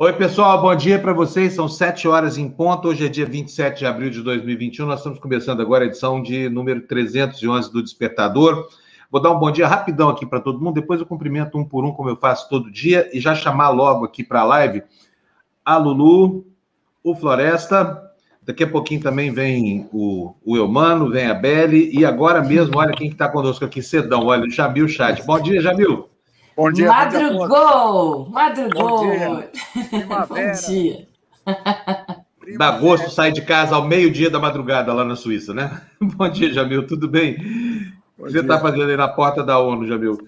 Oi, pessoal, bom dia para vocês. São sete horas em ponto. Hoje é dia 27 de abril de 2021. Nós estamos começando agora a edição de número 311 do Despertador. Vou dar um bom dia rapidão aqui para todo mundo, depois eu cumprimento um por um, como eu faço todo dia, e já chamar logo aqui para a live a Lulu, o Floresta. Daqui a pouquinho também vem o, o Eumano, vem a Belle, e agora mesmo, olha quem está que tá conosco aqui, cedão, olha, o Jamil Chat. Bom dia, Jamil. Bom dia, Madrugou! Bom dia Madrugou! Bom dia. bom dia. Dá gosto sair de casa ao meio-dia da madrugada lá na Suíça, né? Bom dia, Jamil, tudo bem? O que você está fazendo aí na porta da ONU, Jamil?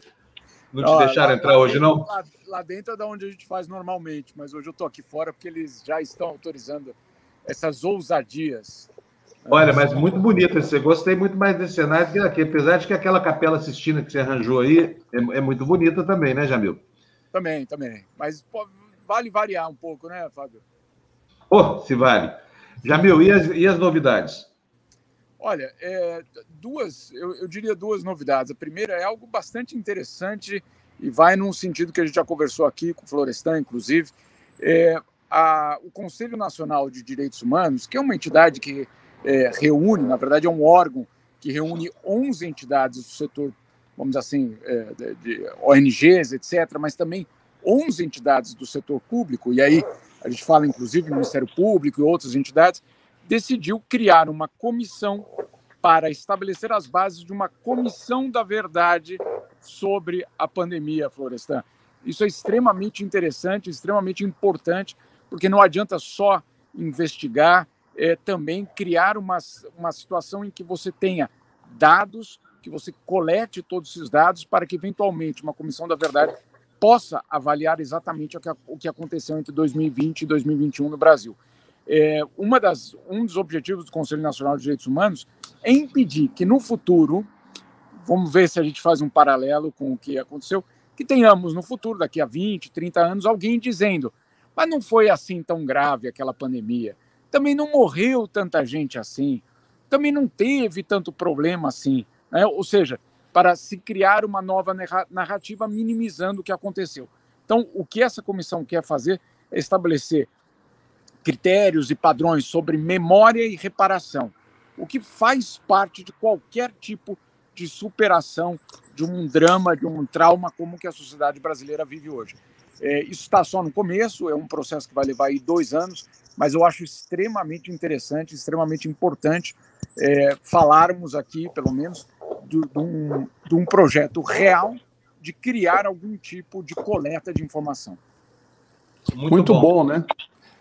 Não te deixaram lá, entrar lá hoje, dentro, não? Lá, lá, dentro é da onde a gente faz normalmente, mas hoje eu estou aqui fora porque eles já estão autorizando essas ousadias Olha, mas muito bonito esse. Gostei muito mais desse cenário que aqui, apesar de que aquela capela Sistina que você arranjou aí é, é muito bonita também, né, Jamil? Também, também. Mas pô, vale variar um pouco, né, Fábio? Oh, se vale. Jamil, e as, e as novidades? Olha, é, duas, eu, eu, diria duas novidades. A primeira é algo bastante interessante e vai num sentido que a gente já conversou aqui com o Florestan, inclusive. É, a, o Conselho Nacional de Direitos Humanos, que é uma entidade que é, reúne, na verdade é um órgão que reúne 11 entidades do setor, vamos dizer assim, é, de, de ONGs, etc., mas também 11 entidades do setor público, e aí a gente fala inclusive do Ministério Público e outras entidades, decidiu criar uma comissão para estabelecer as bases de uma comissão da verdade sobre a pandemia, Florestan. Isso é extremamente interessante, extremamente importante, porque não adianta só investigar, é, também criar uma, uma situação em que você tenha dados, que você colete todos esses dados para que, eventualmente, uma comissão da verdade possa avaliar exatamente o que, o que aconteceu entre 2020 e 2021 no Brasil. É, uma das, um dos objetivos do Conselho Nacional de Direitos Humanos é impedir que no futuro, vamos ver se a gente faz um paralelo com o que aconteceu, que tenhamos no futuro, daqui a 20, 30 anos, alguém dizendo, mas não foi assim tão grave aquela pandemia também não morreu tanta gente assim, também não teve tanto problema assim. Né? Ou seja, para se criar uma nova narrativa minimizando o que aconteceu. Então, o que essa comissão quer fazer é estabelecer critérios e padrões sobre memória e reparação, o que faz parte de qualquer tipo de superação de um drama, de um trauma como que a sociedade brasileira vive hoje. É, isso está só no começo, é um processo que vai levar aí dois anos, mas eu acho extremamente interessante, extremamente importante é, falarmos aqui, pelo menos, de, de, um, de um projeto real de criar algum tipo de coleta de informação. Muito, Muito bom. bom. né?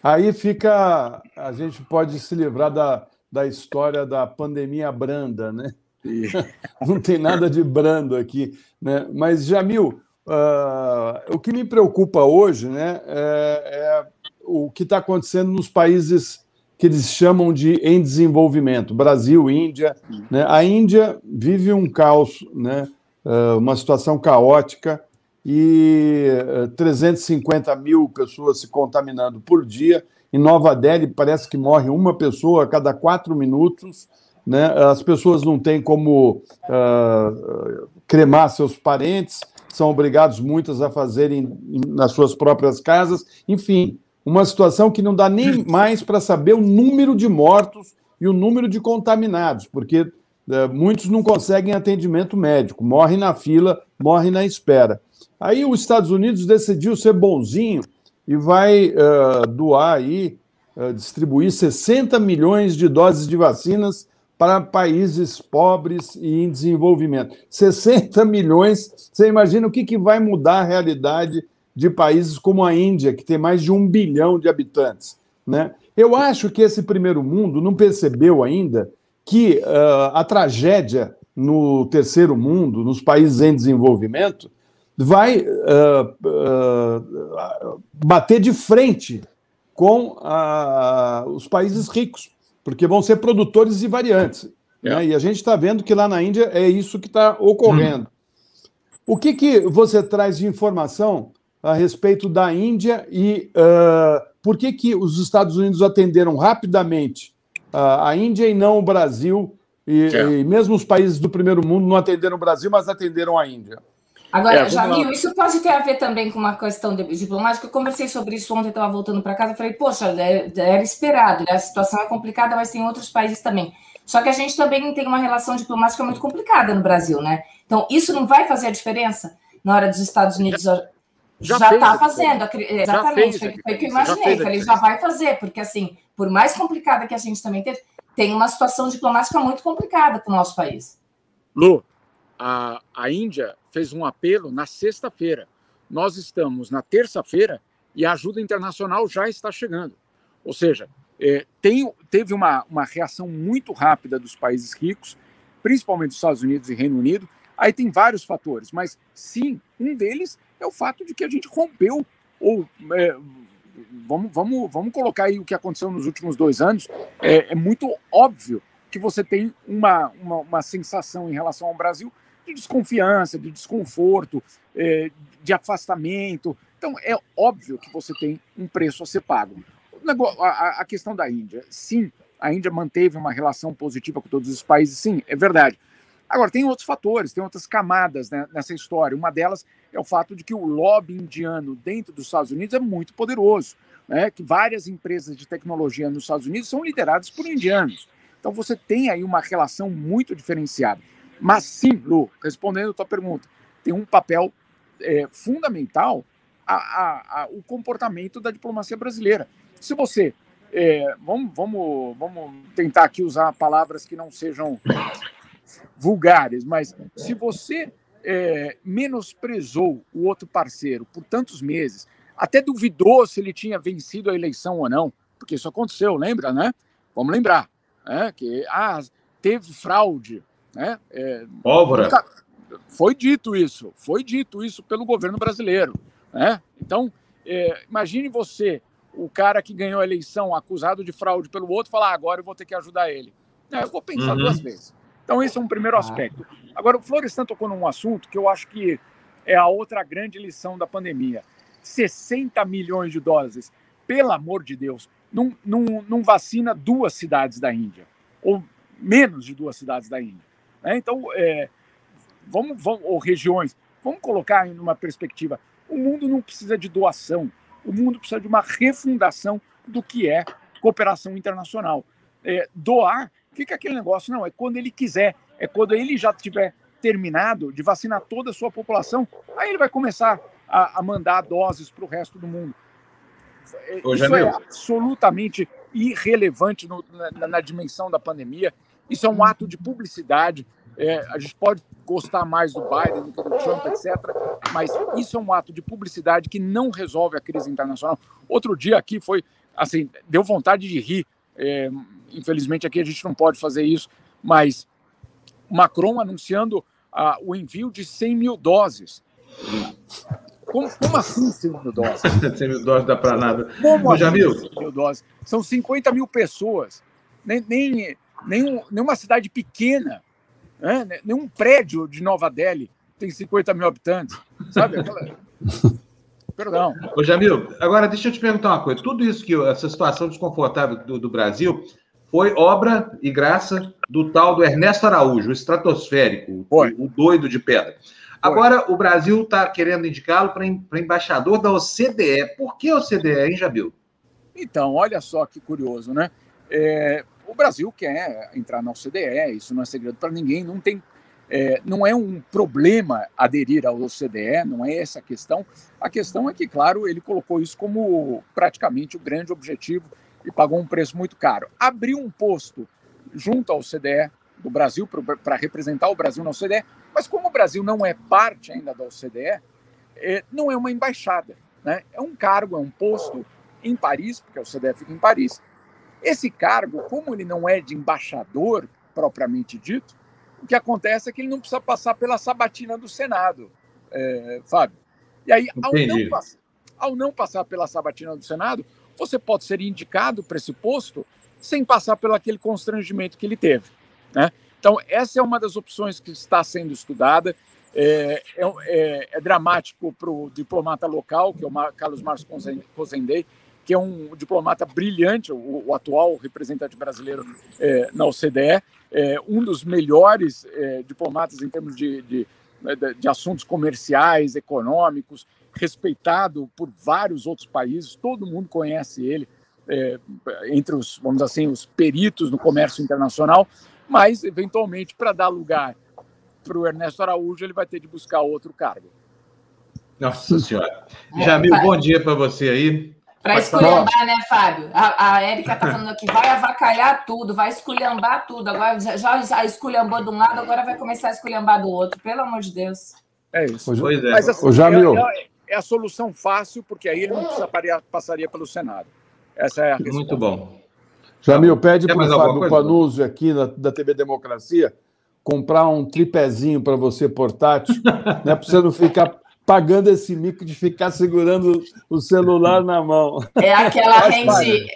Aí fica. A gente pode se livrar da, da história da pandemia branda, né? Não tem nada de brando aqui. Né? Mas, Jamil, uh, o que me preocupa hoje né, é, é o que está acontecendo nos países que eles chamam de em desenvolvimento, Brasil, Índia. Né? A Índia vive um caos, né? Ah, uma situação caótica e 350 ah, mil pessoas se contaminando por dia. Em Nova Delhi, parece que morre uma pessoa a cada quatro minutos. Né? As pessoas não têm como uh, cremar seus parentes, são obrigados muitas a fazerem nas suas próprias casas. Enfim, uma situação que não dá nem mais para saber o número de mortos e o número de contaminados, porque é, muitos não conseguem atendimento médico, morrem na fila, morrem na espera. Aí os Estados Unidos decidiu ser bonzinho e vai uh, doar aí, uh, distribuir 60 milhões de doses de vacinas para países pobres e em desenvolvimento. 60 milhões, você imagina o que, que vai mudar a realidade de países como a Índia, que tem mais de um bilhão de habitantes. Né? Eu acho que esse primeiro mundo não percebeu ainda que uh, a tragédia no terceiro mundo, nos países em desenvolvimento, vai uh, uh, bater de frente com os países ricos, porque vão ser produtores e variantes. É. Né? E a gente está vendo que lá na Índia é isso que está ocorrendo. Hum. O que, que você traz de informação a respeito da Índia e uh, por que, que os Estados Unidos atenderam rapidamente a Índia e não o Brasil, e, é. e, mesmo os países do primeiro mundo não atenderam o Brasil, mas atenderam a Índia. Agora, é, Jamil, isso pode ter a ver também com uma questão diplomática. Eu conversei sobre isso ontem, estava voltando para casa, falei, poxa, é, era esperado, né? a situação é complicada, mas tem outros países também. Só que a gente também tem uma relação diplomática muito complicada no Brasil, né? Então, isso não vai fazer a diferença na hora dos Estados Unidos já está fazendo, exatamente, foi, foi o que eu imaginei. Já falei, já vai fazer, porque assim, por mais complicada que a gente também teve, tem uma situação diplomática muito complicada para o nosso país. Lu, a, a Índia fez um apelo na sexta-feira. Nós estamos na terça-feira e a ajuda internacional já está chegando. Ou seja, é, tem, teve uma, uma reação muito rápida dos países ricos, principalmente dos Estados Unidos e Reino Unido. Aí tem vários fatores, mas sim, um deles é o fato de que a gente rompeu, ou é, vamos, vamos, vamos colocar aí o que aconteceu nos últimos dois anos, é, é muito óbvio que você tem uma, uma, uma, sensação em relação ao Brasil de desconfiança, de desconforto, é, de afastamento. Então, é óbvio que você tem um preço a ser pago. A, a questão da Índia, sim, a Índia manteve uma relação positiva com todos os países, sim, é verdade. Agora, tem outros fatores, tem outras camadas né, nessa história. Uma delas é o fato de que o lobby indiano dentro dos Estados Unidos é muito poderoso. Né, que várias empresas de tecnologia nos Estados Unidos são lideradas por indianos. Então você tem aí uma relação muito diferenciada. Mas sim, Lu, respondendo a tua pergunta, tem um papel é, fundamental a, a, a, o comportamento da diplomacia brasileira. Se você. É, vamos, vamos, vamos tentar aqui usar palavras que não sejam vulgares, mas se você é, menosprezou o outro parceiro por tantos meses, até duvidou se ele tinha vencido a eleição ou não, porque isso aconteceu, lembra, né? Vamos lembrar, né? que ah, teve fraude, né? É, Pólvora. Foi dito isso, foi dito isso pelo governo brasileiro, né? Então, é, imagine você, o cara que ganhou a eleição acusado de fraude pelo outro, falar ah, agora eu vou ter que ajudar ele. Não, eu vou pensar uhum. duas vezes. Então, esse é um primeiro ah. aspecto. Agora, o Florestan tocou num assunto que eu acho que é a outra grande lição da pandemia. 60 milhões de doses, pelo amor de Deus, não, não, não vacina duas cidades da Índia, ou menos de duas cidades da Índia. Né? Então, é, vamos, vamos, ou regiões, vamos colocar em uma perspectiva. O mundo não precisa de doação, o mundo precisa de uma refundação do que é cooperação internacional. É, doar fica aquele negócio, não, é quando ele quiser, é quando ele já tiver terminado de vacinar toda a sua população, aí ele vai começar a, a mandar doses para o resto do mundo. É, Ô, Isso é absolutamente irrelevante no, na, na, dimensão da pandemia. Isso é um ato de publicidade. É, a gente pode gostar mais do Biden do que do Trump, etc. Mas isso é um ato de publicidade que não resolve a crise internacional. Outro dia aqui foi assim, deu vontade de rir. É, infelizmente aqui a gente não pode fazer isso, mas Macron anunciando ah, o envio de 100 mil doses. Como, como assim 100 mil doses? 100 mil doses dá para nada. Como assim 100 mil doses? São 50 mil pessoas. Nem, nem, nenhum, nenhuma cidade pequena, né? nenhum prédio de Nova Delhi tem 50 mil habitantes. Sabe? Aquela... Perdão. Ô, Jamil, agora deixa eu te perguntar uma coisa. Tudo isso que essa situação desconfortável do, do Brasil foi obra e graça do tal do Ernesto Araújo, o estratosférico, o, o doido de pedra. Agora, Foi. o Brasil está querendo indicá-lo para embaixador da OCDE. Por que OCDE, hein, Jabil? Então, olha só que curioso, né? É, o Brasil quer entrar na OCDE, isso não é segredo para ninguém, não tem. É, não é um problema aderir à OCDE, não é essa a questão. A questão é que, claro, ele colocou isso como praticamente o grande objetivo e pagou um preço muito caro. Abriu um posto junto ao CDE do Brasil para representar o Brasil na OCDE, mas como o Brasil não é parte ainda da OCDE, é, não é uma embaixada, né? é um cargo, é um posto em Paris, porque a OCDE fica em Paris. Esse cargo, como ele não é de embaixador propriamente dito, o que acontece é que ele não precisa passar pela sabatina do Senado, é, Fábio. E aí, ao não, ao não passar pela sabatina do Senado, você pode ser indicado para esse posto sem passar pelo aquele constrangimento que ele teve. Né? Então, essa é uma das opções que está sendo estudada. É, é, é, é dramático para o diplomata local, que é o Carlos Marcos Cosendei, que é um diplomata brilhante, o, o atual representante brasileiro é, na OCDE, é, um dos melhores é, diplomatas em termos de, de, de, assuntos comerciais, econômicos, respeitado por vários outros países, todo mundo conhece ele é, entre os, vamos assim, os peritos no comércio internacional, mas, eventualmente, para dar lugar para o Ernesto Araújo, ele vai ter de buscar outro cargo. Nossa Senhora. Jamil, bom dia para você aí. Para esculhambar, né, Fábio? A, a Érica está falando aqui, vai avacalhar tudo, vai esculhambar tudo. Agora já, já esculhambou de um lado, agora vai começar a esculhambar do outro. Pelo amor de Deus. É isso. Pois é. Mas, assim, o Jamil... é, é, a solução fácil, porque aí ele não precisaria, passaria pelo Senado. Essa é a resposta. Muito bom. Jamil, pede para o Fábio Panuzzi aqui na, da TV Democracia comprar um tripézinho para você portátil, né, para você não ficar pagando esse mico de ficar segurando o celular na mão. É aquela rede.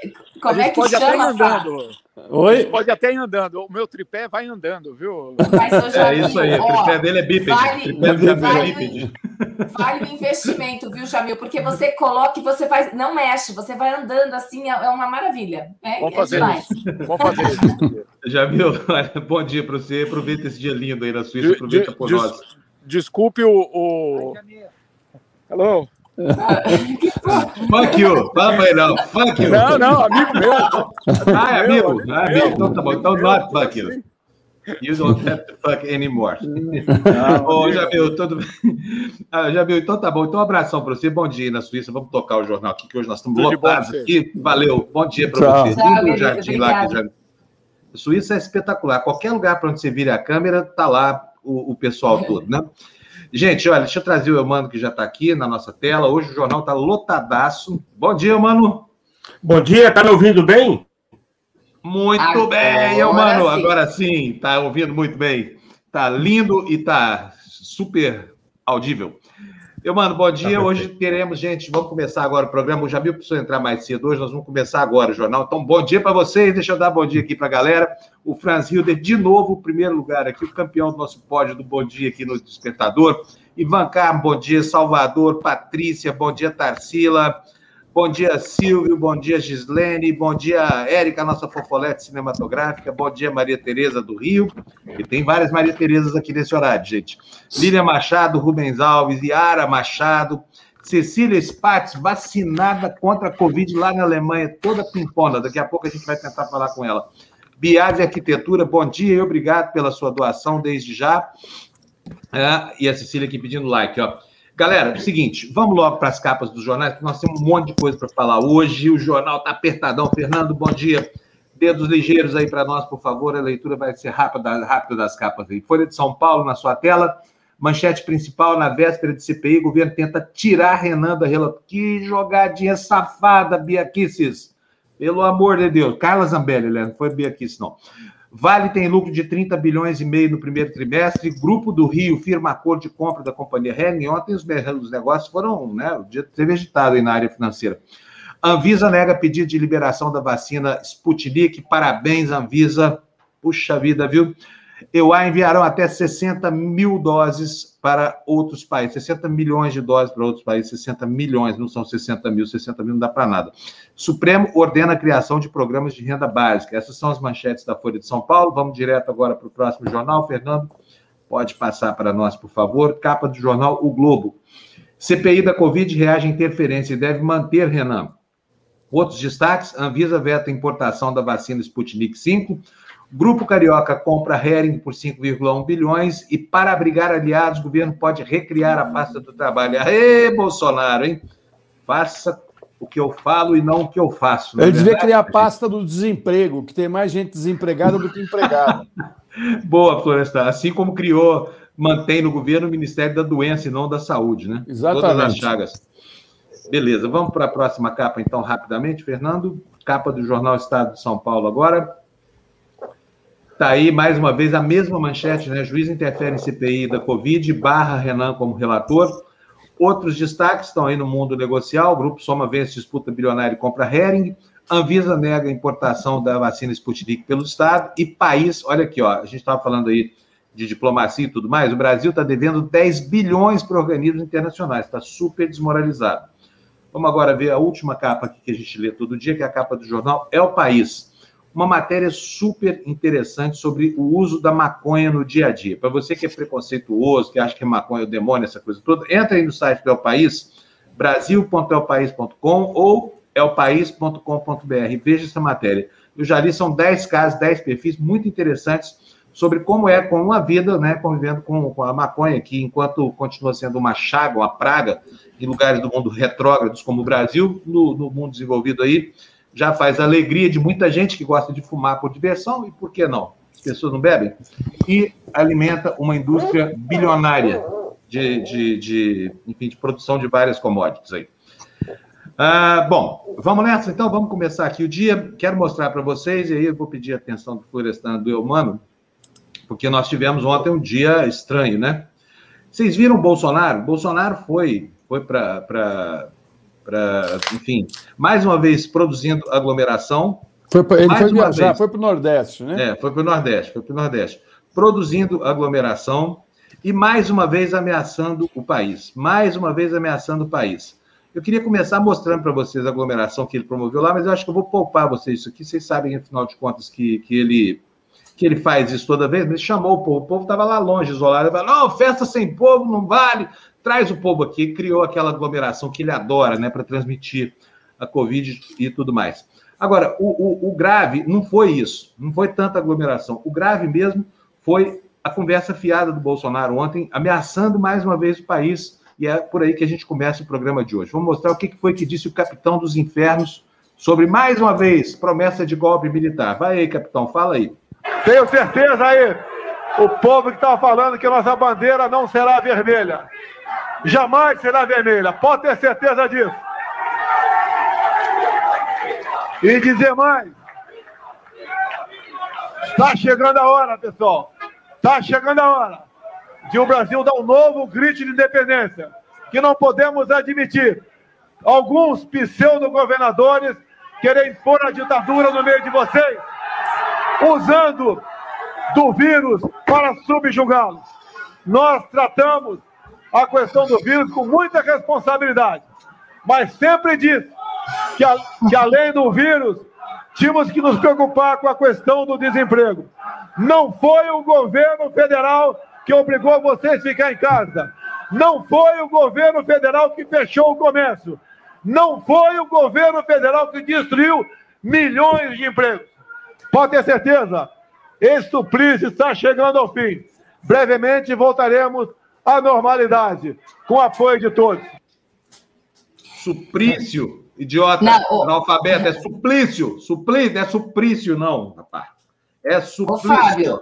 Como é que pode chama? Até ir andando. Oi? Pode até ir andando. O meu tripé vai andando, viu? Mas, é isso aí. Ó, o tripé dele é bípede. Vale, tripé dele vale, é bípede. Vale o investimento, viu, Jamil? Porque você coloca e você faz, não mexe, você vai andando assim, é, é uma maravilha. É, Vamos fazer é isso. Vamos fazer isso. Jamil, bom dia para você. Aproveita esse dia lindo aí na Suíça, aproveita por nós. Desculpe o. o... Hello? Fuck you. Fala pra ele, não. Fuck you. Não, não, amigo meu. Ah, é amigo? Meu, ah, amigo. Então tá bom. Então, not fuck you. You don't have to fuck anymore. Ah, Ô, Jamil, tudo bem? Ah, Jamil, então tá bom. Então, um abração para você. Bom dia na Suíça. Vamos tocar o jornal aqui, que hoje nós estamos tudo lotados aqui. Valeu. Bom dia para você. Jardim lá que já... Suíça é espetacular. Qualquer lugar para onde você vire a câmera, tá lá o, o pessoal todo, né? Gente, olha, deixa eu trazer o Eumano que já está aqui na nossa tela. Hoje o jornal está lotadaço. Bom dia, Eumano. Bom dia, tá me ouvindo bem? Muito agora bem, Eumano. Sim. Agora sim, tá ouvindo muito bem. Tá lindo e tá super audível. Eu, mano, bom dia. Tá Hoje teremos, gente, vamos começar agora o programa. O Jamil precisou entrar mais cedo hoje, nós vamos começar agora o jornal. Então, bom dia para vocês. Deixa eu dar bom dia aqui para a galera. O Franz Hilder, de novo, primeiro lugar aqui, o campeão do nosso pódio do Bom Dia aqui no Despertador. Ivan Carmo, bom dia. Salvador, Patrícia, bom dia, Tarsila. Bom dia, Silvio. Bom dia, Gislene. Bom dia, Érica, nossa fofolete cinematográfica. Bom dia, Maria Tereza do Rio. E tem várias Maria Terezas aqui nesse horário, gente. Lília Machado, Rubens Alves, Yara Machado, Cecília Spatz, vacinada contra a Covid lá na Alemanha, toda pimpona. Daqui a pouco a gente vai tentar falar com ela. Biase Arquitetura, bom dia e obrigado pela sua doação desde já. É, e a Cecília aqui pedindo like, ó. Galera, é o seguinte, vamos logo para as capas dos jornais, porque nós temos um monte de coisa para falar hoje. O jornal está apertadão. Fernando, bom dia. Dedos ligeiros aí para nós, por favor. A leitura vai ser rápida, rápida das capas aí. Folha de São Paulo na sua tela. Manchete principal na véspera de CPI, governo tenta tirar Renan da relação. Que jogadinha safada, Bia. Pelo amor de Deus. Carla Zambelli, não foi Bia não. Vale tem lucro de 30 bilhões e meio no primeiro trimestre. Grupo do Rio firma acordo de compra da companhia Hering. Ontem os, os negócios foram, né? O dia teve agitado aí na área financeira. Anvisa nega pedido de liberação da vacina Sputnik. Parabéns, Anvisa. Puxa vida, viu? EUA enviarão até 60 mil doses para outros países, 60 milhões de doses para outros países, 60 milhões, não são 60 mil, 60 mil não dá para nada. Supremo ordena a criação de programas de renda básica. Essas são as manchetes da Folha de São Paulo. Vamos direto agora para o próximo jornal. Fernando, pode passar para nós, por favor. Capa do jornal O Globo. CPI da Covid reage à interferência e deve manter Renan. Outros destaques: Anvisa veta importação da vacina Sputnik 5. Grupo Carioca compra Hering por 5,1 bilhões e, para abrigar aliados, o governo pode recriar a pasta do trabalho. Aê, Bolsonaro, hein? Faça o que eu falo e não o que eu faço. Ele devia criar a pasta do desemprego, que tem mais gente desempregada do que empregada. Boa, Florestal. Assim como criou, mantém no governo o Ministério da Doença e não da Saúde, né? Exatamente. Todas as chagas. Beleza, vamos para a próxima capa, então, rapidamente, Fernando. Capa do Jornal Estado de São Paulo agora. Está aí, mais uma vez, a mesma manchete, né? Juiz interfere em CPI da Covid, barra Renan como relator. Outros destaques estão aí no mundo negocial. O grupo Soma vence disputa bilionária e compra Hering. Anvisa nega importação da vacina Sputnik pelo Estado. E país, olha aqui, ó, a gente estava falando aí de diplomacia e tudo mais, o Brasil está devendo 10 bilhões para organismos internacionais, está super desmoralizado. Vamos agora ver a última capa que a gente lê todo dia, que é a capa do jornal É o País. Uma matéria super interessante sobre o uso da maconha no dia a dia. Para você que é preconceituoso, que acha que maconha é o demônio, essa coisa toda, entra aí no site do El País, brasil.elpaís.com ou elpaís.com.br. Veja essa matéria. Eu já li, são 10 casos, 10 perfis muito interessantes sobre como é com uma vida, né, convivendo com, com, a maconha, que enquanto continua sendo uma chaga, uma praga em lugares do mundo retrógrados como o Brasil, no, no mundo desenvolvido aí, já faz a alegria de muita gente que gosta de fumar por diversão, e por que não? As pessoas não bebem? E alimenta uma indústria bilionária de, de, de, enfim, de produção de várias commodities aí. Ah, bom, vamos nessa então, vamos começar aqui o dia. Quero mostrar para vocês, e aí eu vou pedir a atenção do Florestan do Eumano, porque nós tivemos ontem um dia estranho, né? Vocês viram o Bolsonaro? Bolsonaro foi, foi para, enfim, mais uma vez produzindo aglomeração. Foi pra, ele foi viajar, vez, foi para o Nordeste, né? É, foi para o Nordeste, foi para o Nordeste. Produzindo aglomeração e mais uma vez ameaçando o país. Mais uma vez ameaçando o país. Eu queria começar mostrando para vocês a aglomeração que ele promoveu lá, mas eu acho que eu vou poupar vocês isso aqui. Vocês sabem, afinal de contas, que, que ele que ele faz isso toda vez, ele chamou o povo, o povo estava lá longe, isolado, ele falou, não, festa sem povo não vale, traz o povo aqui, criou aquela aglomeração que ele adora, né, para transmitir a Covid e tudo mais. Agora, o, o, o, grave não foi isso, não foi tanta aglomeração, o grave mesmo foi a conversa fiada do Bolsonaro ontem, ameaçando mais uma vez o país, e é por aí que a gente começa o programa de hoje. Vamos mostrar o que foi que disse o capitão dos infernos sobre, mais uma vez, promessa de golpe militar. Vai aí, capitão, fala aí. Tenho certeza aí, o povo que está falando que nossa bandeira não será vermelha. Jamais será vermelha, pode ter certeza disso. E dizer mais. Está chegando a hora, pessoal. Está chegando a hora de o Brasil dar um novo grito de independência, que não podemos admitir. Alguns pseudo-governadores querem impor a ditadura no meio de vocês usando do vírus para subjugá-los. Nós tratamos a questão do vírus com muita responsabilidade, mas sempre disse que, a, que além do vírus, tínhamos que nos preocupar com a questão do desemprego. Não foi o governo federal que obrigou vocês a ficar em casa. Não foi o governo federal que fechou o comércio. Não foi o governo federal que destruiu milhões de empregos. Pode ter certeza, esse suplício está chegando ao fim. Brevemente voltaremos à normalidade, com o apoio de todos. Suplício, idiota, não, analfabeto, é suplício, suplício, é suplício, não, rapaz. É suplício. Ô, Fábio,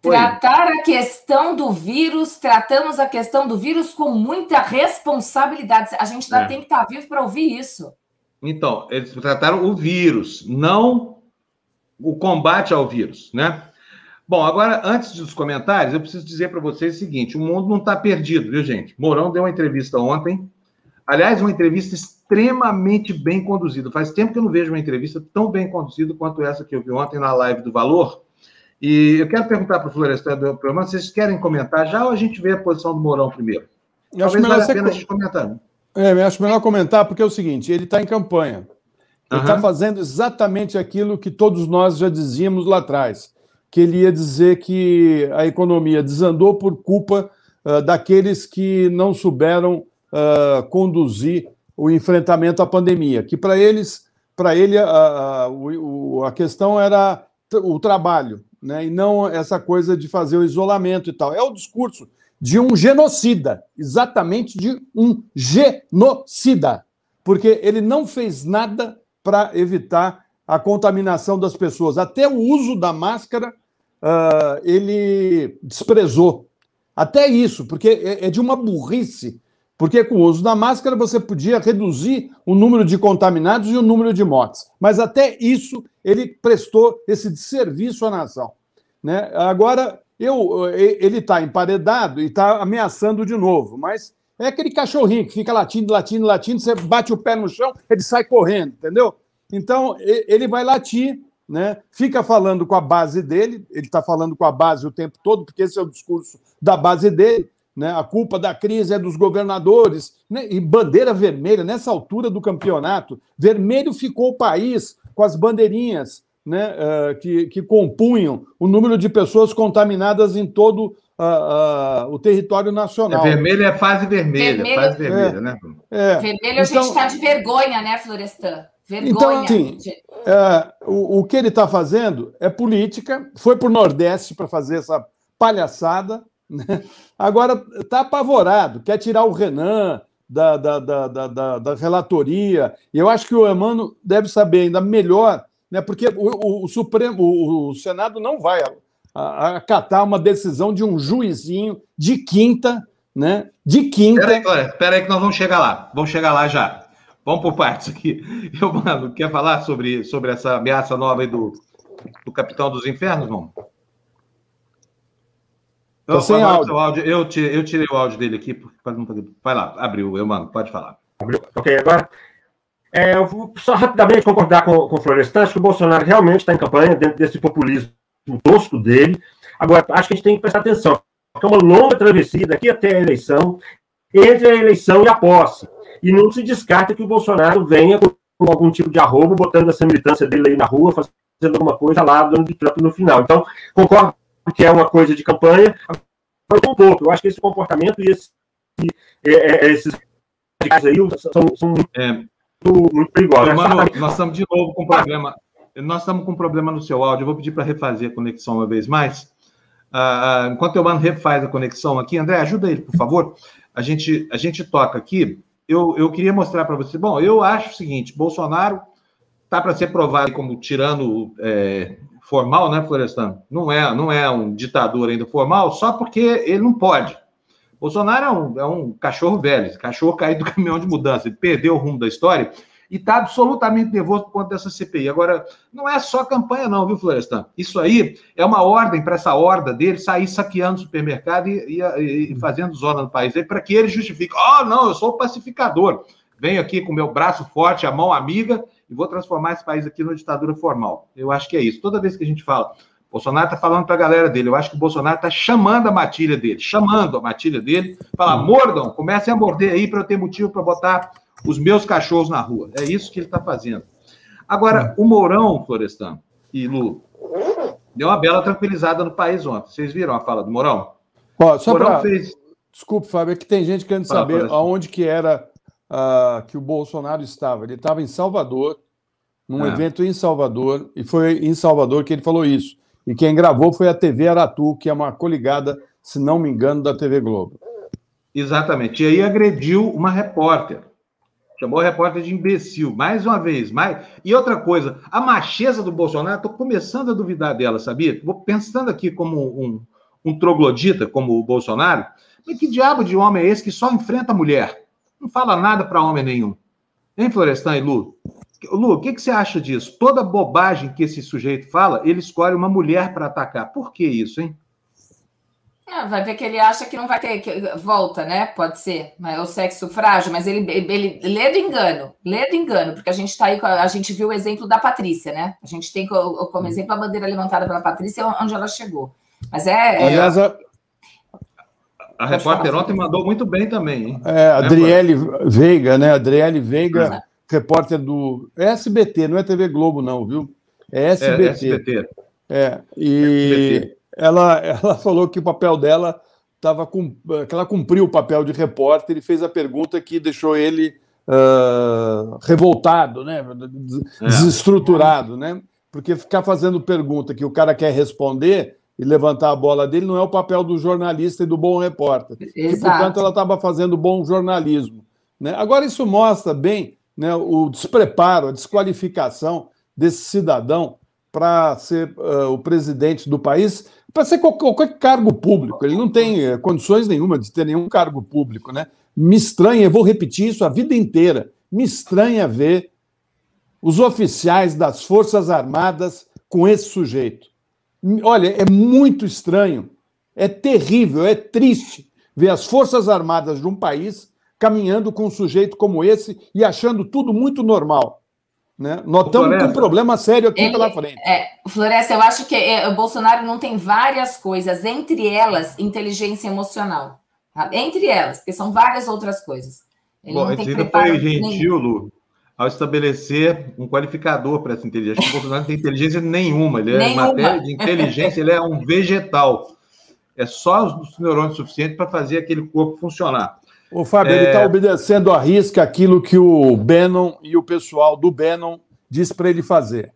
tratar a questão do vírus, tratamos a questão do vírus com muita responsabilidade. A gente ainda é. tem que estar vivo para ouvir isso. Então, eles trataram o vírus, não o combate ao vírus, né? Bom, agora, antes dos comentários, eu preciso dizer para vocês o seguinte: o mundo não está perdido, viu, gente? Mourão deu uma entrevista ontem. Aliás, uma entrevista extremamente bem conduzida. Faz tempo que eu não vejo uma entrevista tão bem conduzida quanto essa que eu vi ontem na live do Valor. E eu quero perguntar para o Florestan do programa, vocês querem comentar já ou a gente vê a posição do Mourão primeiro? Eu Talvez valha a pena a gente comentar. Né? É, eu acho melhor comentar, porque é o seguinte: ele está em campanha. Ele está uhum. fazendo exatamente aquilo que todos nós já dizíamos lá atrás, que ele ia dizer que a economia desandou por culpa uh, daqueles que não souberam uh, conduzir o enfrentamento à pandemia, que para eles, para ele a, a, a questão era o trabalho, né, e não essa coisa de fazer o isolamento e tal. É o discurso de um genocida, exatamente de um genocida, porque ele não fez nada para evitar a contaminação das pessoas. Até o uso da máscara uh, ele desprezou. Até isso, porque é, é de uma burrice. Porque com o uso da máscara você podia reduzir o número de contaminados e o número de mortes. Mas até isso ele prestou esse serviço à nação. Né? Agora, eu, ele está emparedado e está ameaçando de novo, mas é aquele cachorrinho que fica latindo, latindo, latindo, você bate o pé no chão, ele sai correndo, entendeu? Então, ele vai latir né? fica falando com a base dele, ele está falando com a base o tempo todo, porque esse é o discurso da base dele. Né? A culpa da crise é dos governadores. Né? E bandeira vermelha, nessa altura do campeonato, vermelho ficou o país com as bandeirinhas né? Uh, que, que compunham o número de pessoas contaminadas em todo uh, uh, o território nacional. É, vermelho é fase vermelha, vermelho, fase vermelha, é, né? É. Vermelho a gente está então de vergonha, né, Florestan? Vergonha. Então, assim, é, o, o que ele está fazendo é política, foi para o Nordeste para fazer essa palhaçada, né? agora está apavorado, quer tirar o Renan da, da, da, da, da relatoria, e eu acho que o Emano deve saber ainda melhor, né? porque o, o, o Supremo, o, o Senado não vai acatar uma decisão de um juizinho de quinta, né? De quinta. Espera aí, aí, que nós vamos chegar lá. Vamos chegar lá já. Vamos por partes aqui. Eu, mano, quer falar sobre, sobre essa ameaça nova aí do, do Capitão dos Infernos, não? Eu, sem áudio. áudio. Eu, tirei, eu tirei o áudio dele aqui. Vai lá, abriu, eu, mano, pode falar. Abriu. Ok, agora. É, eu vou só rapidamente concordar com, com o Florestan, acho que o Bolsonaro realmente está em campanha dentro desse populismo tosco dele. Agora, acho que a gente tem que prestar atenção, é uma longa travessia daqui até a eleição, entre a eleição e a posse. E não se descarta que o Bolsonaro venha com algum tipo de arrobo, botando essa militância dele aí na rua, fazendo alguma coisa lá, dando de Trump no final. Então, concordo que é uma coisa de campanha, mas um pouco. Eu acho que esse comportamento e esse, é, é, esses aí são, são muito, é. muito perigosos. Mano, nós estamos de novo com problema nós estamos com um problema no seu áudio. Eu vou pedir para refazer a conexão uma vez mais. Uh, enquanto eu mando refaz a conexão aqui, André, ajuda ele, por favor. A gente, a gente toca aqui. Eu, eu queria mostrar para você. Bom, eu acho o seguinte: Bolsonaro está para ser provado como tirano é, formal, né, Florestan? Não é, não é um ditador ainda formal, só porque ele não pode. Bolsonaro é um, é um cachorro velho, cachorro caído do caminhão de mudança, ele perdeu o rumo da história e está absolutamente nervoso por conta dessa CPI. Agora, não é só campanha, não, viu, Florestan? Isso aí é uma ordem para essa horda dele sair saqueando o supermercado e, e, e fazendo zona no país para que ele justifique: oh, não, eu sou o pacificador. Venho aqui com meu braço forte, a mão amiga, e vou transformar esse país aqui numa ditadura formal. Eu acho que é isso. Toda vez que a gente fala, Bolsonaro está falando para a galera dele. Eu acho que o Bolsonaro está chamando a matilha dele, chamando a matilha dele, fala: mordam, comecem a morder aí para eu ter motivo para botar os meus cachorros na rua. É isso que ele está fazendo. Agora, o Mourão, Florestan e Lu, deu uma bela tranquilizada no país ontem. Vocês viram a fala do Mourão? Ó, só Mourão pra... fez. Desculpe, Fábio, é que tem gente querendo saber aonde que era uh, que o Bolsonaro estava. Ele estava em Salvador, num é. evento em Salvador, e foi em Salvador que ele falou isso. E quem gravou foi a TV Aratu, que é uma coligada, se não me engano, da TV Globo. Exatamente. E aí agrediu uma repórter. Chamou o repórter de imbecil, mais uma vez. Mais... E outra coisa, a macheza do Bolsonaro, estou começando a duvidar dela, sabia? Vou pensando aqui como um, um troglodita, como o Bolsonaro, mas que diabo de homem é esse que só enfrenta a mulher? Não fala nada para homem nenhum. Hein, Florestan e Lu? Lu, o que, que você acha disso? Toda bobagem que esse sujeito fala, ele escolhe uma mulher para atacar. Por que isso, hein? É, vai ver que ele acha que não vai ter que volta, né? Pode ser, mas é o sexo frágil, mas ele, ele lê do engano, lê do engano, porque a gente está aí, a gente viu o exemplo da Patrícia, né? A gente tem como uhum. exemplo a bandeira levantada pela Patrícia, onde ela chegou. Mas é. é Aliás, a, a repórter ontem mandou muito bem também. Hein? É, Adriele né, Veiga, né? Adriele Veiga, uhum. repórter do é SBT, não é TV Globo, não, viu? É SBT. É, SBT. É, e. SBT ela, ela falou que o papel dela estava com, que ela cumpriu o papel de repórter e fez a pergunta que deixou ele uh, revoltado, né? É. desestruturado, né? Porque ficar fazendo pergunta que o cara quer responder e levantar a bola dele não é o papel do jornalista e do bom repórter. E, portanto, ela estava fazendo bom jornalismo. Né? Agora, isso mostra bem né, o despreparo, a desqualificação desse cidadão para ser uh, o presidente do país, para ser qualquer, cargo público. Ele não tem uh, condições nenhuma de ter nenhum cargo público. Né? Me estranha, eu vou repetir isso a vida inteira, me estranha ver os oficiais das Forças Armadas com esse sujeito. Olha, é muito estranho, é terrível, é triste ver as Forças Armadas de um país caminhando com um sujeito como esse e achando tudo muito normal. Né? Nós estamos com um problema sério aqui Ele, pela frente. É, Floresta, eu acho que é, o Bolsonaro não tem várias coisas, entre elas, inteligência emocional. Tá? Entre elas, porque são várias outras coisas. Ele Bom, ainda foi gentil, Lu, ao estabelecer um qualificador para essa inteligência. Acho que o Bolsonaro não tem inteligência nenhuma. Ele é, nenhuma. matéria de inteligência, ele é um vegetal. É só os neurônios suficientes para fazer aquele corpo funcionar. O Fábio, é... ele está obedecendo à risca aquilo que o Bannon e o pessoal do Bannon diz para ele fazer.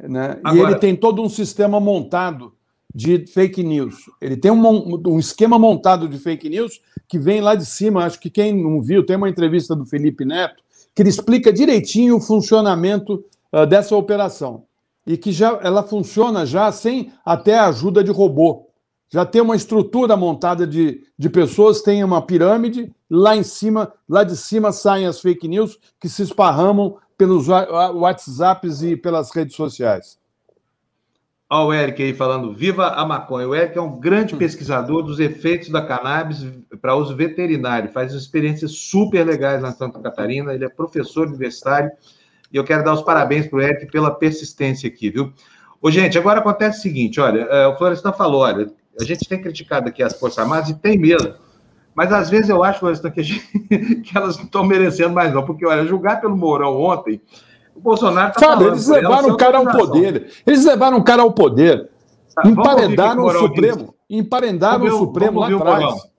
Né? Agora... E ele tem todo um sistema montado de fake news. Ele tem um, um, esquema montado de fake news que vem lá de cima. Acho que quem não viu, tem uma entrevista do Felipe Neto que ele explica direitinho o funcionamento uh, dessa operação. E que já ela funciona já sem até a ajuda de robô já tem uma estrutura montada de, de pessoas, tem uma pirâmide, lá em cima, lá de cima saem as fake news que se esparramam pelos WhatsApps e pelas redes sociais. Olha o Eric aí falando, viva a maconha. O Eric é um grande hum. pesquisador dos efeitos da cannabis para uso veterinário, faz experiências super legais na Santa Catarina, ele é professor universitário, e eu quero dar os parabéns para o Eric pela persistência aqui, viu? Ô, gente, agora acontece o seguinte, olha, é, o Florestan falou, olha, a gente tem criticado aqui as Forças Armadas e tem mesmo. Mas às vezes eu acho, que, gente, que elas não estão merecendo mais, não. Porque, olha, julgar pelo Mourão ontem, o Bolsonaro está falando. Eles levaram o cara ao poder. Eles levaram o cara ao poder. Tá, emparedaram o, o Supremo. Emparedaram o Supremo lá atrás.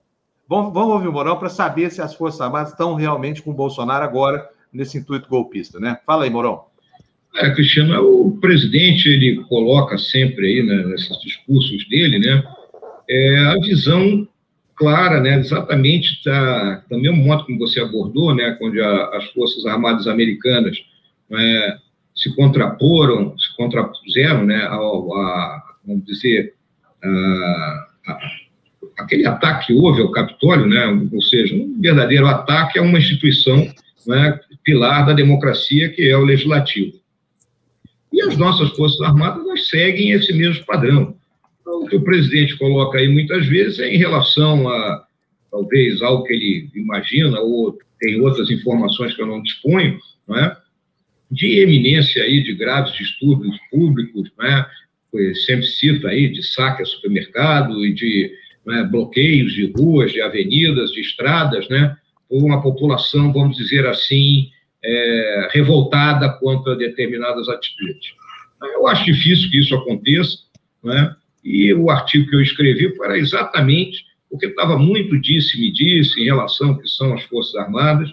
Vamos, vamos ouvir o Mourão para saber se as Forças Armadas estão realmente com o Bolsonaro agora nesse intuito golpista, né? Fala aí, Mourão. É, Cristiano, é o presidente ele coloca sempre aí né, nesses discursos dele, né, é a visão clara, né, exatamente da, do mesmo modo como você abordou, né, onde a, as Forças Armadas Americanas né, se contraporam, se contrapuseram né, ao, a, vamos dizer, a, a, aquele ataque que houve ao Capitólio, né, ou seja, um verdadeiro ataque a uma instituição né, pilar da democracia, que é o Legislativo. E as nossas Forças Armadas seguem esse mesmo padrão. Então, o que o presidente coloca aí muitas vezes é em relação a, talvez, algo que ele imagina, ou tem outras informações que eu não disponho, não é? de eminência aí de graves distúrbios públicos, né? sempre cita aí de saque a supermercado e de né, bloqueios de ruas, de avenidas, de estradas, né? por uma população, vamos dizer assim, é, revoltada contra determinadas atitudes. Eu acho difícil que isso aconteça, né? E o artigo que eu escrevi era exatamente porque estava muito disse-me disse em relação ao que são as Forças Armadas.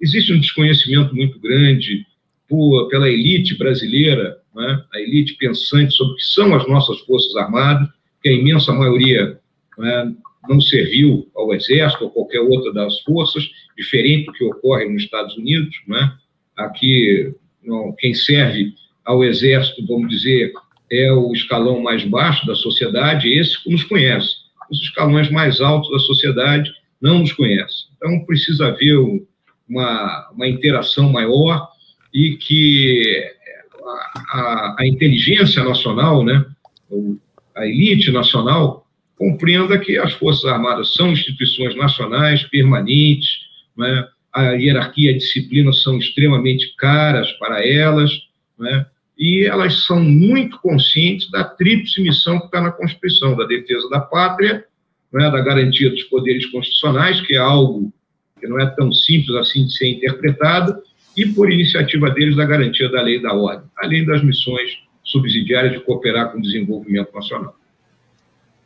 Existe um desconhecimento muito grande por, pela elite brasileira, né? a elite pensante sobre o que são as nossas Forças Armadas, que a imensa maioria né, não serviu ao Exército ou qualquer outra das forças, diferente do que ocorre nos Estados Unidos. Né? Aqui, não, quem serve ao Exército, vamos dizer, é o escalão mais baixo da sociedade, esse nos conhece. Os escalões mais altos da sociedade não nos conhecem. Então, precisa haver uma, uma interação maior e que a, a, a inteligência nacional, né, a elite nacional, compreenda que as Forças Armadas são instituições nacionais permanentes, né, a hierarquia e a disciplina são extremamente caras para elas, né, e elas são muito conscientes da tríplice missão que está na Constituição, da defesa da pátria, né, da garantia dos poderes constitucionais, que é algo que não é tão simples assim de ser interpretado, e por iniciativa deles da garantia da lei e da ordem, além das missões subsidiárias de cooperar com o desenvolvimento nacional.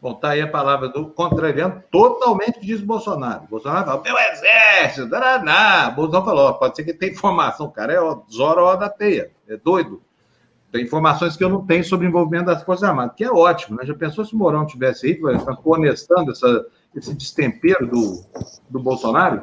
Bom, tá aí a palavra do contrariando, totalmente diz Bolsonaro. Bolsonaro fala, meu exército, daraná. Bolsonaro falou, pode ser que tenha informação, cara é Zoro da teia, é doido. Tem informações que eu não tenho sobre o envolvimento das Forças Armadas, que é ótimo, né? Já pensou se o Mourão tivesse aí, está essa, esse destempero do, do Bolsonaro?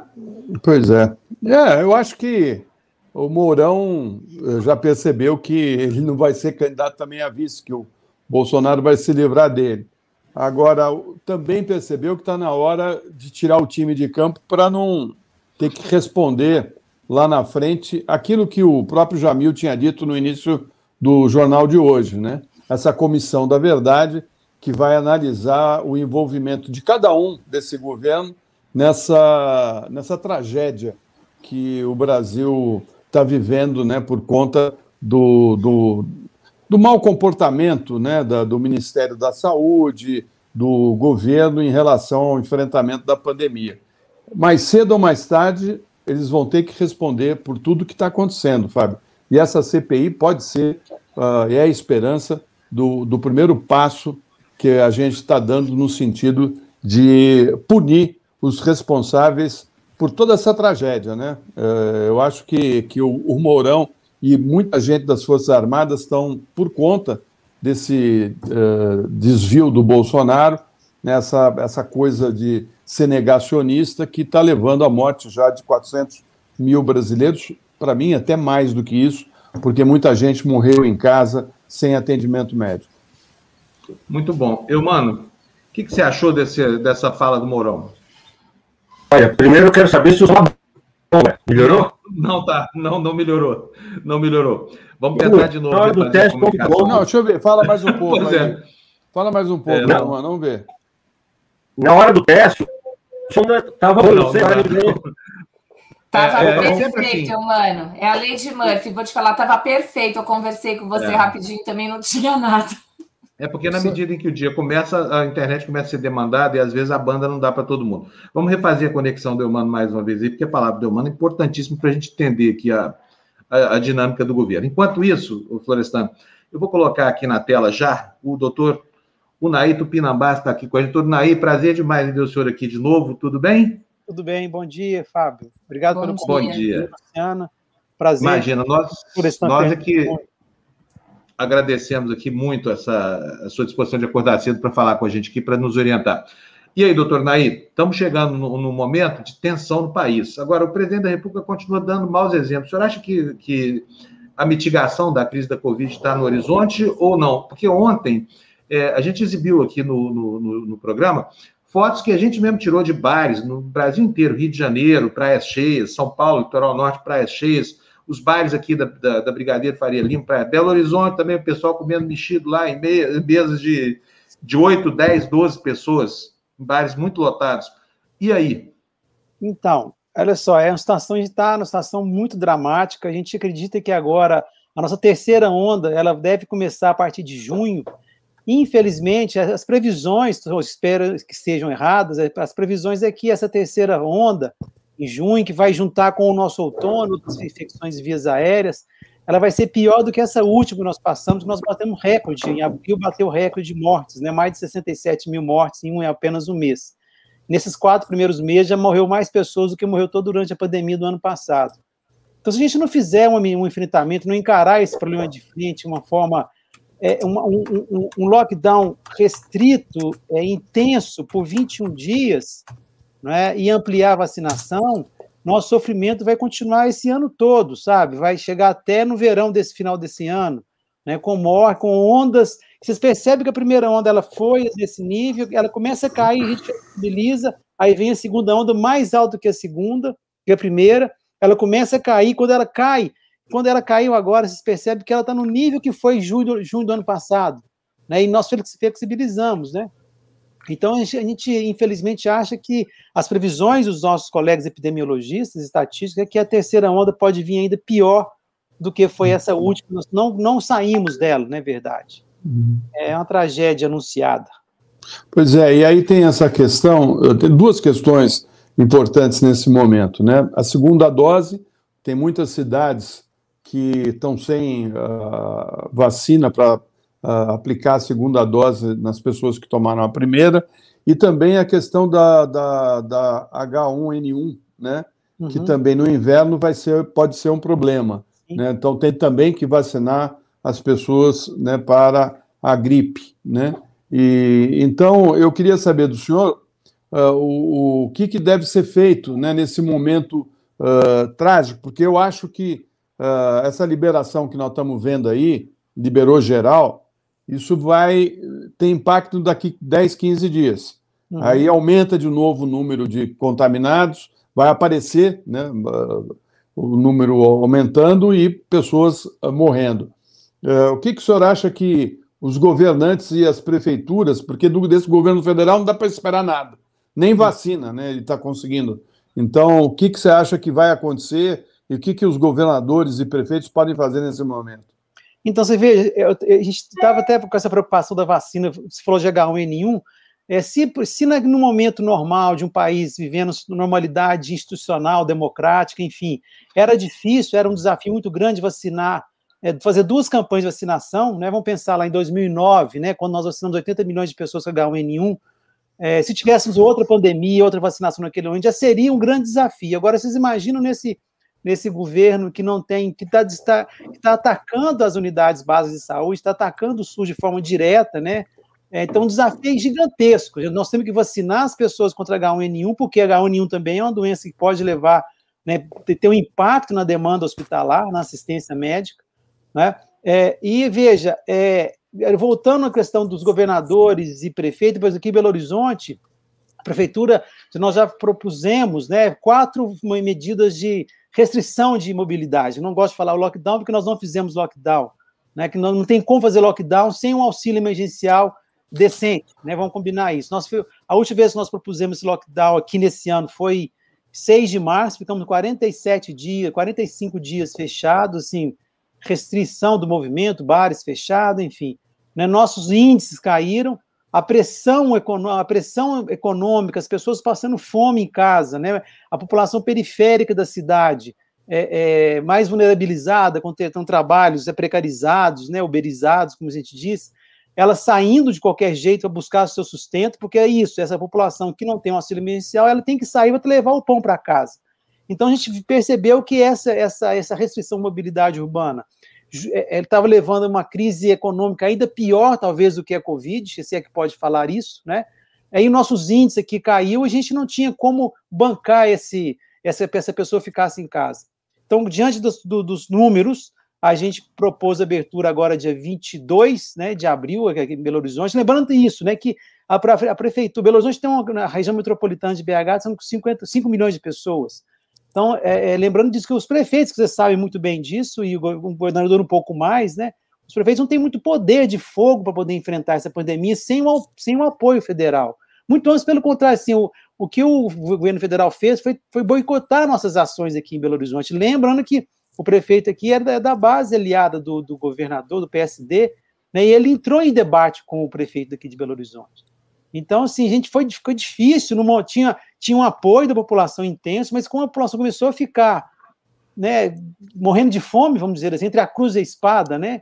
Pois é. É, eu acho que o Mourão eh, já percebeu que ele não vai ser candidato também a vice, que o Bolsonaro vai se livrar dele. Agora, também percebeu que está na hora de tirar o time de campo para não ter que responder lá na frente aquilo que o próprio Jamil tinha dito no início do jornal de hoje, né? Essa comissão da verdade que vai analisar o envolvimento de cada um desse governo nessa, nessa tragédia que o Brasil está vivendo né, por conta do, do, do mau comportamento né, da, do Ministério da Saúde, do governo em relação ao enfrentamento da pandemia. Mais cedo ou mais tarde, eles vão ter que responder por tudo que está acontecendo, Fábio. E essa CPI pode ser, uh, é a esperança do, do primeiro passo que a gente está dando no sentido de punir os responsáveis por toda essa tragédia. Né? Uh, eu acho que, que o, o Mourão e muita gente das Forças Armadas estão por conta desse uh, desvio do Bolsonaro, nessa essa coisa de ser negacionista que está levando à morte já de 400 mil brasileiros, para mim até mais do que isso, porque muita gente morreu em casa sem atendimento médico. Muito bom. Eu, mano, o que, que, você achou desse, dessa fala do Mourão? Olha, primeiro eu quero saber se o melhorou? Não, tá. Não, não melhorou. Não melhorou. Vamos tentar de novo. Do teste, não, deixa eu ver. Fala mais um pouco. é. Fala mais um pouco, é, não. Mano, vamos ver. Na hora do teste, estava não, não, Tava é, é, é perfeito, assim. mano. É a lei de Murphy. Vou te falar, tava perfeito. Eu conversei com você é. rapidinho também, não tinha nada. É porque na medida em que o dia começa, a internet começa a ser demandada e às vezes a banda não dá para todo mundo. Vamos refazer a conexão do Eumano mais uma vez aí, porque a palavra do Eumano é importantíssima para a gente entender aqui a, a, a, dinâmica do governo. Enquanto isso, o Florestan, eu vou colocar aqui na tela já o doutor Unaí Tupinambás está aqui com a gente. Doutor Unaí, prazer demais em ver o senhor aqui de novo, tudo bem? Tudo bem, bom dia, Fábio. Obrigado bom pelo convite. Bom dia. Luciana. Prazer. Imagina, nós, nós aqui agradecemos aqui muito essa a sua disposição de acordar cedo para falar com a gente aqui, para nos orientar. E aí, doutor Nair, estamos chegando no, no, momento de tensão no país. Agora, o presidente da República continua dando maus exemplos. O senhor acha que, que a mitigação da crise da Covid está no horizonte ou não? Porque ontem é, a gente exibiu aqui no, no, no, no programa fotos que a gente mesmo tirou de bares no Brasil inteiro, Rio de Janeiro, praias cheias, São Paulo, litoral norte, praias cheias, os bares aqui da, da, da Brigadeiro Faria Lima, praia Belo Horizonte também, o pessoal comendo mexido lá em mesas de, de 8, 10, 12 pessoas, em bares muito lotados. E aí? Então, olha só, é uma situação, a gente está numa situação muito dramática, a gente acredita que agora a nossa terceira onda, ela deve começar a partir de junho, Infelizmente, as previsões, espero que sejam erradas, as previsões é que essa terceira onda, em junho, que vai juntar com o nosso outono, das infecções vias aéreas, ela vai ser pior do que essa última que nós passamos, que nós batemos recorde, em abril bateu recorde de mortes, né? mais de 67 mil mortes em um, apenas um mês. Nesses quatro primeiros meses já morreu mais pessoas do que morreu todo durante a pandemia do ano passado. Então, se a gente não fizer um, um enfrentamento, não encarar esse problema de frente de uma forma é, um, um, um, lockdown restrito, é, intenso, por 21 dias, é, e ampliar a vacinação, nosso sofrimento vai continuar esse ano todo, sabe? Vai chegar até no verão desse final desse ano, né, com morte, com ondas. Vocês percebem que a primeira onda ela foi nesse nível, ela começa a cair, a gente flexibiliza, aí vem a segunda onda mais alta que a segunda, que a primeira, ela começa a cair, quando ela cai, quando ela caiu agora, vocês percebem que ela está no nível que foi junho, junho do ano passado, né? E nós flexibilizamos, né? Então, a gente, a gente, infelizmente, acha que as previsões dos nossos colegas epidemiologistas, estatísticos, é que a terceira onda pode vir ainda pior do que foi essa última. Nós não, não saímos dela, não é verdade? Uhum. É uma tragédia anunciada. Pois é, e aí tem essa questão, tem duas questões importantes nesse momento, né? A segunda dose, tem muitas cidades que estão sem uh, vacina para uh, aplicar a segunda dose nas pessoas que tomaram a primeira, e também a questão da, da, da H1N1, né? Uhum. Que também no inverno vai ser, pode ser um problema. Né? Então tem também que vacinar as pessoas né, para a gripe. Né? E, então eu queria saber do senhor uh, o, o que, que deve ser feito né, nesse momento trágico, porque eu acho que uh, essa liberação que nós estamos vendo aí, liberou geral, isso vai ter impacto daqui 10, 15 dias. Uhum. Aí aumenta de novo o número de contaminados, vai aparecer né, o número aumentando e pessoas uh, morrendo. Uh, o que, que o senhor acha que os governantes e as prefeituras, porque desse governo federal não dá para esperar nada, nem vacina, né? Ele está conseguindo. Então, o que, que você acha que vai acontecer? E o que, que os governadores e prefeitos podem fazer nesse momento? Então, você vê, a gente estava até com essa preocupação da vacina, você falou de H1N1, é, se, se no momento normal de um país vivendo normalidade institucional, democrática, enfim, era difícil, era um desafio muito grande vacinar, é, fazer duas campanhas de vacinação, né? Vamos pensar lá em 2009, né? Quando nós vacinamos 80 milhões de pessoas com H1N1, é, se tivéssemos outra pandemia, outra vacinação naquele momento, já seria um grande desafio. Agora, vocês imaginam nesse, nesse governo que não tem, que está tá, tá atacando as unidades básicas de saúde, está atacando o SUS de forma direta, né? É, então, um desafio gigantesco. Nós temos que vacinar as pessoas contra H1N1, porque H1N1 também é uma doença que pode levar, né, ter um impacto na demanda hospitalar, na assistência médica. Né? É, e veja, é, voltando à questão dos governadores e prefeitos, depois aqui em Belo Horizonte, a prefeitura, nós já propusemos né, quatro medidas de restrição de mobilidade. Eu não gosto de falar lockdown, porque nós não fizemos lockdown. Né, que não, não tem como fazer lockdown sem um auxílio emergencial decente, né? Vamos combinar isso. Nós, a última vez que nós propusemos esse lockdown aqui nesse ano foi 6 de março, ficamos 47 dias, 45 dias fechados, assim, restrição do movimento, bares fechados, enfim. Né? Nossos índices caíram, a pressão, a pressão econômica, as pessoas passando fome em casa, né? a população periférica da cidade é, é mais vulnerabilizada, com, trabalhos é, precarizados, né? uberizados, como a gente diz, ela saindo de qualquer jeito para buscar o seu sustento, porque é isso, essa população que não tem um auxílio emergencial, ela tem que sair para levar o pão para casa. Então a gente percebeu que essa, essa, essa restrição de mobilidade urbana é, estava levando uma crise econômica ainda pior, talvez, do que a Covid, se é que pode falar isso, né? Aí nossos índices aqui caiu, a gente não tinha como bancar esse, essa, essa pessoa ficasse em casa. Então, diante dos, do, dos números, a gente propôs a abertura agora dia 22 né, de abril aqui em Belo Horizonte. Lembrando isso, né, que a, a prefeitura, Belo Horizonte tem uma na região metropolitana de BH, são 50, 5 milhões de pessoas. Então, é, é, lembrando disso que os prefeitos, que vocês sabem muito bem disso, e o governador um pouco mais, né, os prefeitos não têm muito poder de fogo para poder enfrentar essa pandemia sem o, sem o apoio federal. Muito antes, pelo contrário, assim, o, o que o governo federal fez foi, foi boicotar nossas ações aqui em Belo Horizonte. Lembrando que o prefeito aqui era é da, base aliada do, do governador, do PSD, né, e ele entrou em debate com o prefeito aqui de Belo Horizonte. Então, assim, a gente foi, ficou difícil, numa, tinha, tinha um apoio da população intenso, mas como a população começou a ficar né, morrendo de fome, vamos dizer assim, entre a cruz e a espada, né,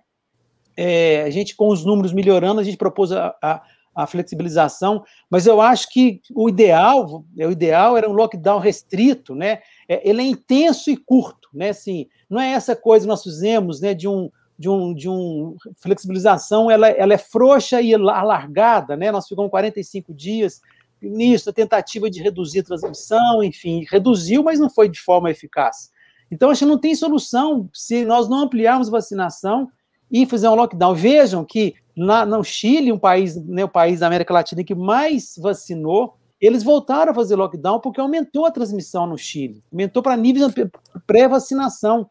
é, a gente, com os números melhorando, a gente propôs a, a, a, flexibilização, mas eu acho que o ideal, é, o ideal era um lockdown restrito, né, é, ele é intenso e curto, né, assim, não é essa coisa que nós fizemos, né, de um de um, de um flexibilização, ela, ela é frouxa e alargada, né? Nós ficamos 45 dias nisso, a tentativa de reduzir a transmissão, enfim, reduziu, mas não foi de forma eficaz. Então, acho que não tem solução se nós não ampliarmos vacinação e fizer um lockdown. Vejam que na, no Chile, um país, né, o país da América Latina que mais vacinou, eles voltaram a fazer lockdown porque aumentou a transmissão no Chile, aumentou para níveis pré-vacinação.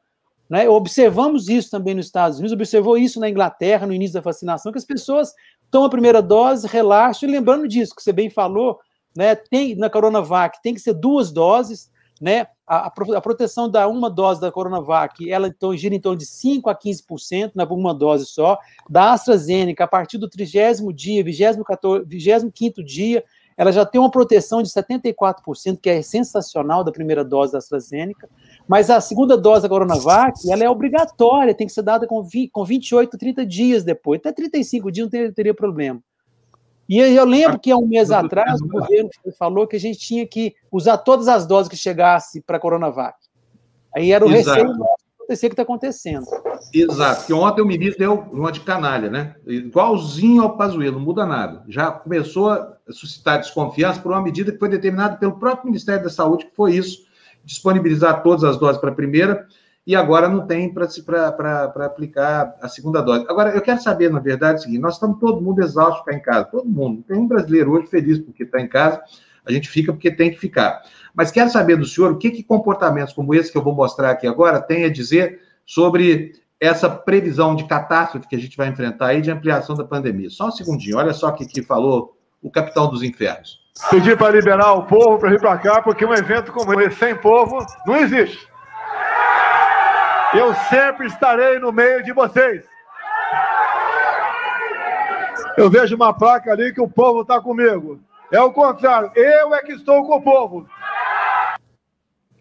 Né? Observamos isso também nos Estados Unidos, observou isso na Inglaterra, no início da vacinação, que as pessoas tomam a primeira dose, relaxam, e lembrando disso, que você bem falou, né, tem na Coronavac, tem que ser duas doses, né, a, a, proteção da uma dose da Coronavac, ela então gira em torno de 5 a 15% na uma dose só, da AstraZeneca, a partir do 30 dia, 25 dia, ela já tem uma proteção de 74%, que é sensacional da primeira dose da AstraZeneca, mas a segunda dose da Coronavac, ela é obrigatória, tem que ser dada com, 20, com 28, 30 dias depois, até 35 dias não teria, teria problema. E eu lembro que há um mês atrás o governo falou que a gente tinha que usar todas as doses que chegasse para a Coronavac. Aí era o Exato. receio acontecer o que está acontecendo. Exato, porque ontem o ministro deu uma de canalha, né? Igualzinho ao Pazuello, não muda nada. Já começou a suscitar desconfiança por uma medida que foi determinada pelo próprio Ministério da Saúde, que foi isso, disponibilizar todas as doses para a primeira, e agora não tem para aplicar a segunda dose. Agora, eu quero saber, na verdade, o seguinte: nós estamos todo mundo exausto ficar em casa, todo mundo. Tem um brasileiro hoje feliz porque está em casa, a gente fica porque tem que ficar. Mas quero saber do senhor o que, que comportamentos como esse que eu vou mostrar aqui agora tem a dizer sobre essa previsão de catástrofe que a gente vai enfrentar aí de ampliação da pandemia. Só um segundinho, olha só o que, que falou o capitão dos infernos. Pedir para liberar o povo para vir para cá, porque um evento como esse sem povo não existe. Eu sempre estarei no meio de vocês. Eu vejo uma placa ali que o povo está comigo. É o contrário, eu é que estou com o povo.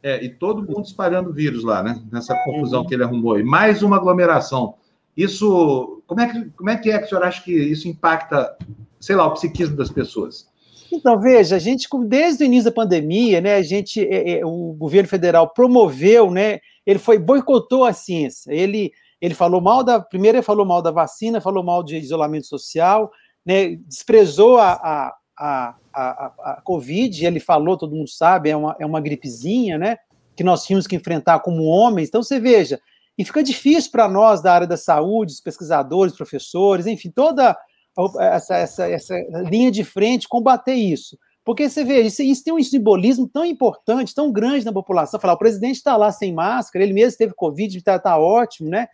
É, e todo mundo espalhando vírus lá, né? Nessa confusão que ele arrumou. E mais uma aglomeração. Isso, como é, que, como é que é que o senhor acha que isso impacta, sei lá, o psiquismo das pessoas? Então, veja, a gente, desde o início da pandemia, né, a gente, é, é, o governo federal promoveu, né, ele foi, boicotou a ciência, ele, ele falou mal da, primeiro ele falou mal da vacina, falou mal de isolamento social, né, desprezou a, a, a, a, a Covid, ele falou, todo mundo sabe, é uma, é uma gripezinha, né, que nós tínhamos que enfrentar como homens, então você veja, e fica difícil para nós da área da saúde, os pesquisadores, professores, enfim, toda essa, essa, essa linha de frente combater isso. Porque você vê, isso, isso, tem um simbolismo tão importante, tão grande na população. Falar, o presidente está lá sem máscara, ele mesmo teve Covid, está tá ótimo, né?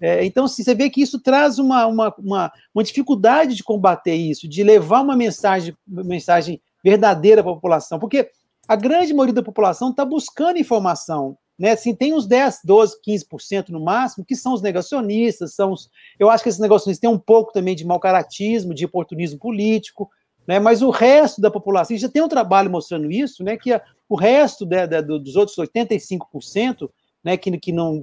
É, então, assim, você vê que isso traz uma, uma, uma, uma, dificuldade de combater isso, de levar uma mensagem, uma mensagem verdadeira para a população, porque a grande maioria da população está buscando informação, né? Assim, tem uns 10, 12, 15% no máximo, que são os negacionistas, são os. Eu acho que esses negacionistas têm um pouco também de mau caratismo, de oportunismo político, né? Mas o resto da população, já tem um trabalho mostrando isso, né? Que a, o resto de, de, dos outros 85%, né, que, que não.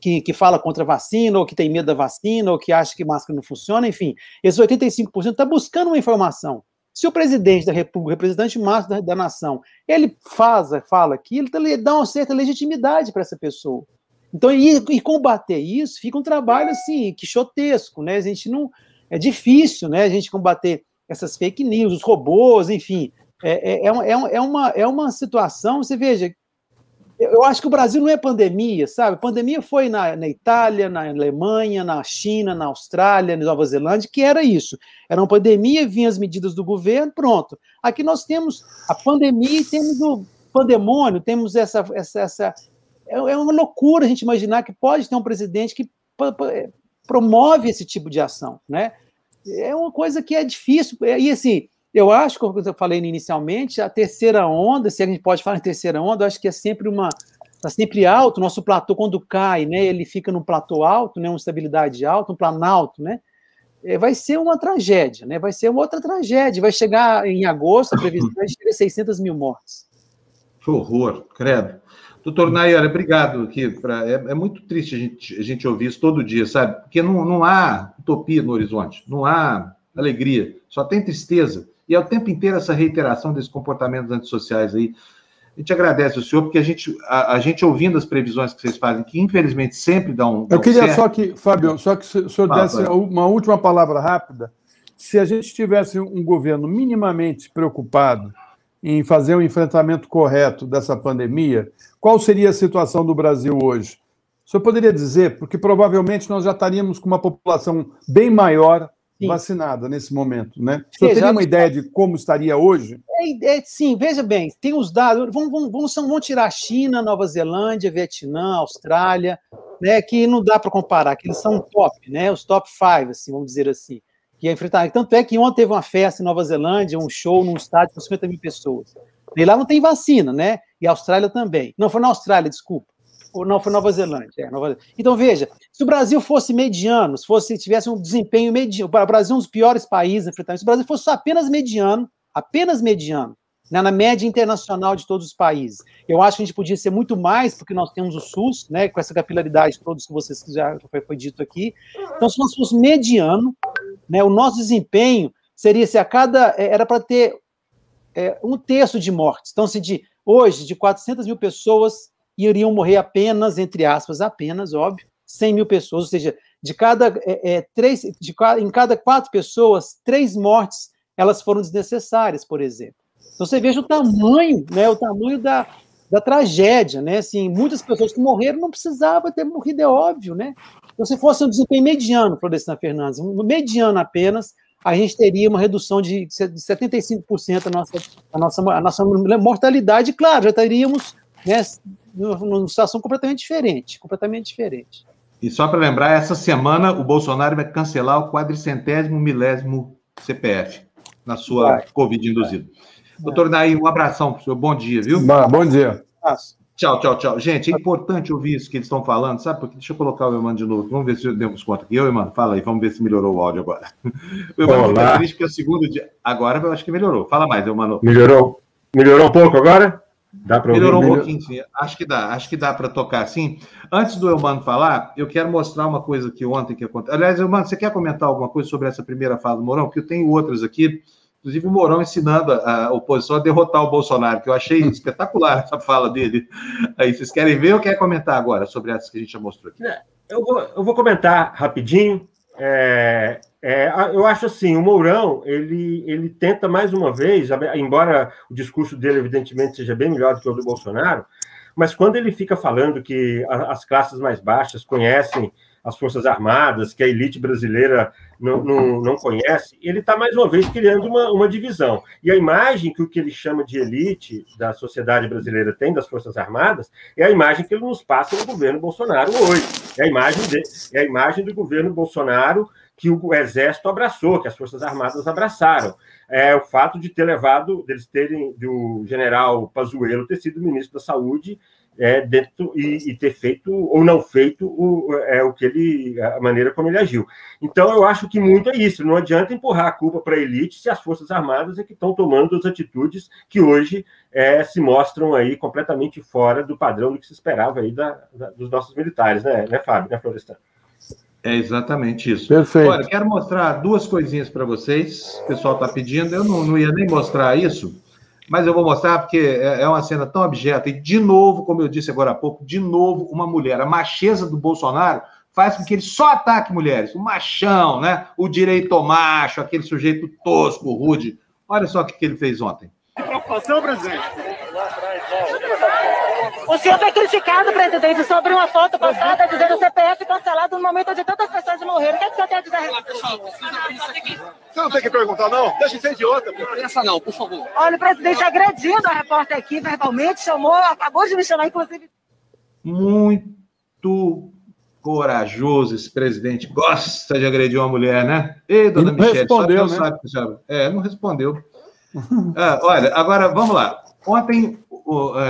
que, que fala contra a vacina, ou que tem medo da vacina, ou que acha que máscara não funciona, enfim, esses 85% está buscando uma informação. Se o presidente da República, o representante máximo da, da nação, ele faz, fala aquilo, ele dá uma certa legitimidade para essa pessoa. Então, e, e, combater isso fica um trabalho assim, quixotesco, né? A gente não. É difícil, né? A gente combater essas fake news, os robôs, enfim. É, é, é, é uma, é uma situação, você veja, eu acho que o Brasil não é pandemia, sabe? Pandemia foi na, na, Itália, na Alemanha, na China, na Austrália, na Nova Zelândia, que era isso. Era uma pandemia, vinham as medidas do governo, pronto. Aqui nós temos a pandemia e temos o pandemônio, temos essa. essa, essa é, é uma loucura a gente imaginar que pode ter um presidente que promove esse tipo de ação, né? É uma coisa que é difícil. E assim, eu acho, como eu falei inicialmente, a terceira onda, se a gente pode falar em terceira onda, eu acho que é sempre uma. Está sempre alto, nosso platô, quando cai, né, ele fica num platô alto, né, uma estabilidade alta, um planalto, né? É, vai ser uma tragédia, né? Vai ser uma outra tragédia. Vai chegar em agosto, a previsão é de 600 mil mortes. Que horror, credo. Doutor Nayara, obrigado aqui. Pra, é, é, muito triste a gente, a gente ouvir isso todo dia, sabe? Porque não, não há utopia no horizonte, não há alegria, só tem tristeza. E é o tempo inteiro essa reiteração desses comportamentos antissociais aí. A gente agradece o senhor, porque a gente, a, a gente ouvindo as previsões que vocês fazem, que infelizmente sempre dão. dão Eu queria certo. só que, Fábio, só que o senhor ah, desse uma última palavra rápida. Se a gente tivesse um governo minimamente preocupado em fazer o um enfrentamento correto dessa pandemia, qual seria a situação do Brasil hoje? O senhor poderia dizer, porque provavelmente nós já estaríamos com uma população bem maior sim. vacinada nesse momento, né? Você tem uma ideia de como estaria hoje? É, é, sim, veja bem, tem os dados, vamos, vamos, vamos, vamos tirar China, Nova Zelândia, Vietnã, Austrália, né, que não dá para comparar, que eles são top, né, os top five, assim, vamos dizer assim, que é enfrentar. Tanto é que ontem teve uma festa em Nova Zelândia, um show num estádio com 50 mil pessoas. E lá não tem vacina, né? E a Austrália também. Não, foi na Austrália, desculpa. Não, foi Nova Zelândia. É, Nova... Então, veja, se o Brasil fosse mediano, se fosse, tivesse um desempenho mediano, o Brasil é um dos piores países a enfrentar se o Brasil fosse apenas mediano, apenas mediano, né, na média internacional de todos os países. Eu acho que a gente podia ser muito mais, porque nós temos o SUS, né, com essa capilaridade todos que vocês já foi, foi dito aqui. Então, se nós fosse mediano, né, o nosso desempenho seria se a cada é, era para ter é, um terço de mortes. Então, se de hoje de 400 mil pessoas iriam morrer apenas, entre aspas, apenas, óbvio, 100 mil pessoas, ou seja, de cada é, é, três, de, em cada quatro pessoas, três mortes elas foram desnecessárias, por exemplo. Então você veja o tamanho, né, o tamanho da, da tragédia, né? Assim, muitas pessoas que morreram não precisavam ter morrido, é óbvio, né? Então, se fosse um desempenho mediano, Florestan Fernandes, mediano apenas, a gente teria uma redução de 75% a nossa, a nossa, a nossa mortalidade, claro, já estaríamos né, numa situação completamente diferente, completamente diferente. E só para lembrar, essa semana o Bolsonaro vai cancelar o quadricentésimo milésimo CPF na sua vai, Covid induzida. Doutor Nair, um abração para o senhor. Bom dia, viu? Bom, bom dia. Tchau, tchau, tchau. Gente, é importante ouvir isso que eles estão falando, sabe? Porque deixa eu colocar o Emano de novo. Vamos ver se demos conta aqui. Eu, Emano, fala aí, vamos ver se melhorou o áudio agora. O Emano fica triste porque é o segundo dia. Agora eu acho que melhorou. Fala mais, Emano. Melhorou. Melhorou um pouco agora? Dá para Melhorou um pouquinho, sim. Acho que dá, acho que dá para tocar assim. Antes do Eumano falar, eu quero mostrar uma coisa que ontem que aconteceu. Aliás, Eumano, você quer comentar alguma coisa sobre essa primeira fala do Mourão? Porque eu tenho outras aqui, inclusive o Mourão ensinando a, oposição a derrotar o Bolsonaro, que eu achei espetacular essa fala dele. Aí, vocês querem ver ou quer comentar agora sobre essa que a gente já mostrou aqui? É, eu vou, eu vou comentar rapidinho. É, é, eu acho assim, o Mourão, ele, ele tenta mais uma vez, embora o discurso dele, evidentemente, seja bem melhor do que o do Bolsonaro, mas quando ele fica falando que as classes mais baixas conhecem as Forças Armadas, que a elite brasileira não, não, não conhece, ele está mais uma vez criando uma, uma divisão. E a imagem que o que ele chama de elite da sociedade brasileira tem das Forças Armadas é a imagem que ele nos passa no governo Bolsonaro hoje. É a imagem, de, é a imagem do governo Bolsonaro que o Exército abraçou, que as Forças Armadas abraçaram. É o fato de ter levado, deles terem, do general Pazuello ter sido ministro da Saúde é, dentro, e, e, ter feito ou não feito o, é, o que ele, a maneira como ele agiu. Então, eu acho que muito é isso. Não adianta empurrar a culpa para a elite se as Forças Armadas é que estão tomando as atitudes que hoje é, se mostram aí completamente fora do padrão do que se esperava aí da, da, dos nossos militares, né, né Fábio, né, Florestan? É exatamente isso. Perfeito. Olha, quero mostrar duas coisinhas para vocês. O pessoal está pedindo. Eu não, não ia nem mostrar isso, mas eu vou mostrar porque é, é uma cena tão objeto. E, de novo, como eu disse agora há pouco, de novo, uma mulher. A macheza do Bolsonaro faz com que ele só ataque mulheres. O machão, né? O direito macho, aquele sujeito tosco, rude. Olha só o que, que ele fez ontem. Que preocupação, presidente. O senhor foi criticado, presidente, sobre uma foto passada dizendo o CPF cancelado no momento onde tantas pessoas morreram. O que, é que o senhor tem a dizer? Você não tem que perguntar, não? Deixa de ser idiota. Pensa não, por favor. Olha, o presidente agredindo a repórter aqui verbalmente, chamou, acabou de me chamar, inclusive. Muito corajoso esse presidente. Gosta de agredir uma mulher, né? Ei, dona Michelle, respondeu, né? sabe, É, não respondeu. Ah, olha, agora vamos lá. Ontem, é,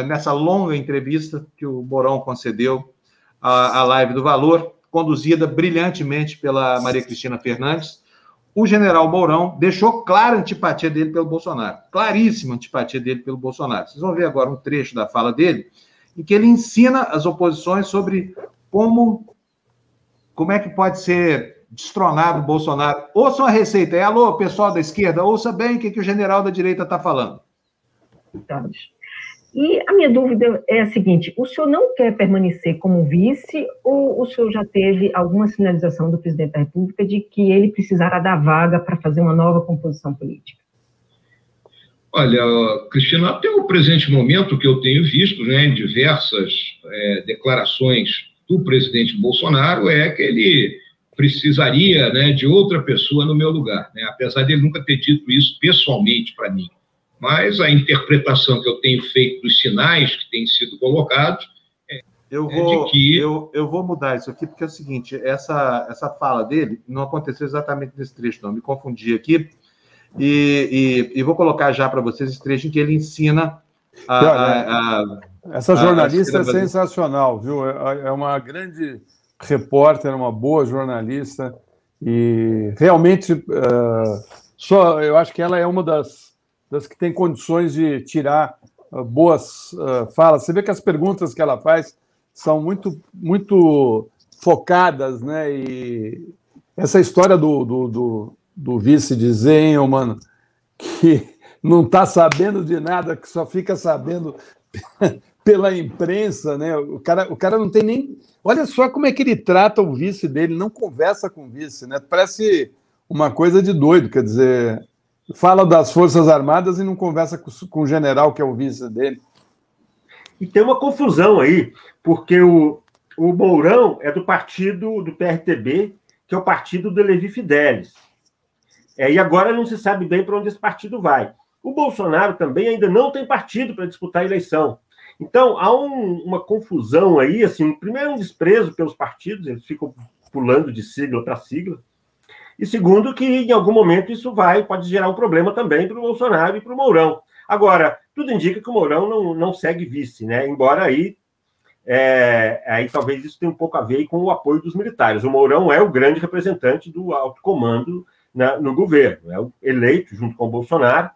nessa longa entrevista que o Morão concedeu à, live do Valor, conduzida brilhantemente pela Maria Cristina Fernandes, o general Mourão deixou clara a antipatia dele pelo Bolsonaro. Claríssima antipatia dele pelo Bolsonaro. Vocês vão ver agora um trecho da fala dele, em que ele ensina as oposições sobre como, como é que pode ser destronado o Bolsonaro. Ouçam a receita. É, alô, pessoal da esquerda, ouça bem o que, que o general da direita está falando. E a minha dúvida é a seguinte: o senhor não quer permanecer como vice ou o senhor já teve alguma sinalização do presidente da República de que ele precisará da vaga para fazer uma nova composição política? Olha, Cristina, até o presente momento que eu tenho visto, né, em diversas é, declarações do presidente Bolsonaro, é que ele precisaria né, de outra pessoa no meu lugar, né, apesar de ele nunca ter dito isso pessoalmente para mim mas a interpretação que eu tenho feito dos sinais que têm sido colocados é, eu vou, é que... eu, eu vou mudar isso aqui, porque é o seguinte, essa, essa fala dele não aconteceu exatamente nesse trecho, não, me confundi aqui, e, e, e vou colocar já para vocês esse trecho em que ele ensina a... a, a essa jornalista a, é sensacional, viu? É, é uma grande repórter, uma boa jornalista, e realmente, uh, só, eu acho que ela é uma das das que têm condições de tirar uh, boas uh, falas. Você vê que as perguntas que ela faz são muito, muito focadas, né? E essa história do, do, do, do vice de Zenelman, que não está sabendo de nada, que só fica sabendo pela imprensa, né? O cara, o cara não tem nem. Olha só como é que ele trata o vice dele, não conversa com o vice, né? Parece uma coisa de doido, quer dizer, fala das Forças Armadas e não conversa com, com o general, que é o vice dele. E tem uma confusão aí, porque o, o Mourão é do partido do PRTB, que é o partido do Levi Fidelis. É, e agora não se sabe bem para onde esse partido vai. O Bolsonaro também ainda não tem partido para disputar a eleição. Então, há um, uma confusão aí, assim, primeiro um desprezo pelos partidos, eles ficam pulando de sigla para sigla, e segundo, que em algum momento isso vai, pode gerar um problema também para o Bolsonaro e para o Mourão. Agora, tudo indica que o Mourão não, não segue vice, né? Embora aí, é, aí talvez isso tenha um pouco a ver com o apoio dos militares. O Mourão é o grande representante do alto comando na, no governo, é o eleito junto com o Bolsonaro,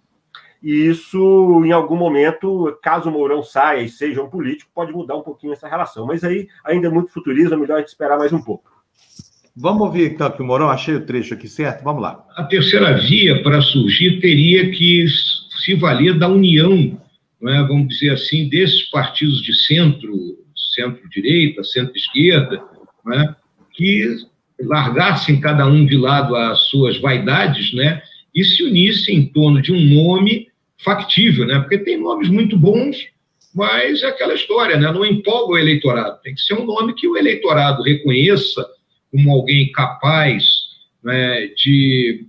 e isso, em algum momento, caso o Mourão saia e seja um político, pode mudar um pouquinho essa relação. Mas aí ainda é muito futurismo, é melhor a gente esperar mais um pouco. Vamos ouvir então que o Mourão, achei o trecho aqui certo, vamos lá. A terceira via para surgir teria que se valer da união, é, vamos dizer assim, desses partidos de centro, centro-direita, centro-esquerda, é, que largassem cada um de lado as suas vaidades, né, e se unissem em torno de um nome factível, né, porque tem nomes muito bons, mas é aquela história, né, não empolga o eleitorado, tem que ser um nome que o eleitorado reconheça como alguém capaz né, de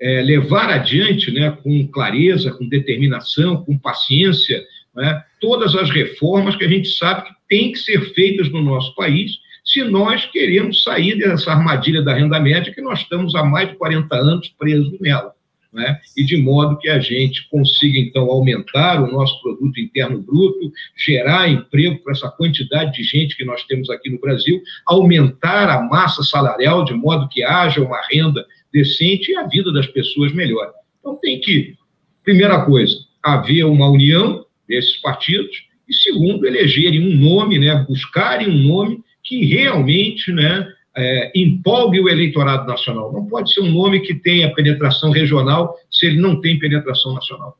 é, levar adiante né, com clareza, com determinação, com paciência, né, todas as reformas que a gente sabe que tem que ser feitas no nosso país se nós queremos sair dessa armadilha da renda média que nós estamos há mais de 40 anos presos nela. Né? E de modo que a gente consiga, então, aumentar o nosso produto interno bruto, gerar emprego para essa quantidade de gente que nós temos aqui no Brasil, aumentar a massa salarial de modo que haja uma renda decente e a vida das pessoas melhore. Então, tem que, primeira coisa, haver uma união desses partidos, e segundo, elegerem um nome, né, buscarem um nome que realmente né, é, empolgue o eleitorado nacional. Não pode ser um nome que tenha penetração regional se ele não tem penetração nacional.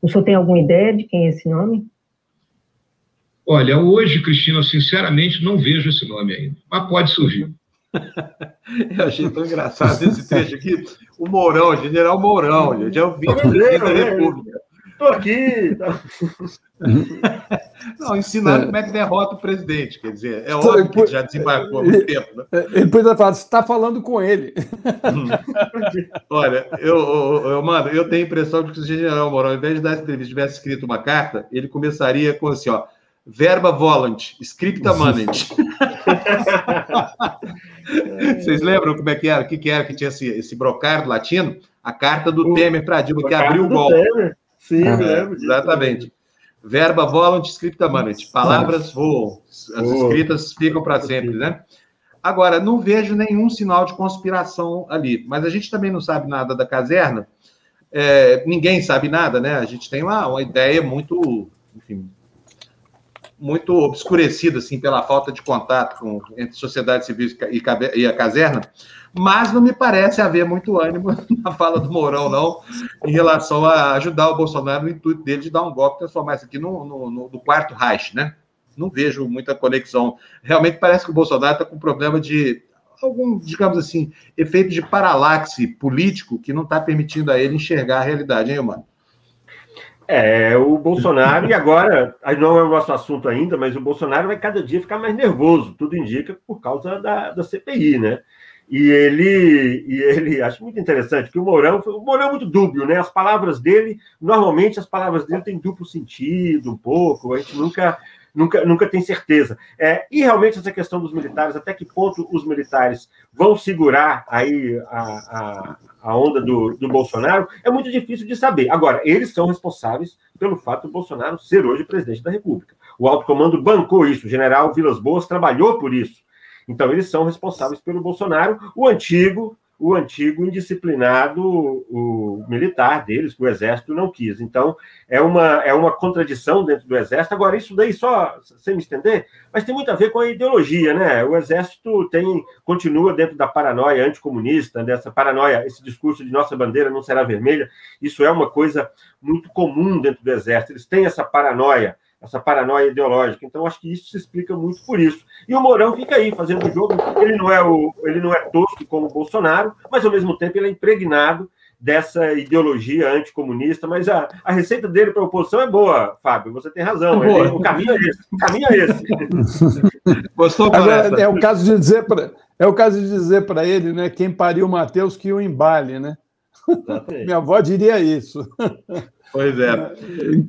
O senhor tem alguma ideia de quem é esse nome? Olha, hoje, Cristina, sinceramente, não vejo esse nome ainda, mas pode surgir. Eu achei tão engraçado esse trecho aqui. O Mourão, General Mourão, gente, é o vice-presidente da República. Estou aqui. Tá. Não, ensinando é. como é que derrota o presidente. Quer dizer, é óbvio que já desembarcou há muito tempo. Né? Ele poderia falar, você está falando com ele. Olha, eu, eu, eu, mano, eu tenho a impressão de que se o general Mourão, ao invés de dar essa entrevista, tivesse escrito uma carta, ele começaria com assim, ó, verba volant, scripta manent. Vocês lembram como é que era? O que, que era que tinha esse, esse brocardo latino? A carta do o, Temer para Dilma, que abriu o golpe. Temer. Sim, é, lembro. Exatamente. Verba volant, scripta manent. Palavras voam, as escritas ficam para sempre, né? Agora, não vejo nenhum sinal de conspiração ali, mas a gente também não sabe nada da caserna. É, ninguém sabe nada, né? A gente tem uma, uma ideia muito, enfim, muito obscurecida assim pela falta de contato com, entre sociedade civil e, e a caserna, mas não me parece haver muito ânimo na fala do Mourão, não, em relação a ajudar o Bolsonaro no intuito dele de dar um golpe, transformar isso aqui no, no, no, no quarto Reich, né? Não vejo muita conexão. Realmente parece que o Bolsonaro está com problema de algum, digamos assim, efeito de paralaxe político que não está permitindo a ele enxergar a realidade, hein, mano? É, o Bolsonaro, e agora, não é o nosso assunto ainda, mas o Bolsonaro vai cada dia ficar mais nervoso, tudo indica por causa da, da CPI, né? E ele, e ele, acho muito interessante que o Mourão, o Mourão é muito dúbio, né? As palavras dele, normalmente as palavras dele têm duplo sentido, um pouco, a gente nunca, nunca, nunca tem certeza. É, e realmente essa questão dos militares, até que ponto os militares vão segurar aí a, a, a onda do, do Bolsonaro, é muito difícil de saber. Agora, eles são responsáveis pelo fato do Bolsonaro ser hoje presidente da República. O alto comando bancou isso, o general Vilas Boas trabalhou por isso. Então, eles são responsáveis pelo Bolsonaro. O antigo o antigo indisciplinado o militar deles, que o exército não quis. Então, é uma, é uma contradição dentro do exército. Agora, isso daí, só sem me estender, mas tem muito a ver com a ideologia, né? O exército tem continua dentro da paranoia anticomunista, dessa paranoia, esse discurso de nossa bandeira não será vermelha. Isso é uma coisa muito comum dentro do exército. Eles têm essa paranoia essa paranoia ideológica. Então, acho que isso se explica muito por isso. E o Mourão fica aí fazendo o jogo. Ele não é o, ele não é tosco como o Bolsonaro, mas ao mesmo tempo ele é impregnado dessa ideologia anticomunista. Mas a, a receita dele para a oposição é boa, Fábio. Você tem razão. É ele, o caminho é esse. O caminho é esse. Gostou? Agora, é o caso de dizer para é o caso de dizer para ele, né? Quem pariu Mateus que o embale, né? Minha avó diria isso. Pois é,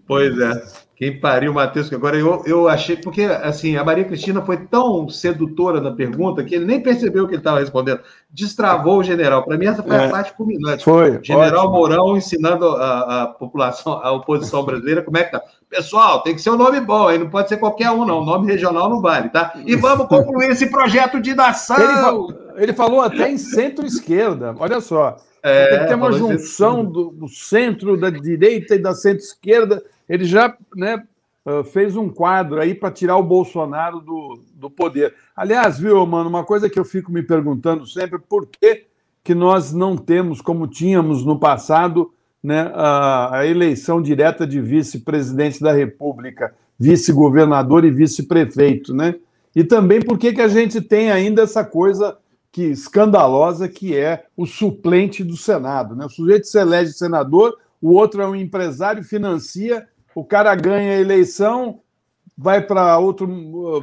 pois é. Quem pariu, Matheus, que agora eu, eu achei, porque assim, a Maria Cristina foi tão sedutora na pergunta que ele nem percebeu que ele estava respondendo. Destravou o general. Para mim, essa foi é, a parte culminante. Foi. General ótimo. Mourão ensinando a, a, população, a oposição brasileira, como é que tá. Pessoal, tem que ser um nome bom, aí não pode ser qualquer um, não. O nome regional não vale, tá? E vamos concluir esse projeto de nação. Ele, falou, ele falou até em centro-esquerda. Olha só. É, tem que ter uma junção do, do, centro, da direita e da centro-esquerda. Ele já né, ah, fez um quadro aí para tirar o Bolsonaro do, do poder. Aliás, viu, mano, uma coisa que eu fico me perguntando sempre, por que, que nós não temos, como tínhamos no passado, né, a, a eleição direta de vice-presidente da República, vice-governador e vice-prefeito, né? E também por que, que a gente tem ainda essa coisa que escandalosa que é o suplente do Senado. Né? O sujeito se elege senador, o outro é um empresário, financia, o cara ganha a eleição, vai para outro,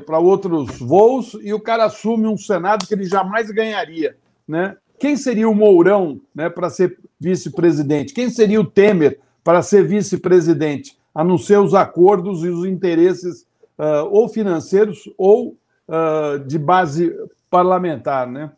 outros voos e o cara assume um Senado que ele jamais ganharia. Né? Quem seria o Mourão né, para ser vice-presidente? Quem seria o Temer para ser vice-presidente? A não ser os acordos e os interesses uh, ou financeiros ou uh, de base parlamentar, né?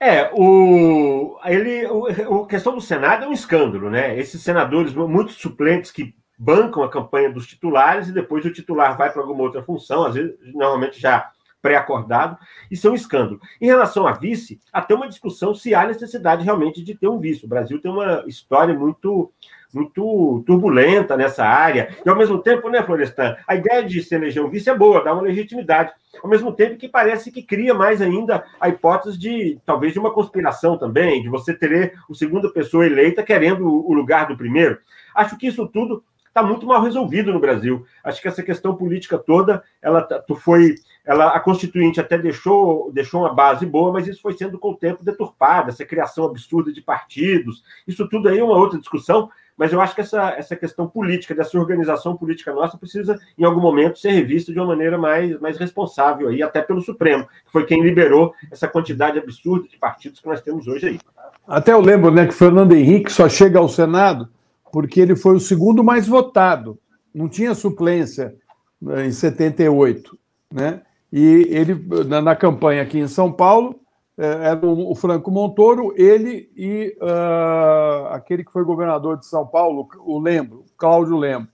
É, o, ele, o, a questão do Senado é um escândalo, né? Esses senadores, muitos suplentes que bancam a campanha dos titulares e depois o titular vai para alguma outra função, às vezes, normalmente já pré-acordado, isso é um escândalo. Em relação a vice, até uma discussão se há necessidade realmente de ter um vice. O Brasil tem uma história muito muito turbulenta nessa área. E, ao mesmo tempo, né, Florestan, a ideia de se eleger um vice é boa, dá uma legitimidade. Ao mesmo tempo que parece que cria mais ainda a hipótese de, talvez, de uma conspiração também, de você ter o segunda pessoa eleita querendo o lugar do primeiro. Acho que isso tudo está muito mal resolvido no Brasil. Acho que essa questão política toda, ela tá, foi, ela a Constituinte até deixou, deixou uma base boa, mas isso foi sendo com o tempo deturpado, essa criação absurda de partidos. Isso tudo aí é uma outra discussão, mas eu acho que essa, essa questão política, dessa organização política nossa, precisa, em algum momento, ser revista de uma maneira mais, mais responsável, aí, até pelo Supremo, que foi quem liberou essa quantidade absurda de partidos que nós temos hoje aí. Até eu lembro né, que Fernando Henrique só chega ao Senado porque ele foi o segundo mais votado. Não tinha suplência né, em 78. Né? E ele, na, na campanha aqui em São Paulo, era o Franco Montoro, ele e uh, aquele que foi governador de São Paulo, o Lembro, Cláudio Lembro.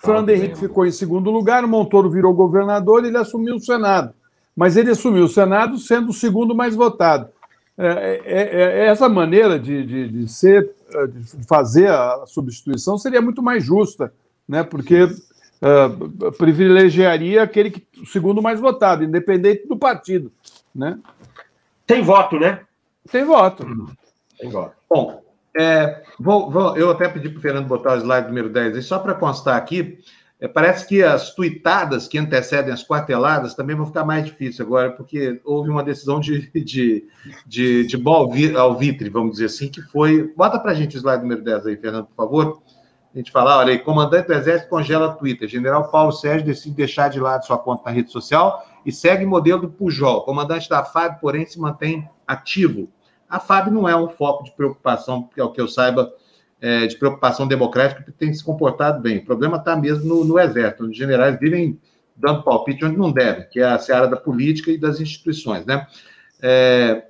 Fernando Henrique ficou em segundo lugar, o Montoro virou governador e ele assumiu o Senado. Mas ele assumiu o Senado sendo o segundo mais votado. É, é, é, é essa maneira de, de, de, ser, de fazer a substituição seria muito mais justa, né? porque uh, privilegiaria aquele que, o segundo mais votado, independente do partido. Né? Tem voto, né? Tem voto. Tem voto. Bom, é, vou, vou, eu até pedi para o Fernando botar o slide número 10 e só para constar aqui, é, parece que as tuitadas que antecedem as quarteladas também vão ficar mais difíceis agora, porque houve uma decisão de, de, de, de bom alvitre, vamos dizer assim, que foi. Bota para a gente o slide número 10 aí, Fernando, por favor. A gente falar, olha aí, comandante do Exército congela Twitter. General Paulo Sérgio decide deixar de lado sua conta na rede social e segue modelo do Pujol. Comandante da FAB, porém, se mantém ativo. A FAB não é um foco de preocupação, que é o que eu saiba, é, de preocupação democrática, que tem se comportado bem. O problema está mesmo no, no, Exército, onde generais vivem dando palpite onde não devem, que é a seara da política e das instituições. Né? É,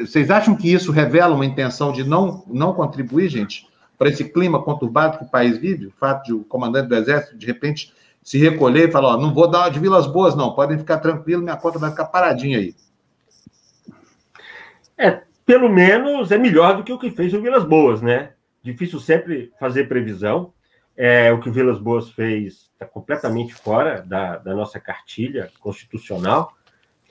vocês acham que isso revela uma intenção de não, não contribuir, gente, para esse clima conturbado que o país vive? O fato de o comandante do Exército, de repente, se recolher e falar, ó, não vou dar de Vilas Boas, não, podem ficar tranquilos, minha conta vai ficar paradinha aí. É, pelo menos é melhor do que o que fez o Vilas Boas, né? Difícil sempre fazer previsão. É, o que o Vilas Boas fez está completamente fora da, da nossa cartilha constitucional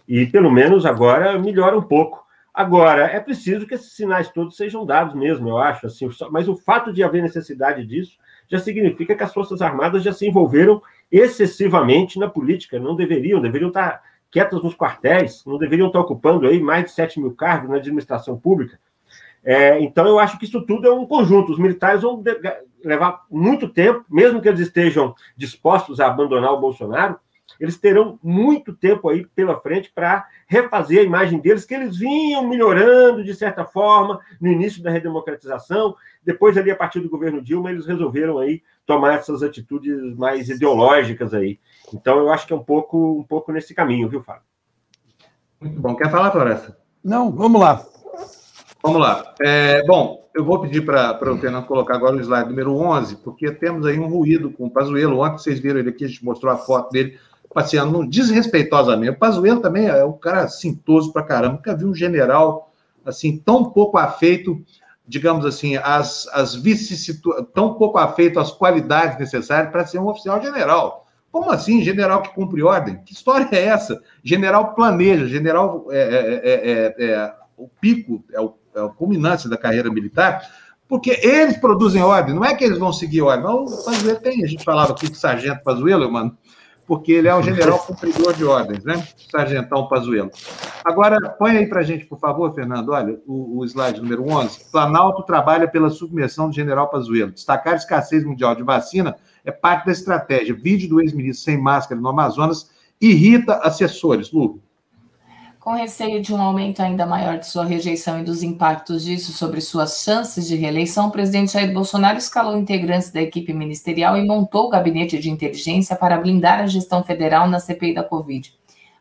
e pelo menos agora melhora um pouco. Agora, é preciso que esses sinais todos sejam dados mesmo, eu acho. Assim, mas o fato de haver necessidade disso já significa que as Forças Armadas já se envolveram excessivamente na política. Não deveriam, deveriam estar quietas nos quartéis, não deveriam estar ocupando aí mais de 7 mil cargos na administração pública. É, então, eu acho que isso tudo é um conjunto. Os militares vão levar muito tempo, mesmo que eles estejam dispostos a abandonar o Bolsonaro, eles terão muito tempo aí pela frente para refazer a imagem deles, que eles vinham melhorando de certa forma no início da redemocratização. Depois, ali, a partir do governo Dilma, eles resolveram aí tomar essas atitudes mais ideológicas aí. Então, eu acho que é um pouco, um pouco nesse caminho, viu, Fábio? Muito bom. Quer falar, Floresta? Não, vamos lá. Vamos lá. É, bom, eu vou pedir para o Fernando colocar agora o slide número 11, porque temos aí um ruído com o Pazuello. Ontem vocês viram ele aqui, a gente mostrou a foto dele passeando desrespeitosamente. O Pazuello também é um cara sintoso para caramba. Nunca vi um general assim tão pouco afeito, digamos assim, as, as vicissituações, tão pouco afeito às qualidades necessárias para ser um oficial general. Como assim, general que cumpre ordem? Que história é essa? General planeja, general é, é, é, é o pico, é o é a culminância da carreira militar, porque eles produzem ordem, não é que eles vão seguir ordem. Não, o Pazuello tem, a gente falava aqui de Sargento Pazuello, mano, porque ele é um general cumpridor de ordens, né? Sargentão Pazuello. Agora, põe aí para a gente, por favor, Fernando, olha, o, o, slide número 11. Planalto trabalha pela submersão do general Pazuello. Destacar a escassez mundial de vacina é parte da estratégia. Vídeo do ex-ministro sem máscara no Amazonas irrita assessores. Lu. Com receio de um aumento ainda maior de sua rejeição e dos impactos disso sobre suas chances de reeleição, o presidente Jair Bolsonaro escalou integrantes da equipe ministerial e montou o gabinete de inteligência para blindar a gestão federal na CPI da Covid.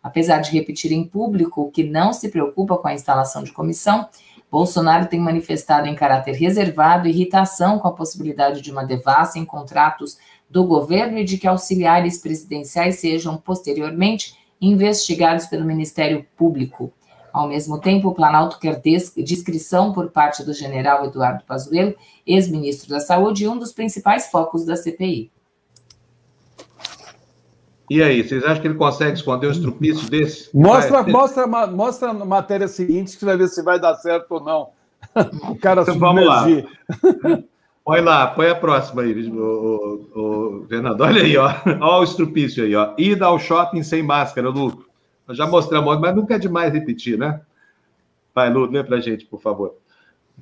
Apesar de repetir em público que não se preocupa com a instalação de comissão, Bolsonaro tem manifestado em caráter reservado irritação com a possibilidade de uma devassa em contratos do governo e de que auxiliares presidenciais sejam posteriormente investigados pelo Ministério Público. Ao mesmo tempo, o Planalto quer descrição por parte do general Eduardo Pazuello, ex-ministro da Saúde e um dos principais focos da CPI. E aí, vocês acham que ele consegue esconder um estrupício desse? Mostra, vai, mostra, mostra a matéria seguinte que vai ver se vai dar certo ou não. O cara então, Vamos lá. Põe lá, põe a próxima aí, o, o, o Fernando. Olha aí, ó. Olha o estrupício aí, ó. Ida ao shopping sem máscara, Lu. Nós já mostramos, mas nunca é demais repetir, né? Vai, Lu, lê pra gente, por favor.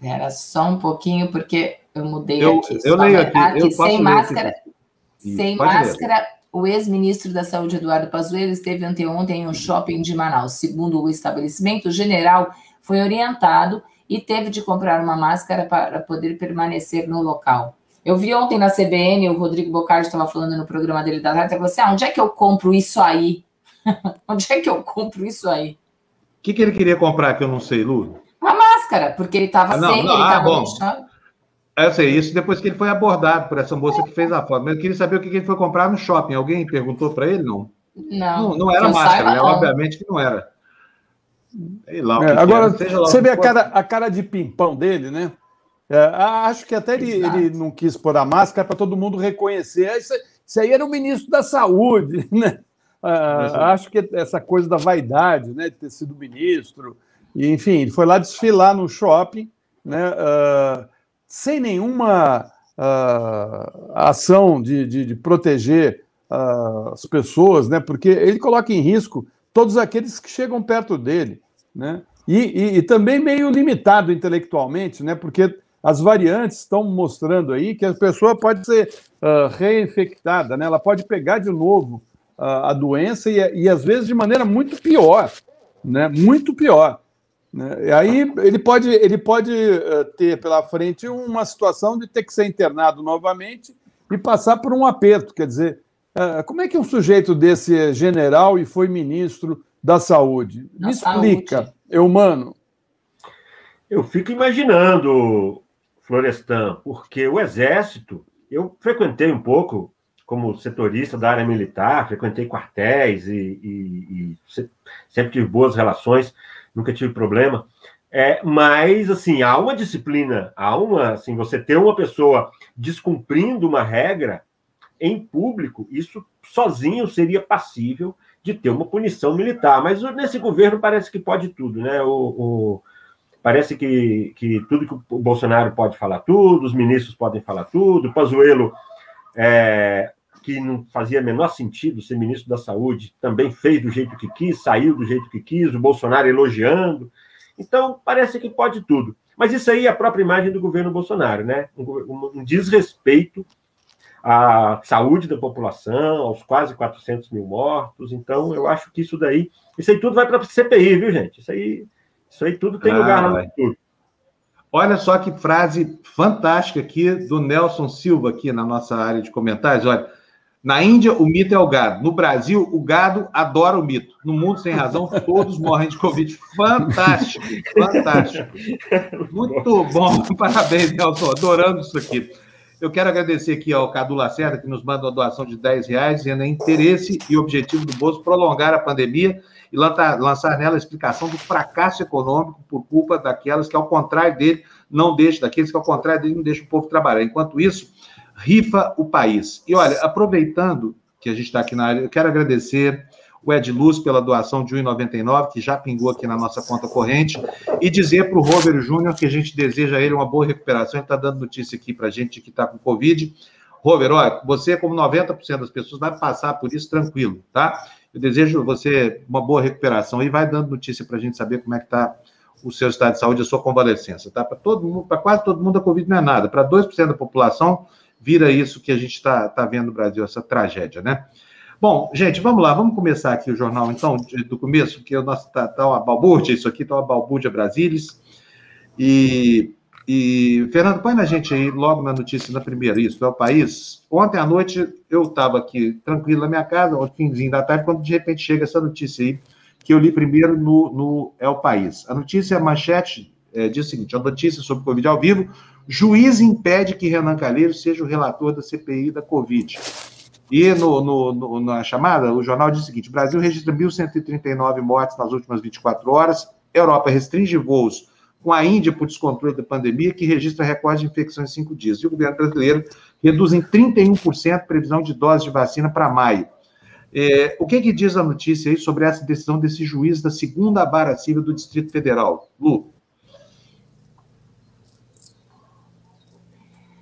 Era só um pouquinho, porque eu mudei eu, aqui. Eu leio aqui. aqui eu sem máscara. Aqui. Sem máscara, ler. o ex-ministro da Saúde, Eduardo Pazuello, esteve anteontem em um shopping de Manaus. Segundo o estabelecimento, o general foi orientado e teve de comprar uma máscara para poder permanecer no local. Eu vi ontem na CBN, o Rodrigo Bocardi estava falando no programa dele da tarde, ele falou assim, ah, onde é que eu compro isso aí? onde é que eu compro isso aí? O que, que ele queria comprar que eu não sei, Lu? Uma máscara, porque ele estava ah, sem, não, ele estava ah, no chão. Eu sei, isso depois que ele foi abordado por essa moça que fez a foto. Mas eu queria saber o que ele foi comprar no shopping. Alguém perguntou para ele? Não. Não, não, não era máscara, né? obviamente que não era. Lá, é, agora, você vê a cara, a cara de pimpão dele, né? É, acho que até ele, ele, não quis pôr a máscara para todo mundo reconhecer. Isso, isso, aí era o ministro da Saúde, né? Ah, acho que essa coisa da vaidade, né, de ter sido ministro, e, enfim, ele foi lá desfilar no shopping, né, uh, sem nenhuma uh, ação de, de, de proteger uh, as pessoas, né, porque ele coloca em risco todos aqueles que chegam perto dele, né? E, e, e, também meio limitado intelectualmente, né? Porque as variantes estão mostrando aí que a pessoa pode ser uh, reinfectada, né? Ela pode pegar de novo uh, a doença e, e às vezes de maneira muito pior, né? Muito pior. Né? Aí ele pode, ele pode uh, ter pela frente uma situação de ter que ser internado novamente e passar por um aperto, quer dizer, como é que um sujeito desse é general e foi ministro da Saúde? Da Me explica, saúde. é humano. Eu fico imaginando, Florestan, porque o Exército, eu frequentei um pouco como setorista da área militar, frequentei quartéis e, e, e sempre tive boas relações, nunca tive problema. É, mas, assim, há uma disciplina, há uma, assim, você ter uma pessoa descumprindo uma regra, em público, isso sozinho seria passível de ter uma punição militar. Mas nesse governo parece que pode tudo, né? O, o, parece que, que tudo que o Bolsonaro pode falar tudo, os ministros podem falar tudo, o Pazuello, é, que não fazia menor sentido ser ministro da Saúde, também fez do jeito que quis, saiu do jeito que quis, o Bolsonaro elogiando. Então, parece que pode tudo. Mas isso aí é a própria imagem do governo Bolsonaro, né? Um, um desrespeito à saúde da população, aos quase 400 mil mortos. Então, eu acho que isso daí, isso aí tudo vai para a CPI, viu, gente? Isso aí, isso aí tudo tem ah, lugar lá no futuro. Olha só que frase fantástica aqui do Nelson Silva, aqui na nossa área de comentários. Olha, na Índia, o mito é o gado. No Brasil, o gado adora o mito. No mundo sem razão, todos morrem de Covid. Fantástico, fantástico. Muito bom. Parabéns, Nelson. Adorando isso aqui. Eu quero agradecer aqui ao Cadu Lacerda, que nos manda uma doação de 10 reais, dizendo interesse e objetivo do Bolso prolongar a pandemia e lançar nela a explicação do fracasso econômico por culpa daquelas que, ao contrário dele, não deixam, daqueles que, ao contrário dele, não deixam o povo trabalhar. Enquanto isso, rifa o país. E olha, aproveitando que a gente está aqui na área, eu quero agradecer o Ed Luz pela doação de 1,99, que já pingou aqui na nossa conta corrente, e dizer para o Robert Júnior que a gente deseja a ele uma boa recuperação. Ele está dando notícia aqui para a gente que está com Covid. Robert, olha, você, como 90% das pessoas, vai passar por isso tranquilo, tá? Eu desejo você uma boa recuperação e vai dando notícia para a gente saber como é que está o seu estado de saúde, a sua convalescença, tá? Para todo mundo, para quase todo mundo a Covid não é nada. Para 2% da população, vira isso que a gente está tá vendo no Brasil, essa tragédia, né? Bom, gente, vamos lá, vamos começar aqui o jornal, então, do começo, porque o nosso tá, tá uma balbúrdia, isso aqui tá uma balbúrdia Brasilis. E, e, Fernando, põe na gente aí, logo na notícia, na primeira, isso, é o país. Ontem à noite eu estava aqui tranquilo na minha casa, ao finzinho da tarde, quando de repente chega essa notícia aí, que eu li primeiro no, no É o País. A notícia, a manchete, é, diz o seguinte: a notícia sobre Covid ao vivo, juiz impede que Renan Calheiros seja o relator da CPI da Covid. E no, no, no, na chamada, o jornal diz o seguinte: Brasil registra 1.139 mortes nas últimas 24 horas. Europa restringe voos com a Índia por descontrole da pandemia, que registra recorde de infecções em cinco dias. E o governo brasileiro reduz em 31% previsão de doses de vacina para maio. É, o que, que, diz a notícia aí sobre essa decisão desse juiz da segunda vara civil do Distrito Federal? Lu?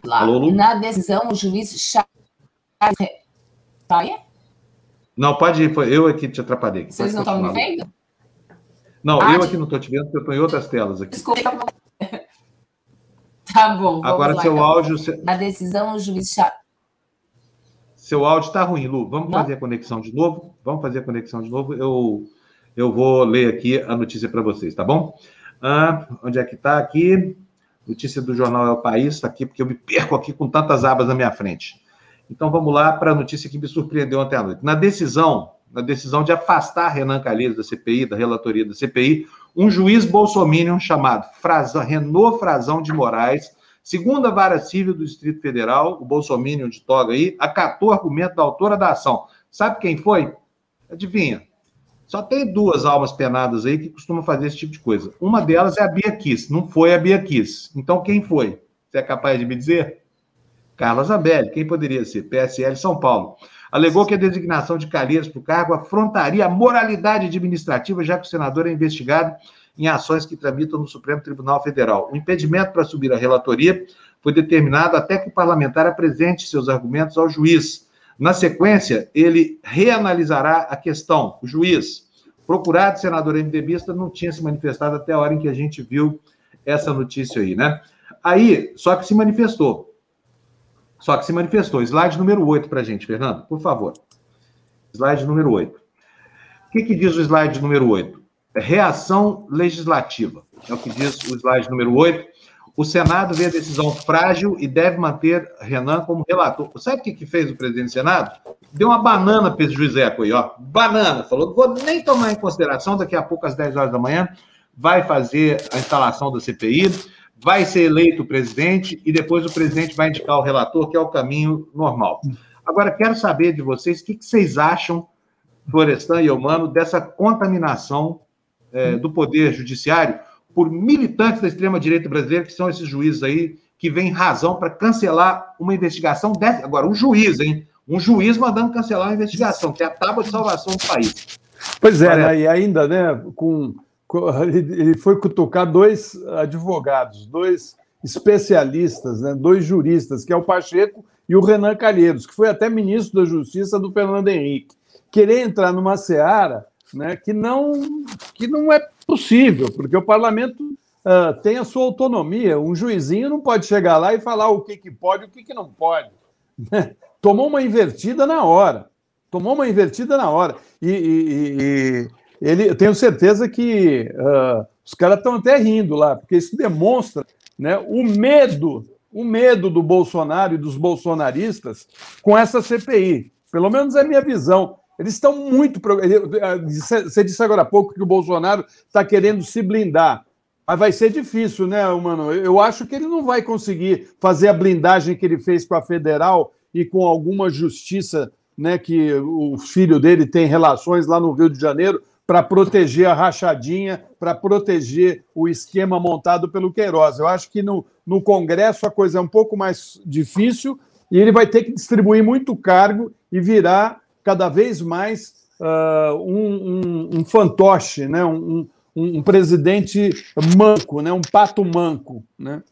Lá, Alô, Lu? Na decisão, o juiz Charles Tá aí? Não, pode ir. Foi eu aqui te atrapalhei. Vocês não estão me vendo? Não, ah, eu aqui não estou te vendo, porque eu estou em outras telas aqui. Desculpa. Tá bom. Agora, lá, seu então. áudio. Na decisão, o juiz. Seu áudio está ruim, Lu. Vamos não? fazer a conexão de novo? Vamos fazer a conexão de novo. Eu, eu vou ler aqui a notícia para vocês, tá bom? Ah, onde é que está aqui? Notícia do jornal É o País, está aqui, porque eu me perco aqui com tantas abas na minha frente. Então vamos lá para a notícia que me surpreendeu ontem à noite. Na decisão, na decisão de afastar Renan Calheiros da CPI, da relatoria da CPI, um juiz bolsominion chamado Frazão, Renault Frazão de Moraes, segunda vara civil do Distrito Federal, o bolsominion de toga aí, acatou o argumento da autora da ação. Sabe quem foi? Adivinha? Só tem duas almas penadas aí que costumam fazer esse tipo de coisa. Uma delas é a Bia Kiss, não foi a Bia Kiss. Então quem foi? Você é capaz de me dizer? Carla Zambelli, quem poderia ser? PSL São Paulo. Alegou que a designação de Calheiros para o cargo afrontaria a moralidade administrativa, já que o senador é investigado em ações que tramitam no Supremo Tribunal Federal. O impedimento para subir à relatoria foi determinado até que o parlamentar apresente seus argumentos ao juiz. Na sequência, ele reanalisará a questão. O juiz, procurado senador MDBista, não tinha se manifestado até a hora em que a gente viu essa notícia aí, né? Aí, só que se manifestou. Só que se manifestou. Slide número 8 para a gente, Fernando, por favor. Slide número 8. O que, que diz o slide número 8? Reação legislativa. É o que diz o slide número 8. O Senado vê a decisão frágil e deve manter Renan como relator. Sabe o que, que fez o presidente do Senado? Deu uma banana para esse juiz Eco aí, ó. Banana. Falou, vou nem tomar em consideração, daqui a pouco, às 10 horas da manhã, vai fazer a instalação da CPI vai ser eleito o presidente e depois o presidente vai indicar o relator, que é o caminho normal. Agora, quero saber de vocês o que, vocês acham, Florestan e Humano, dessa contaminação é, do Poder Judiciário por militantes da extrema-direita brasileira, que são esses juízes aí, que vêm razão para cancelar uma investigação dessa. Agora, um juiz, hein? Um juiz mandando cancelar uma investigação, que é a tábua de salvação do país. Pois é, né? e ainda, né, com ele foi cutucar dois advogados, dois especialistas, né, dois juristas, que é o Pacheco e o Renan Calheiros, que foi até ministro da Justiça do Fernando Henrique. Querer entrar numa seara né, que, não, que não é possível, porque o parlamento uh, tem a sua autonomia. Um juizinho não pode chegar lá e falar o que, que pode e o que, que não pode. né? tomou uma invertida na hora. Tomou uma invertida na hora. E, e, e ele, eu tenho certeza que uh, os caras estão até rindo lá, porque isso demonstra né, o medo, o medo do Bolsonaro e dos bolsonaristas com essa CPI. Pelo menos é a minha visão. Eles estão muito. Ah, você disse agora há pouco que o Bolsonaro está querendo se blindar. Mas vai ser difícil, né, mano? Eu acho que ele não vai conseguir fazer a blindagem que ele fez com a federal e com alguma justiça, né, que o filho dele tem relações lá no Rio de Janeiro para proteger a rachadinha, para proteger o esquema montado pelo Queiroz. Eu acho que no, no Congresso a coisa é um pouco mais difícil e ele vai ter que distribuir muito cargo e virar cada vez mais uh, um, um, um, fantoche, né? Um, um, presidente manco, né? um pato manco. Né?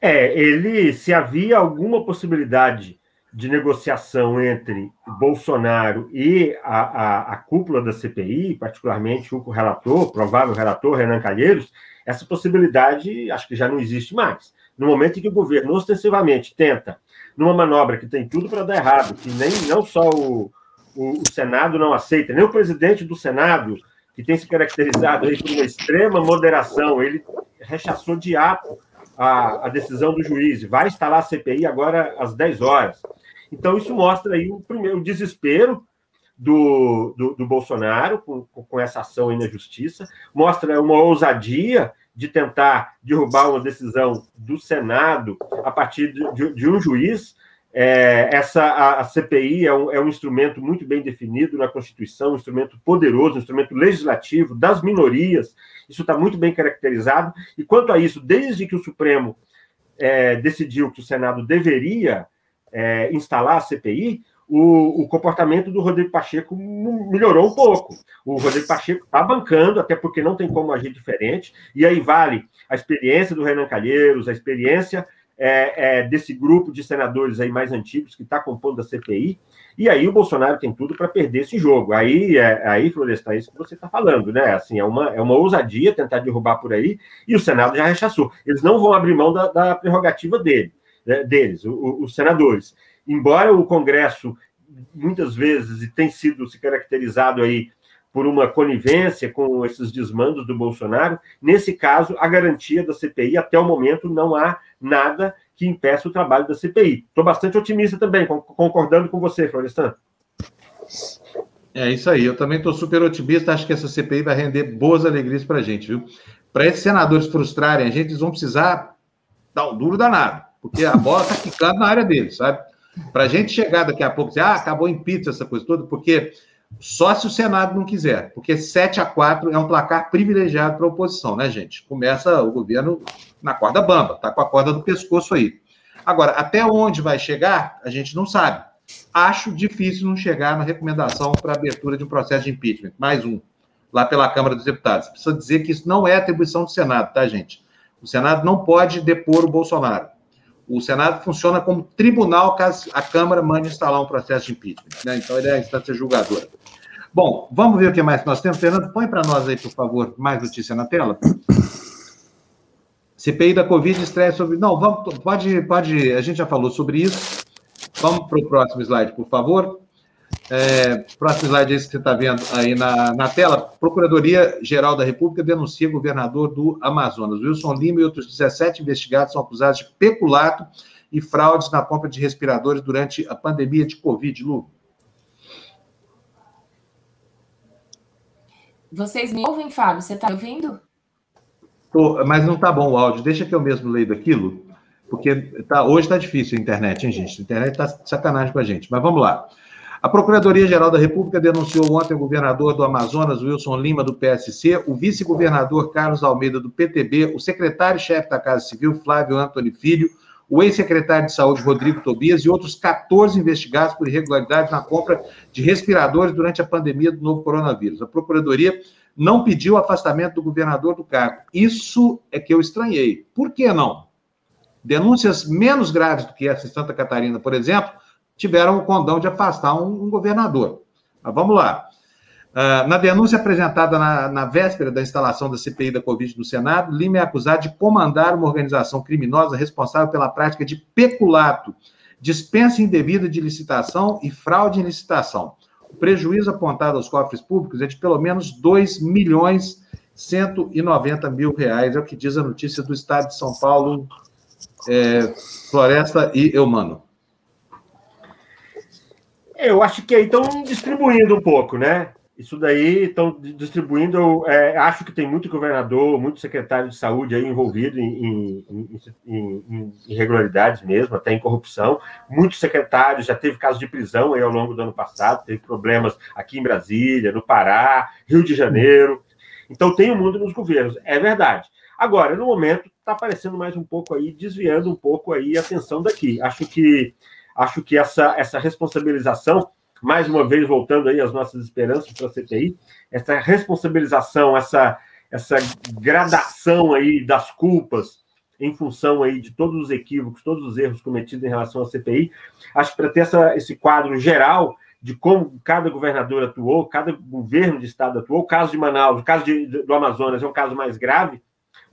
É, ele, se havia alguma possibilidade de negociação entre Bolsonaro e a, a, a, cúpula da CPI, particularmente o relator, provável relator Renan Calheiros, essa possibilidade acho que já não existe mais. No momento em que o governo ostensivamente tenta numa manobra que tem tudo para dar errado, que nem não só o, o, o, Senado não aceita, nem o presidente do Senado, que tem se caracterizado aí por uma extrema moderação, ele rechaçou de ato a, a decisão do juiz, vai instalar a CPI agora às 10 horas. Então, isso mostra aí o primeiro o desespero do, do, do Bolsonaro com, com essa ação aí na justiça, mostra uma ousadia de tentar derrubar uma decisão do Senado a partir de, de um juiz. É, essa a, a CPI é um, é um, instrumento muito bem definido na Constituição, um instrumento poderoso, um instrumento legislativo das minorias. Isso está muito bem caracterizado. E quanto a isso, desde que o Supremo é, decidiu que o Senado deveria é, instalar a CPI, o, o, comportamento do Rodrigo Pacheco melhorou um pouco. O Rodrigo Pacheco está bancando, até porque não tem como agir diferente, e aí vale a experiência do Renan Calheiros, a experiência é, é, desse grupo de senadores aí mais antigos que está compondo a CPI, e aí o Bolsonaro tem tudo para perder esse jogo. Aí, é, aí Florestan, é isso que você está falando, né? Assim, é uma, é uma ousadia tentar derrubar por aí, e o Senado já rechaçou. Eles não vão abrir mão da, da prerrogativa dele, né, deles, o, os senadores embora o Congresso muitas vezes tem sido se caracterizado aí por uma conivência com esses desmandos do Bolsonaro, nesse caso a garantia da CPI até o momento não há nada que impeça o trabalho da CPI. Estou bastante otimista também, concordando com você, Florestan. É isso aí, eu também estou super otimista, acho que essa CPI vai render boas alegrias para a gente, viu? Para esses senadores frustrarem a gente, eles vão precisar dar um duro danado, porque a bola está ficando na área deles, sabe? Para a gente chegar daqui a pouco e dizer, ah, acabou em pizza essa coisa toda, porque só se o Senado não quiser, porque 7 a 4 é um placar privilegiado para a oposição, né, gente? Começa o governo na corda bamba, tá com a corda do pescoço aí. Agora, até onde vai chegar, a gente não sabe. Acho difícil não chegar na recomendação para abertura de um processo de impeachment, mais um, lá pela Câmara dos Deputados. Precisa dizer que isso não é atribuição do Senado, tá, gente? O Senado não pode depor o Bolsonaro. O Senado funciona como tribunal caso a Câmara mande instalar um processo de impeachment. Né? Então, ele é a instância julgadora. Bom, vamos ver o que mais nós temos. Fernando, põe para nós aí, por favor, mais notícia na tela. CPI da Covid estreia sobre. Não, vamos, pode, pode. A gente já falou sobre isso. Vamos para o próximo slide, por favor. É, próximo slide esse que você está vendo aí na, na tela. Procuradoria-Geral da República denuncia governador do Amazonas. Wilson Lima e outros 17 investigados são acusados de peculato e fraudes na compra de respiradores durante a pandemia de Covid, Lu. Vocês me ouvem, Fábio? Você está me ouvindo? Tô, mas não está bom o áudio. Deixa que eu mesmo leio daquilo, porque tá, hoje está difícil a internet, hein, gente? A internet está sacanagem com a gente. Mas vamos lá. A Procuradoria-Geral da República denunciou ontem o governador do Amazonas, Wilson Lima, do PSC, o vice-governador Carlos Almeida, do PTB, o secretário-chefe da Casa Civil, Flávio Antoni Filho, o ex-secretário de Saúde, Rodrigo Tobias, e outros 14 investigados por irregularidades na compra de respiradores durante a pandemia do novo coronavírus. A Procuradoria não pediu o afastamento do governador do cargo. Isso é que eu estranhei. Por que não? Denúncias menos graves do que essa em Santa Catarina, por exemplo, tiveram o condão de afastar um, um governador. Mas vamos lá. Uh, na denúncia apresentada na, na, véspera da instalação da CPI da Covid no Senado, Lima é acusado de comandar uma organização criminosa responsável pela prática de peculato dispensa indevida de licitação e fraude em licitação. O prejuízo apontado aos cofres públicos é de pelo menos 2 milhões 190 mil reais, é o que diz a notícia do Estado de São Paulo, é, Floresta e Eumano. Eu acho que aí estão distribuindo um pouco, né? Isso daí estão distribuindo. É, acho que tem muito governador, muito secretário de saúde aí envolvido em, em, em, em, irregularidades mesmo, até em corrupção. Muitos secretários já teve casos de prisão aí ao longo do ano passado, teve problemas aqui em Brasília, no Pará, Rio de Janeiro. Então tem o um mundo nos governos, é verdade. Agora, no momento, está aparecendo mais um pouco aí, desviando um pouco aí a atenção daqui. Acho que acho que essa, essa responsabilização mais uma vez voltando aí às nossas esperanças para a CPI, essa responsabilização, essa, essa gradação aí das culpas em função aí de todos os equívocos, todos os erros cometidos em relação à CPI, acho que para ter essa, esse quadro geral de como cada governador atuou, cada governo de estado atuou, o caso de Manaus, o caso de, do Amazonas é um caso mais grave,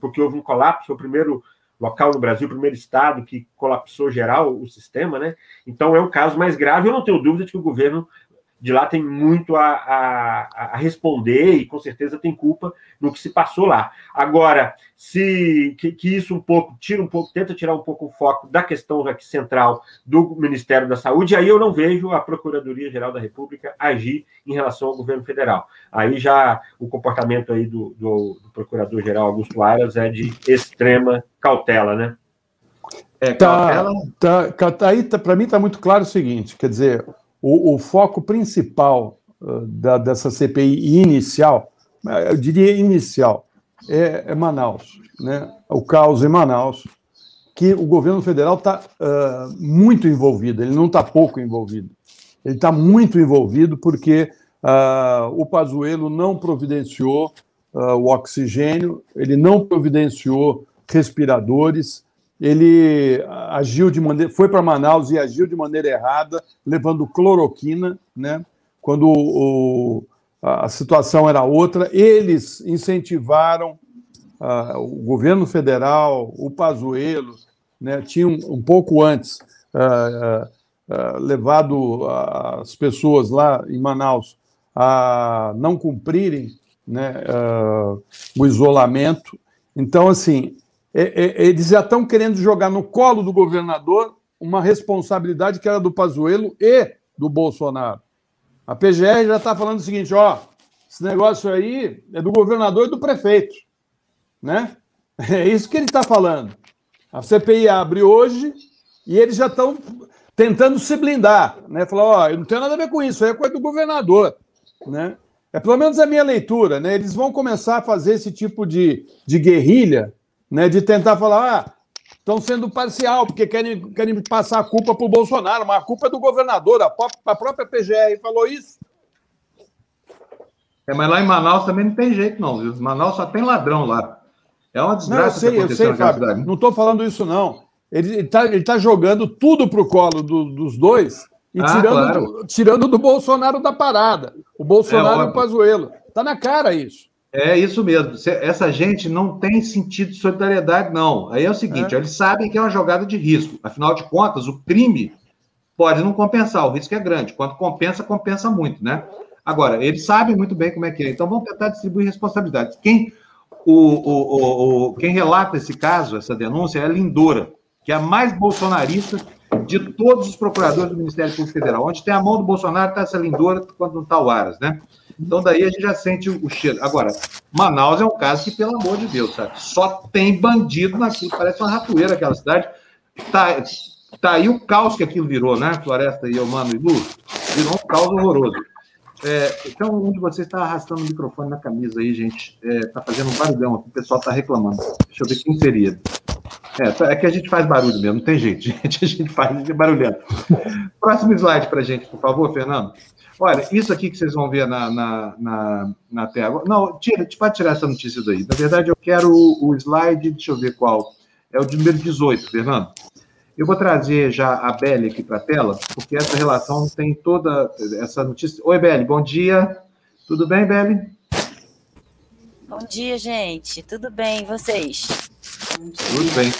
porque houve um colapso, foi o primeiro local no Brasil, primeiro estado que colapsou geral o sistema, né? Então é um caso mais grave. Eu não tenho dúvida de que o governo de lá tem muito a, a, a, responder e com certeza tem culpa no que se passou lá. Agora, se que, que, isso um pouco tira um pouco, tenta tirar um pouco o foco da questão aqui central do Ministério da Saúde, aí eu não vejo a Procuradoria Geral da República agir em relação ao governo federal. Aí já o comportamento aí do, do, do Procurador-Geral Augusto Aras é de extrema cautela, né? É, tá, tá, tá, aí tá, para mim está muito claro o seguinte, quer dizer, o, o foco principal uh, da, dessa CPI inicial, eu diria inicial, é, é, Manaus, né? o caos em Manaus, que o governo federal está uh, muito envolvido, ele não está pouco envolvido, ele está muito envolvido porque uh, o Pazuello não providenciou o oxigênio, ele não providenciou respiradores, ele agiu de maneira, foi para Manaus e agiu de maneira errada, levando cloroquina, né? Quando o, a situação era outra, eles incentivaram uh, o governo federal, o Pazuello, né? Tinham um pouco antes uh, uh, levado as pessoas lá em Manaus a não cumprirem, né? o isolamento. Então, assim, é, é, eles já estão querendo jogar no colo do governador uma responsabilidade que era do Pazuello e do Bolsonaro. A PGR já está falando o seguinte: ó, esse negócio aí é do governador e do prefeito, né? É isso que ele está falando. A CPI abre hoje e eles já estão tentando se blindar, né? Falar, ó, eu não tenho nada a ver com isso, é coisa do governador, né? É pelo menos a minha leitura, né? Eles vão começar a fazer esse tipo de, de guerrilha né, de tentar falar, ah, estão sendo parcial, porque querem, querem passar a culpa para o Bolsonaro, mas a culpa é do governador, a, a própria PGR falou isso. É, mas lá em Manaus também não tem jeito, não. Viu? Manaus só tem ladrão lá. É uma desgraça. Não, eu sei, eu sei, Fábio. Não estou falando isso, não. Ele está tá jogando tudo para o colo do, dos dois e ah, tirando, claro. do, tirando do Bolsonaro da parada. O Bolsonaro é, e o Pazuello. Está na cara isso. É isso mesmo. Essa gente não tem sentido de solidariedade, não. Aí é o seguinte: é. eles sabem que é uma jogada de risco. Afinal de contas, o crime pode não compensar, o risco é grande. Quando compensa, compensa muito, né? Agora, eles sabem muito bem como é que é. Então, vamos tentar distribuir responsabilidades. Quem, o, o, o, quem relata esse caso, essa denúncia, é a Lindora, que é a mais bolsonarista de todos os procuradores do Ministério Público Federal. Onde tem a mão do Bolsonaro, está essa Lindora, quando não está o Aras, né? Então, daí a gente já sente o cheiro. Agora, Manaus é um caso que, pelo amor de Deus, sabe? Só tem bandido naquilo. Parece uma ratoeira aquela cidade. Tá, tá aí o caos que aquilo virou, né? Floresta e Mano e Lu. Virou um caos horroroso. É, então, um de vocês está arrastando o microfone na camisa aí, gente. Está é, tá fazendo um barulhão aqui, o pessoal está reclamando. Deixa eu ver quem seria. É, é, que a gente faz barulho mesmo, não tem jeito, gente. A gente faz barulhando. Próximo slide para gente, por favor, Fernando. Olha, isso aqui que vocês vão ver na, na, na, na tela. Não, tira, pode tirar essa notícia daí. Na verdade, eu quero o, o slide, deixa eu ver qual. É o de número 18, Fernando. Eu vou trazer já a Belle aqui para a tela, porque essa relação tem toda essa notícia. Oi, Belle, bom dia. Tudo bem, Belle? Bom dia, gente. Tudo bem, e vocês? Tudo bem.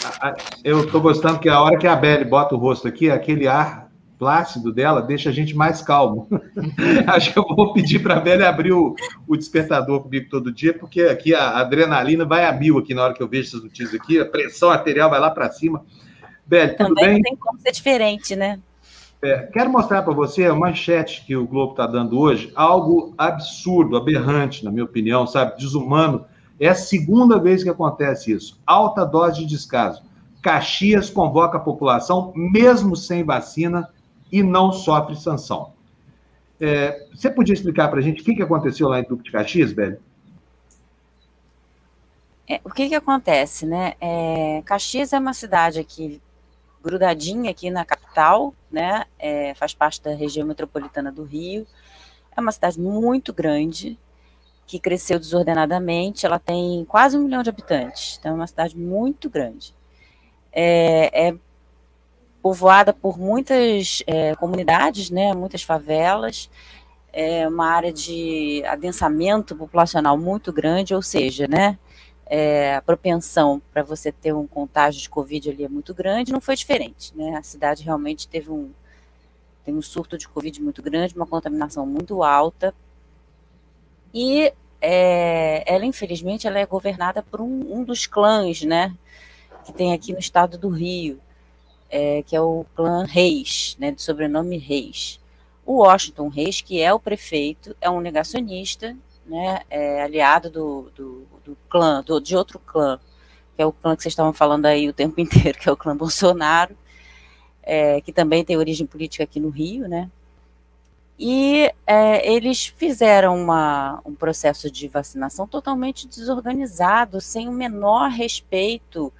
Eu estou gostando que a hora que a Belle bota o rosto aqui, aquele ar plácido dela deixa a gente mais calmo. Acho que eu vou pedir para a Belle abrir o, o, despertador comigo todo dia, porque aqui a adrenalina vai a mil aqui na hora que eu vejo essas notícias aqui, a pressão arterial vai lá para cima. Belle, tudo Também bem? não tem como ser diferente, né? É, quero mostrar para você a manchete que o Globo está dando hoje, algo absurdo, aberrante, na minha opinião, sabe? Desumano. É a segunda vez que acontece isso. Alta dose de descaso. Caxias convoca a população, mesmo sem vacina, e não sofre sanção. É, você podia explicar para a gente o que, que aconteceu lá em Duque de Caxias, velho? É, o que, que acontece, né? É, Caxias é uma cidade aqui grudadinha aqui na capital, né? É, faz parte da região metropolitana do Rio. É uma cidade muito grande, que cresceu desordenadamente. Ela tem quase um milhão de habitantes, então é uma cidade muito grande. É, é povoada por muitas é, comunidades, né, muitas favelas, é uma área de adensamento populacional muito grande, ou seja, né, é, a propensão para você ter um contágio de Covid ali é muito grande, não foi diferente, né, a cidade realmente teve um, um surto de Covid muito grande, uma contaminação muito alta, e é, ela, infelizmente, ela é governada por um, um dos clãs, né, que tem aqui no estado do Rio, é, que é o clã Reis, né, de sobrenome Reis. O Washington Reis, que é o prefeito, é um negacionista, né, é aliado do, do, do clã, do, de outro clã, que é o clã que vocês estavam falando aí o tempo inteiro, que é o clã Bolsonaro, é, que também tem origem política aqui no Rio, né, e é, eles fizeram uma, um processo de vacinação totalmente desorganizado, sem o menor respeito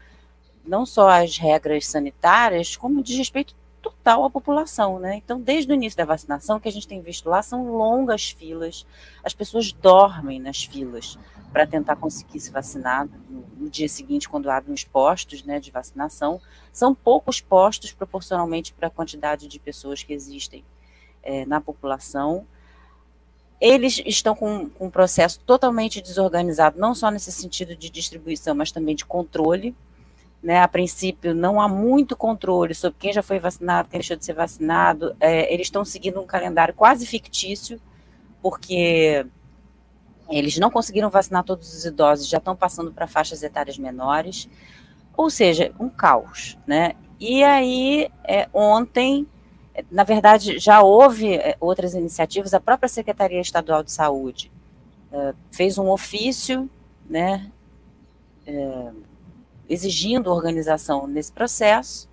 não só às regras sanitárias, como de respeito total à população, né? Então, desde o início da vacinação, o que a gente tem visto lá são longas filas, as pessoas dormem nas filas para tentar conseguir se vacinar no, no, dia seguinte, quando abrem os postos né, de vacinação. São poucos postos proporcionalmente para a quantidade de pessoas que existem é, na população. Eles estão com, com um processo totalmente desorganizado, não só nesse sentido de distribuição, mas também de controle né, a princípio não há muito controle sobre quem já foi vacinado, quem deixou de ser vacinado. É, eles estão seguindo um calendário quase fictício, porque eles não conseguiram vacinar todos os idosos, já estão passando para faixas etárias menores. Ou seja, um caos, né? E aí, é, ontem, na verdade, já houve é, outras iniciativas, a própria Secretaria Estadual de Saúde é, fez um ofício, né? Exigindo organização nesse processo.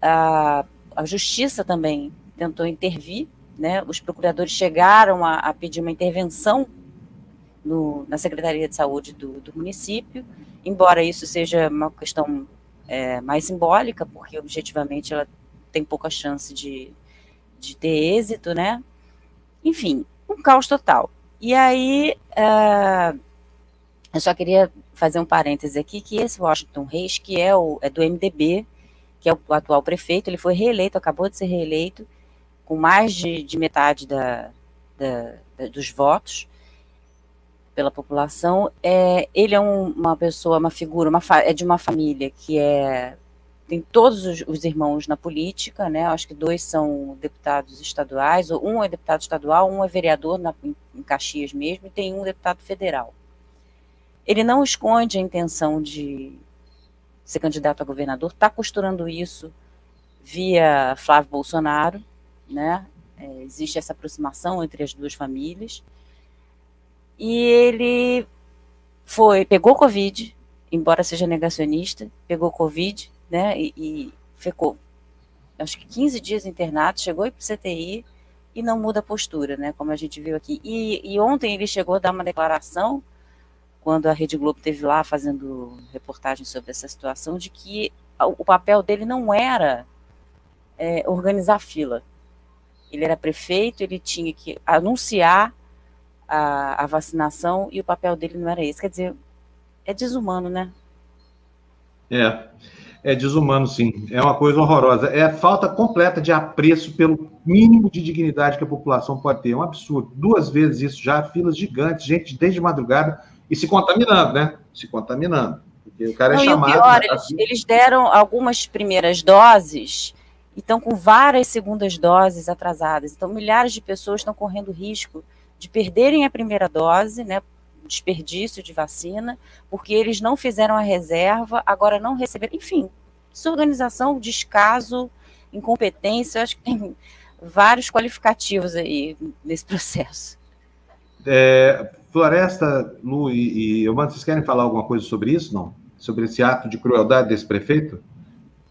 A, a justiça também tentou intervir, né? os procuradores chegaram a, a pedir uma intervenção no, na Secretaria de Saúde do, do, município, embora isso seja uma questão é, mais simbólica, porque objetivamente ela tem pouca chance de, de ter êxito, né? Enfim, um caos total. E aí, uh, eu só queria fazer um parêntese aqui, que esse Washington Reis, que é, o, é do MDB, que é o atual prefeito, ele foi reeleito, acabou de ser reeleito, com mais de, de metade da, da, da, dos votos pela população. É, ele é um, uma pessoa, uma figura, uma, é de uma família que é tem todos os, os, irmãos na política, né? Acho que dois são deputados estaduais, um é deputado estadual, um é vereador na, em, em Caxias mesmo, e tem um deputado federal. Ele não esconde a intenção de ser candidato a governador, está costurando isso via Flávio Bolsonaro, né? É, existe essa aproximação entre as duas famílias. E ele foi, pegou Covid, embora seja negacionista, pegou Covid, né? E, e ficou, acho que 15 dias internado, chegou para o CTI e não muda a postura, né? Como a gente viu aqui. E, e ontem ele chegou a dar uma declaração quando a Rede Globo teve lá fazendo reportagem sobre essa situação, de que o papel dele não era é, organizar fila. Ele era prefeito, ele tinha que anunciar a, a, vacinação e o papel dele não era esse. Quer dizer, é desumano, né? É, é desumano, sim. É uma coisa horrorosa. É a falta completa de apreço pelo mínimo de dignidade que a população pode ter. É um absurdo. Duas vezes isso já, filas gigantes, gente desde madrugada e se contaminando, né? Se contaminando. Porque o cara é Não, chamado. E o pior, eles, eles deram algumas primeiras doses e estão com várias segundas doses atrasadas. Então, milhares de pessoas estão correndo risco de perderem a primeira dose, né? Desperdício de vacina, porque eles não fizeram a reserva, agora não receberam. Enfim, desorganização, descaso, incompetência, acho que tem vários qualificativos aí nesse processo. É, Floresta, Lu e, e vocês querem falar alguma coisa sobre isso, não? Sobre esse ato de crueldade desse prefeito?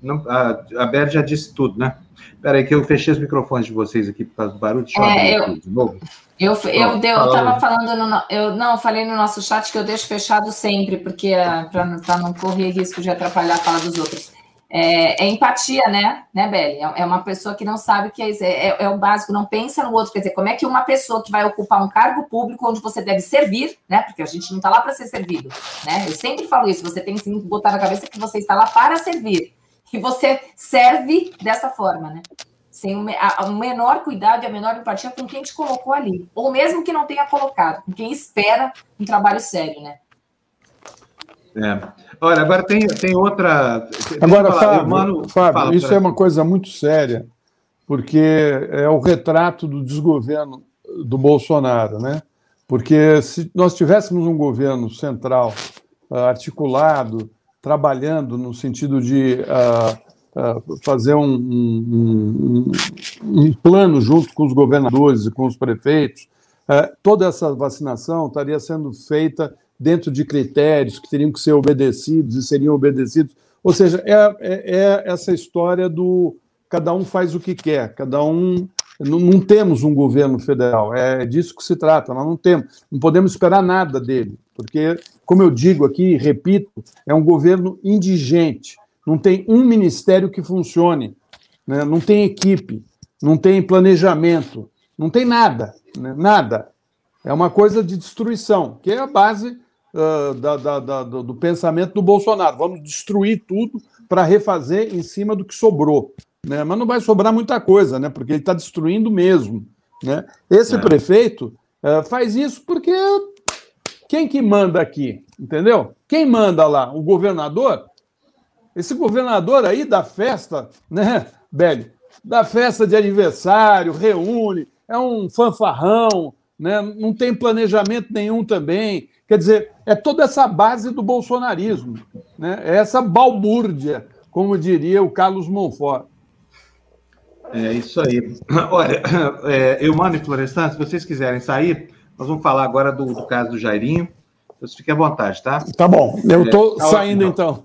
Não, a, a Beth já disse tudo, né? Espera aí que eu fechei os microfones de vocês aqui por causa do barulho. Deixa é, eu, de novo. Eu, eu, deu, eu tava falando, no, eu não, falei no nosso chat que eu deixo fechado sempre, porque é, para não correr risco de atrapalhar a fala dos outros. É, é, empatia, né, né, Beli? É, é uma pessoa que não sabe que é, é, é, o básico, não pensa no outro. Quer dizer, como é que uma pessoa que vai ocupar um cargo público onde você deve servir, né? Porque a gente não está lá para ser servido, né? Eu sempre falo isso, você tem que botar na cabeça que você está lá para servir. E você serve dessa forma, né? Sem o, o menor cuidado e a menor empatia com quem te colocou ali. Ou mesmo que não tenha colocado, com quem espera um trabalho sério, né? É. Olha, agora tem, tem outra. Agora, Fábio, Mano, Fábio fala, isso é uma coisa muito séria, porque é o retrato do desgoverno do Bolsonaro, né? Porque se nós tivéssemos um governo central uh, articulado, trabalhando no sentido de uh, uh, fazer um, um, um, um, plano junto com os governadores e com os prefeitos, toda essa vacinação estaria sendo feita dentro de critérios que teriam que ser obedecidos e seriam obedecidos. Ou seja, é, é, é essa história do cada um faz o que quer, cada um. Não, não, temos um governo federal, é disso que se trata, nós não temos, não podemos esperar nada dele, porque, como eu digo aqui, repito, é um governo indigente, não tem um ministério que funcione, né? não tem equipe, não tem planejamento, não tem nada, né? nada. É uma coisa de destruição, que é a base uh, da, da, da, do pensamento do Bolsonaro. Vamos destruir tudo para refazer em cima do que sobrou. Né? Mas não vai sobrar muita coisa, né? porque ele está destruindo mesmo. Né? Esse é. prefeito uh, faz isso porque quem que manda aqui? Entendeu? Quem manda lá? O governador? Esse governador aí da festa, né, Beli? Da festa de aniversário, reúne, é um fanfarrão, né? não tem planejamento nenhum também. Quer dizer, é toda essa base do bolsonarismo, né? é essa balbúrdia, como diria o Carlos Monfort. É isso aí. Olha, é, eu mando e Florestan, se vocês quiserem sair, nós vamos falar agora do, do caso do Jairinho. Vocês fiquem à vontade, tá? Tá bom, eu estou é, tá saindo então.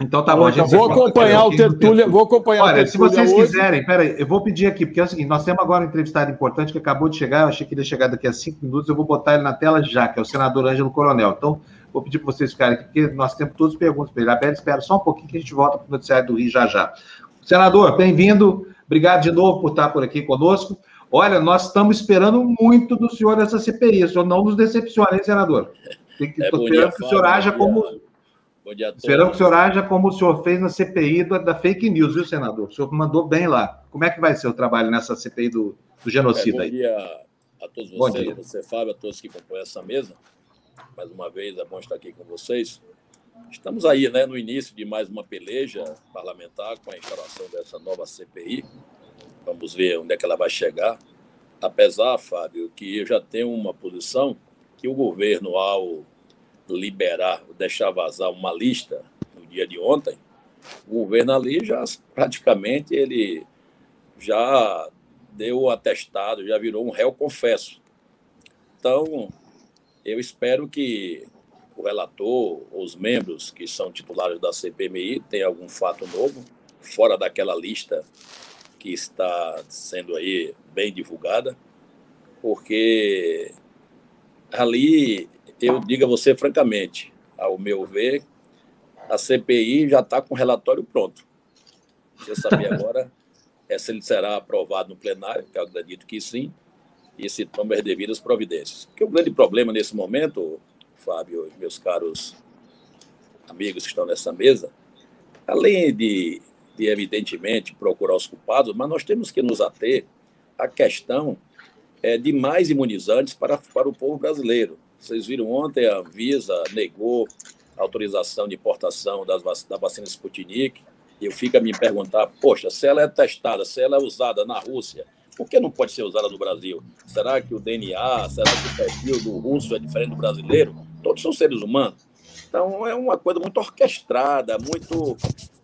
Então tá bom, a gente Vou acompanhar o Tertúlia, vou acompanhar Olha, se vocês hoje. quiserem, peraí, eu vou pedir aqui, porque é o seguinte, nós temos agora um entrevistado importante que acabou de chegar, eu achei que ele ia chegar daqui a cinco minutos, eu vou botar ele na tela já, que é o senador Ângelo Coronel. Então, vou pedir para vocês ficarem aqui, porque nós temos todas as perguntas para ele. A Bela espera só um pouquinho que a gente volta para o noticiário do Rio já já. Senador, bem-vindo, obrigado de novo por estar por aqui conosco. Olha, nós estamos esperando muito do senhor nessa CPI, o senhor não nos decepciona, hein, senador? Tem que, é, esperando dia, que o senhor haja como Bom dia a todos. Esperamos que o senhor haja como o senhor fez na CPI da, da, fake news, viu, senador? O senhor mandou bem lá. Como é que vai ser o trabalho nessa CPI do, do genocídio é, bom dia a todos vocês, a você, Fábio, a todos que compõem essa mesa. Mais uma vez, é bom estar aqui com vocês. Estamos aí, né, no início de mais uma peleja parlamentar com a instalação dessa nova CPI. Vamos ver onde é que ela vai chegar. Apesar, Fábio, que eu já tenho uma posição que o governo, ao liberar, deixar vazar uma lista no dia de ontem, o governo ali já praticamente ele já deu o atestado, já virou um réu confesso. Então, eu espero que o relator, os membros que são titulares da CPMI tenham algum fato novo, fora daquela lista que está sendo aí bem divulgada, porque ali eu digo a você francamente, ao meu ver, a CPI já está com o relatório pronto. Você saber agora é se ele será aprovado no plenário, que eu acredito que sim, e se toma as devidas providências. Porque o grande problema nesse momento, Fábio e meus caros amigos que estão nessa mesa, além de, de evidentemente procurar os culpados, mas nós temos que nos ater à questão é, de mais imunizantes para, para o povo brasileiro. Vocês viram ontem, a Anvisa negou autorização de importação das, da vacina Sputnik, eu fico a me perguntar, poxa, se ela é testada, se ela é usada na Rússia, por que não pode ser usada no Brasil? Será que o DNA, será que o perfil do russo é diferente do brasileiro? Todos são seres humanos. Então é uma coisa muito orquestrada, muito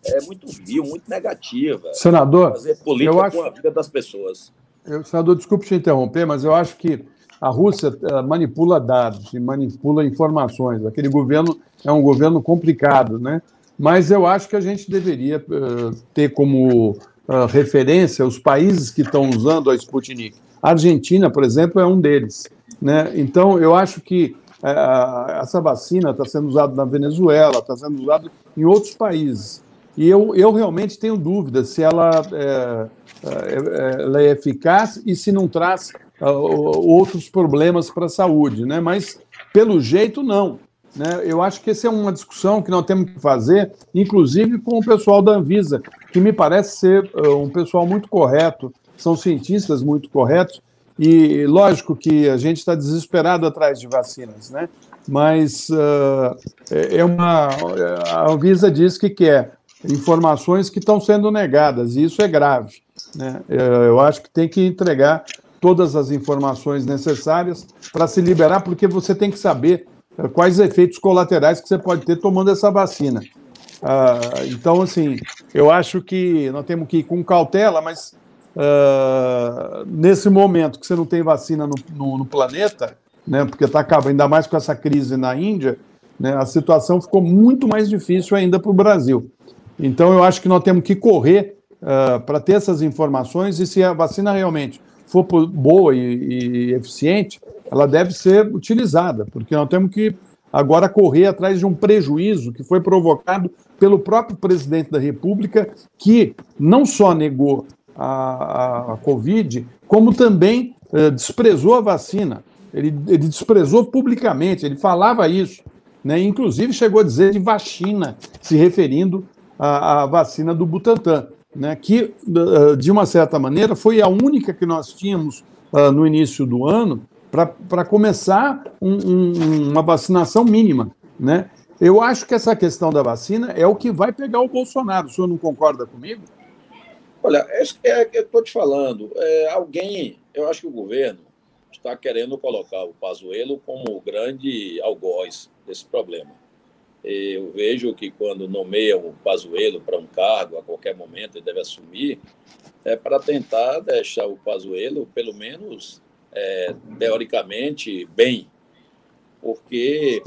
é muito vil, muito negativa. Senador, fazer política eu acho... com a vida das pessoas. Eu, senador, desculpe te interromper, mas eu acho que a Rússia uh, manipula dados e manipula informações. Aquele governo é um governo complicado, né? Mas eu acho que a gente deveria uh, ter como uh, referência os países que estão usando a Sputnik. A Argentina, por exemplo, é um deles. Né? Então, eu acho que essa vacina está sendo usada na Venezuela, está sendo usada em outros países. E eu, eu realmente tenho dúvidas se ela é, ela é eficaz e se não traz uh, outros problemas para a saúde, né? Mas, pelo jeito, não. Né? Eu acho que essa é uma discussão que nós temos que fazer, inclusive com o pessoal da Anvisa, que me parece ser uh, um pessoal muito correto, são cientistas muito corretos, e lógico que a gente está desesperado atrás de vacinas, né? Mas uh, é uma. A Anvisa diz que quer informações que estão sendo negadas, e isso é grave. Né? Eu acho que tem que entregar todas as informações necessárias para se liberar, porque você tem que saber uh, quais efeitos colaterais que você pode ter tomando essa vacina. Uh, então, assim, eu acho que nós temos que ir com cautela, mas uh, nesse momento que você não tem vacina no, no, no planeta, né, porque está acabando, ainda mais com essa crise na Índia, né, a situação ficou muito mais difícil ainda para o Brasil. Então, eu acho que nós temos que correr uh, para ter essas informações e se a vacina realmente for boa e, e eficiente, ela deve ser utilizada, porque nós temos que agora correr atrás de um prejuízo que foi provocado pelo próprio presidente da República, que não só negou a, a Covid, como também eh, desprezou a vacina. Ele, ele desprezou publicamente, ele falava isso. Né? Inclusive chegou a dizer de vacina, se referindo à, à vacina do Butantan, né? que, uh, de uma certa maneira, foi a única que nós tínhamos uh, no início do ano para começar um, um, uma vacinação mínima. Né? Eu acho que essa questão da vacina é o que vai pegar o Bolsonaro. O senhor não concorda comigo? Olha, é, é, eu estou te falando, é, alguém, eu acho que o governo está querendo colocar o Pazuello como o grande algoz desse problema. Eu vejo que quando nomeiam o Pazuello para um cargo, a qualquer momento ele deve assumir, é para tentar deixar o Pazuello, pelo menos é, teoricamente, bem. Porque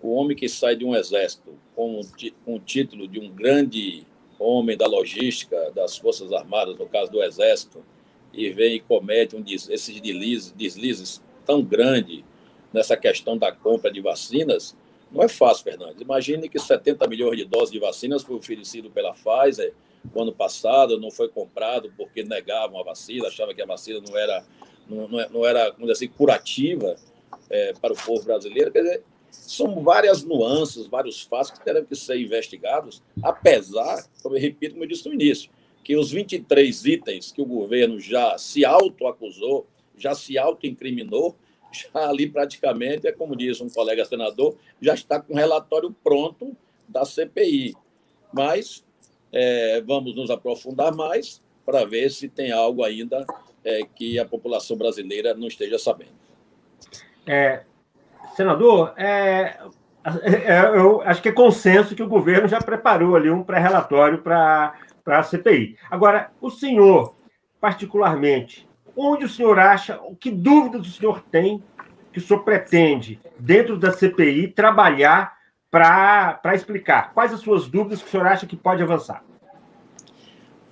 o homem que sai de um exército com, o título de um grande homem da logística das Forças Armadas, no caso do Exército, e vem e comete um, esses deslizes, deslizes tão grandes nessa questão da compra de vacinas, não é fácil, Fernandes. Imagine que 70 milhões de doses de vacinas foi oferecido pela Pfizer no ano passado, não foi comprado porque negavam a vacina, achava que a vacina não era, não, não era como dizer assim, curativa é, para o povo brasileiro. Quer dizer, são várias nuances, vários fatos que terão que ser investigados, apesar, como eu repito, como eu disse no início, que os 23 itens que o governo já se autoacusou, já se autoincriminou, já ali praticamente, é como disse um colega senador, já está com o relatório pronto da CPI. Mas é, vamos nos aprofundar mais para ver se tem algo ainda é, que a população brasileira não esteja sabendo. É, Senador, é, é, eu acho que é consenso que o governo já preparou ali um pré-relatório para a CPI. Agora, o senhor, particularmente, onde o senhor acha, que dúvidas o senhor tem que o senhor pretende, dentro da CPI, trabalhar para explicar? Quais as suas dúvidas que o senhor acha que pode avançar?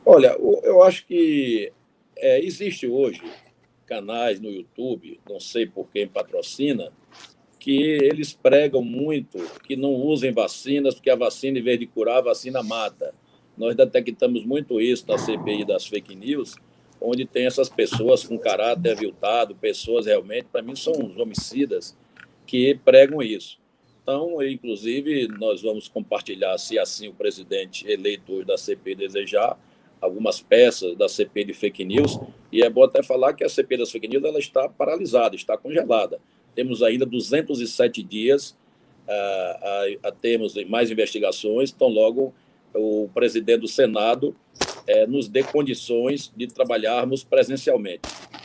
Olha, eu acho que é, existe hoje canais no YouTube, não sei por quem patrocina, que eles pregam muito que não usem vacinas, porque a vacina, em vez de curar, a vacina mata. Nós detectamos muito isso na CPI das fake news, onde tem essas pessoas com caráter aviltado, pessoas realmente, para mim, são os homicidas que pregam isso. Então, inclusive, nós vamos compartilhar, se assim o presidente eleito da CPI desejar, algumas peças da CPI de fake news, e é bom até falar que a CPI das fake news ela está paralisada, está congelada. Temos ainda 207 dias a, a, a termos mais investigações, então logo o presidente do Senado é, nos dê condições de trabalharmos presencialmente.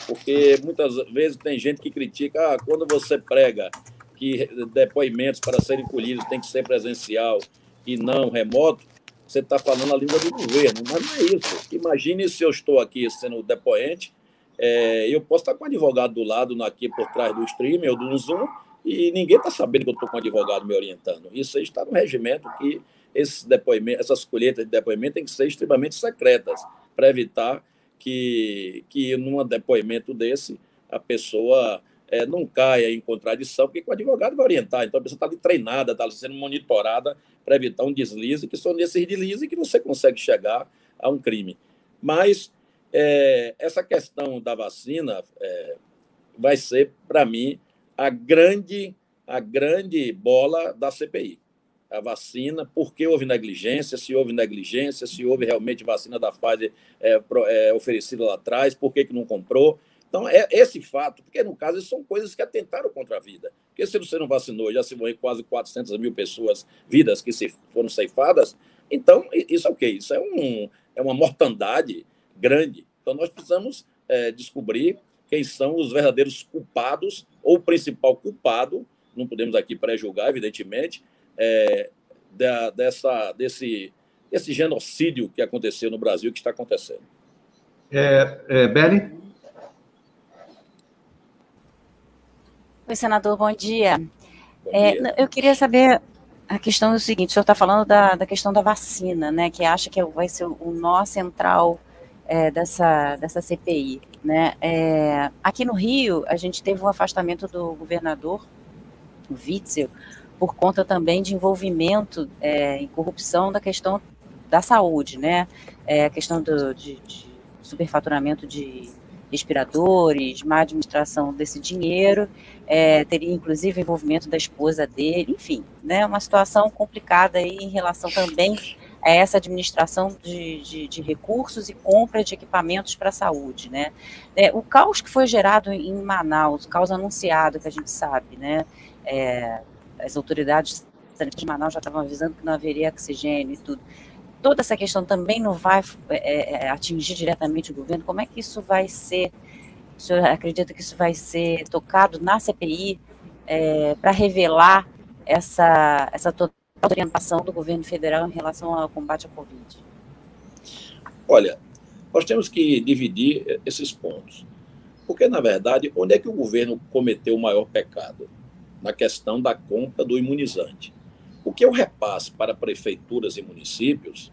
Porque muitas vezes tem gente que critica ah, quando você prega que depoimentos para serem colhidos tem que ser presencial e não remoto, você está falando a língua do governo, mas não é isso. Imagine se eu estou aqui sendo depoente, é, eu posso estar com um advogado do lado, aqui por trás do streaming ou do Zoom, e ninguém está sabendo que eu estou com um advogado me orientando. Isso aí está no regimento que esses essas colheitas de depoimento têm que ser extremamente secretas, para evitar que, que num depoimento desse a pessoa é, não caia em contradição, porque o advogado vai orientar. Então a pessoa está ali treinada, está sendo monitorada para evitar um deslize, que são nesses deslizes que você consegue chegar a um crime. Mas é, essa questão da vacina é, vai ser, para mim, a grande, a grande bola da CPI. A vacina, por que houve negligência, se houve negligência, se houve realmente vacina da Pfizer é, é, oferecida lá atrás, por que, que não comprou. Então, é esse fato, porque no caso são coisas que atentaram contra a vida. Porque se você não vacinou, já se morreu quase 400 mil pessoas, vidas que se foram ceifadas, então isso é o quê? Isso é, um, é uma mortandade grande. Então, nós precisamos é, descobrir quem são os verdadeiros culpados, ou o principal culpado, não podemos aqui pré-julgar, evidentemente, é, da, dessa, desse, desse genocídio que aconteceu no Brasil, que está acontecendo. É, é, Beli? Oi, senador, bom dia. Bom é, dia. eu queria saber a questão do seguinte: o senhor está falando da, da questão da vacina, né? Que acha que vai ser o nó central é, dessa, dessa CPI. Né? É, aqui no Rio, a gente teve um afastamento do governador, o Witzel, por conta também de envolvimento é, em corrupção da questão da saúde, né? É, a questão do, de, de superfaturamento de respiradores, má administração desse dinheiro, é, teria inclusive envolvimento da esposa dele, enfim, né, uma situação complicada aí em relação também a essa administração de, de, de recursos e compra de equipamentos para a saúde, né. É, o caos que foi gerado em Manaus, o caos anunciado que a gente sabe, né, é, as autoridades de Manaus já estavam avisando que não haveria oxigênio e tudo toda essa questão também não vai é, é, atingir diretamente o governo? Como é que isso vai ser? O senhor acredita que isso vai ser tocado na CPI é, para revelar essa, essa total orientação do governo federal em relação ao combate à Covid? Olha, nós temos que dividir esses pontos. Porque, na verdade, onde é que o governo cometeu o maior pecado? Na questão da compra do imunizante. O que eu repasse para prefeituras e municípios,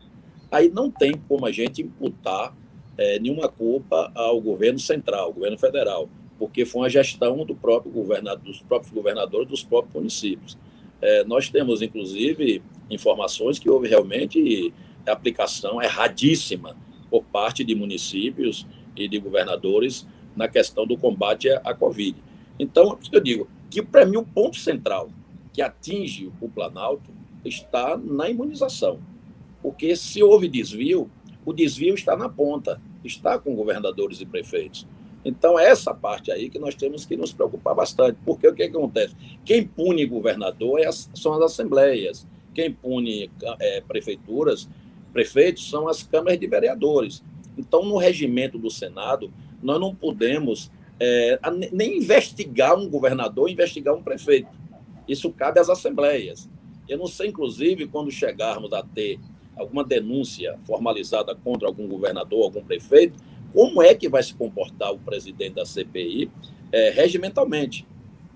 aí não tem como a gente imputar é, nenhuma culpa ao governo central, ao governo federal, porque foi uma gestão do próprio governador, dos próprios governadores dos próprios municípios. É, nós temos, inclusive, informações que houve realmente aplicação erradíssima por parte de municípios e de governadores na questão do combate à Covid. Então, eu digo que, para mim, o ponto central que atinge o Planalto está na imunização. Porque se houve desvio, o desvio está na ponta, está com governadores e prefeitos. Então, é essa parte aí que nós temos que nos preocupar bastante. Porque o que, que acontece? Quem pune governador é são as assembleias. Quem pune é, prefeituras, prefeitos, são as câmaras de vereadores. Então, no regimento do Senado, nós não podemos é, nem investigar um governador, investigar um prefeito. Isso cabe às assembleias. Eu não sei, inclusive, quando chegarmos a ter alguma denúncia formalizada contra algum governador, algum prefeito, como é que vai se comportar o presidente da CPI é, regimentalmente.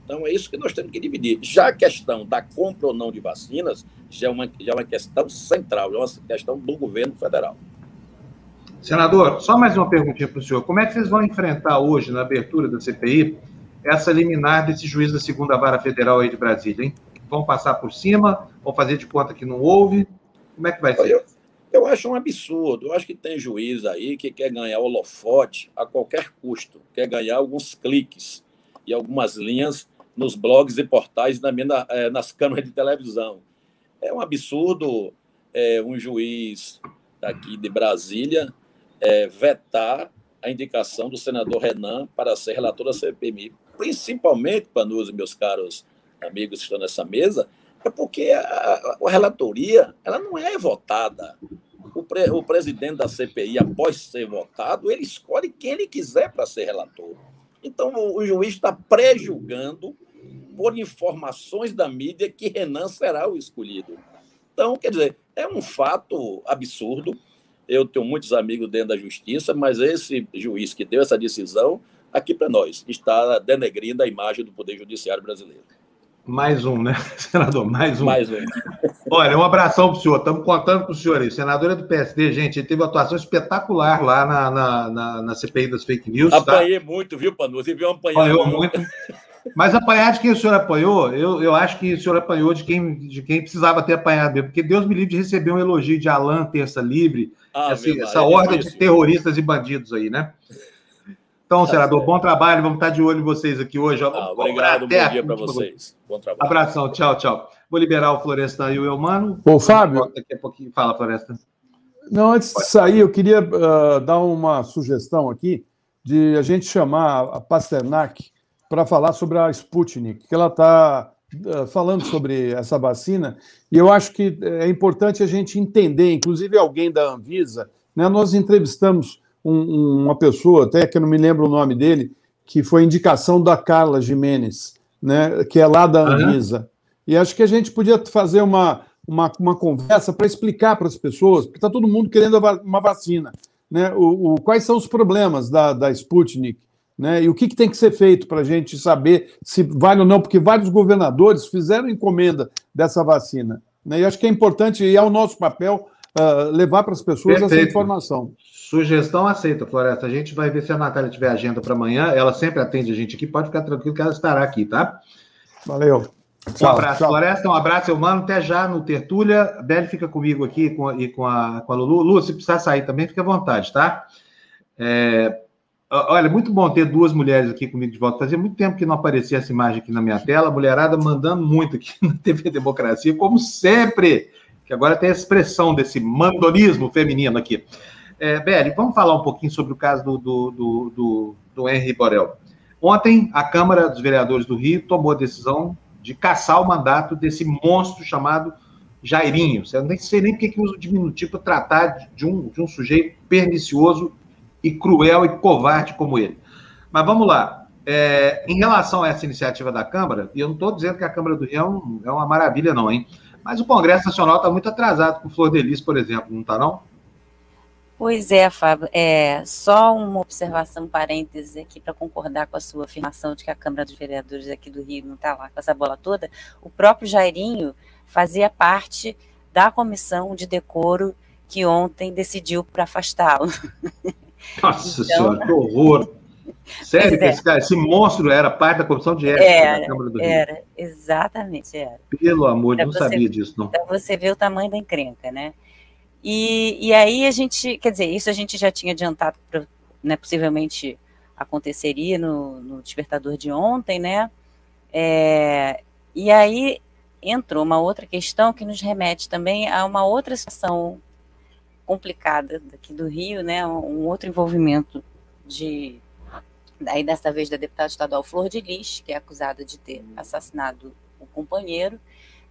Então, é isso que nós temos que dividir. Já a questão da compra ou não de vacinas já é uma, já é uma questão central, é uma questão do governo federal. Senador, só mais uma perguntinha para o senhor. Como é que vocês vão enfrentar hoje, na abertura da CPI, essa liminar desse juiz da segunda vara federal aí de Brasília, hein? Vão passar por cima? Vão fazer de conta que não houve? Como é que vai ser? Eu, eu acho um absurdo. Eu acho que tem juiz aí que quer ganhar holofote a qualquer custo, quer ganhar alguns cliques e algumas linhas nos blogs e portais na minha, é, nas câmeras de televisão. É um absurdo é, um juiz aqui de Brasília é, vetar a indicação do senador Renan para ser relator da CPMI principalmente, Panuso e meus caros amigos que estão nessa mesa, é porque a, a relatoria ela não é votada. O, pre, o presidente da CPI, após ser votado, ele escolhe quem ele quiser para ser relator. Então, o, o juiz está pré-julgando por informações da mídia que Renan será o escolhido. Então, quer dizer, é um fato absurdo. Eu tenho muitos amigos dentro da justiça, mas esse juiz que deu essa decisão, aqui para nós, está denegrindo a imagem do Poder Judiciário brasileiro. Mais um, né, senador? Mais um. Mais um. Olha, um abração para o senhor. Estamos contando com o senhor aí. Senador é do PSD, gente. Ele teve uma atuação espetacular lá na, na, na, na CPI das fake news. Tá? Apanhei tá? muito, viu, Panu? Você viu apanhar Apanhou muito. Mas apanhar de quem o senhor apanhou, eu, eu acho que o senhor apanhou de quem, de quem precisava ter apanhado mesmo, porque Deus me livre de receber um elogio de Alain Terça Livre, ah, essa, essa é horda de terroristas e bandidos aí, né? Então, tá senador, certo. bom trabalho. Vamos estar de olho em vocês aqui hoje. Ah, obrigado, bom dia para vocês. Bom trabalho. Abração, tchau, tchau. Vou liberar o Florestan e o Elmano. Ô, Fábio. Daqui a pouquinho. Fala, Florestan. Não, antes Pode. de sair, eu queria uh, dar uma sugestão aqui de a gente chamar a Pasternak para falar sobre a Sputnik, que ela está ah, falando sobre essa vacina, e eu acho que é importante a gente entender, inclusive alguém da Anvisa, né, nós entrevistamos um, uma pessoa, até que eu não me lembro o nome dele, que foi indicação da Carla Jimenez, né, que é lá da Anvisa. E acho que a gente podia fazer uma, uma, uma conversa para explicar para as pessoas, porque está todo mundo querendo uma vacina. Né? O, o, quais são os problemas da, da Sputnik? Né? E o que, que tem que ser feito para a gente saber se vale ou não, porque vários governadores fizeram encomenda dessa vacina. Né? E acho que é importante, e é o nosso papel, uh, levar para as pessoas Perfeito. essa informação. Sugestão aceita, Floresta. A gente vai ver se a Natália tiver agenda para amanhã. Ela sempre atende a gente aqui. Pode ficar tranquilo que ela estará aqui, tá? Valeu. Um abraço, tchau. Floresta. Um abraço, humano. Até já no Tertúlia. Beli fica comigo aqui com, e com a, com a Lulu. Lu, se precisar sair também, fique à vontade, tá? É, olha, muito bom ter duas mulheres aqui comigo de volta. Fazia muito tempo que não aparecia essa imagem aqui na minha tela. mulherada mandando muito aqui na TV Democracia, como sempre. Que agora tem a expressão desse mandonismo feminino aqui. É, Beli, vamos falar um pouquinho sobre o caso do, do, do, do, do Henry Borel. Ontem, a Câmara dos Vereadores do Rio tomou a decisão de caçar o mandato desse monstro chamado Jairinho. Eu nem sei nem porque que usa o diminutivo para tratar de um, de um sujeito pernicioso e cruel e covarde como ele. Mas vamos lá. É, em relação a essa iniciativa da Câmara, e eu não estou dizendo que a Câmara do Rio é, um, é uma maravilha, não, hein? Mas o Congresso Nacional está muito atrasado com Flor de Lis, por exemplo, não está, não? Pois é, Fábio. É, só uma observação, parêntese aqui, para concordar com a sua afirmação de que a Câmara dos Vereadores aqui do Rio não está lá com essa bola toda. O próprio Jairinho fazia parte da comissão de decoro que ontem decidiu para afastá-lo. Nossa então, Senhora, que horror! Sério, é. esse, cara, esse monstro era parte da comissão de ética era, da Câmara do Rio? Era, exatamente, era. Pelo amor, de Deus, não sabia disso, não. Para você ver o tamanho da encrenca, né? E, e aí a gente, quer dizer, isso a gente já tinha adiantado, né, possivelmente aconteceria no, no despertador de ontem, né? É, e aí entrou uma outra questão que nos remete também a uma outra situação complicada daqui do Rio, né? Um outro envolvimento de daí dessa vez da deputada estadual Flor de Lis, que é acusada de ter assassinado o companheiro,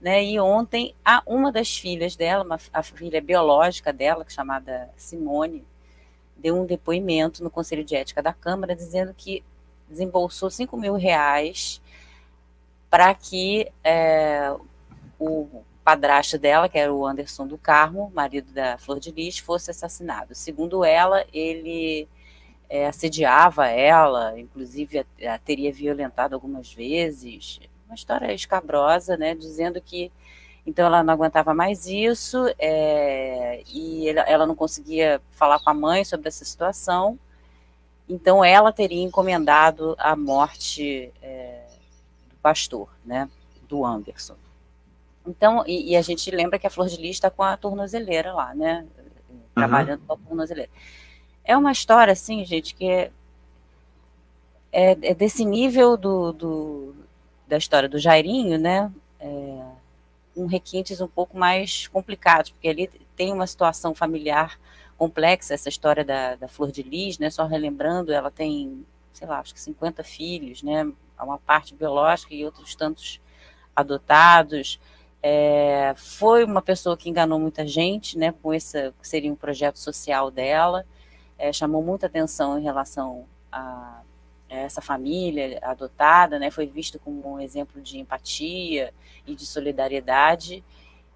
né? E ontem, a, uma das filhas dela, uma, a filha biológica dela, é chamada Simone, deu um depoimento no Conselho de Ética da Câmara dizendo que desembolsou 5 mil reais para que é, o padrasto dela, que era o Anderson do Carmo, marido da Flor de Lis, fosse assassinado. Segundo ela, ele é, assediava ela, inclusive a, a teria violentado algumas vezes, uma história escabrosa, né, dizendo que então ela não aguentava mais isso é, e ela não conseguia falar com a mãe sobre essa situação. Então ela teria encomendado a morte é, do pastor, né, do Anderson. Então, e, e, a gente lembra que a Flor de Lis está com a tornozeleira lá, né, trabalhando uhum. com a tornozeleira. É uma história, assim, gente, que é, é, é desse nível do, do, da história do Jairinho, né? É, com requintes um pouco mais complicados, porque ali tem uma situação familiar complexa, essa história da, da Flor de Lis, né? Só relembrando, ela tem, sei lá, acho que 50 filhos, né? Uma parte biológica e outros tantos adotados. É, foi uma pessoa que enganou muita gente, né, com esse que seria um projeto social dela, é, chamou muita atenção em relação a, a essa família adotada, né, foi visto como um exemplo de empatia e de solidariedade,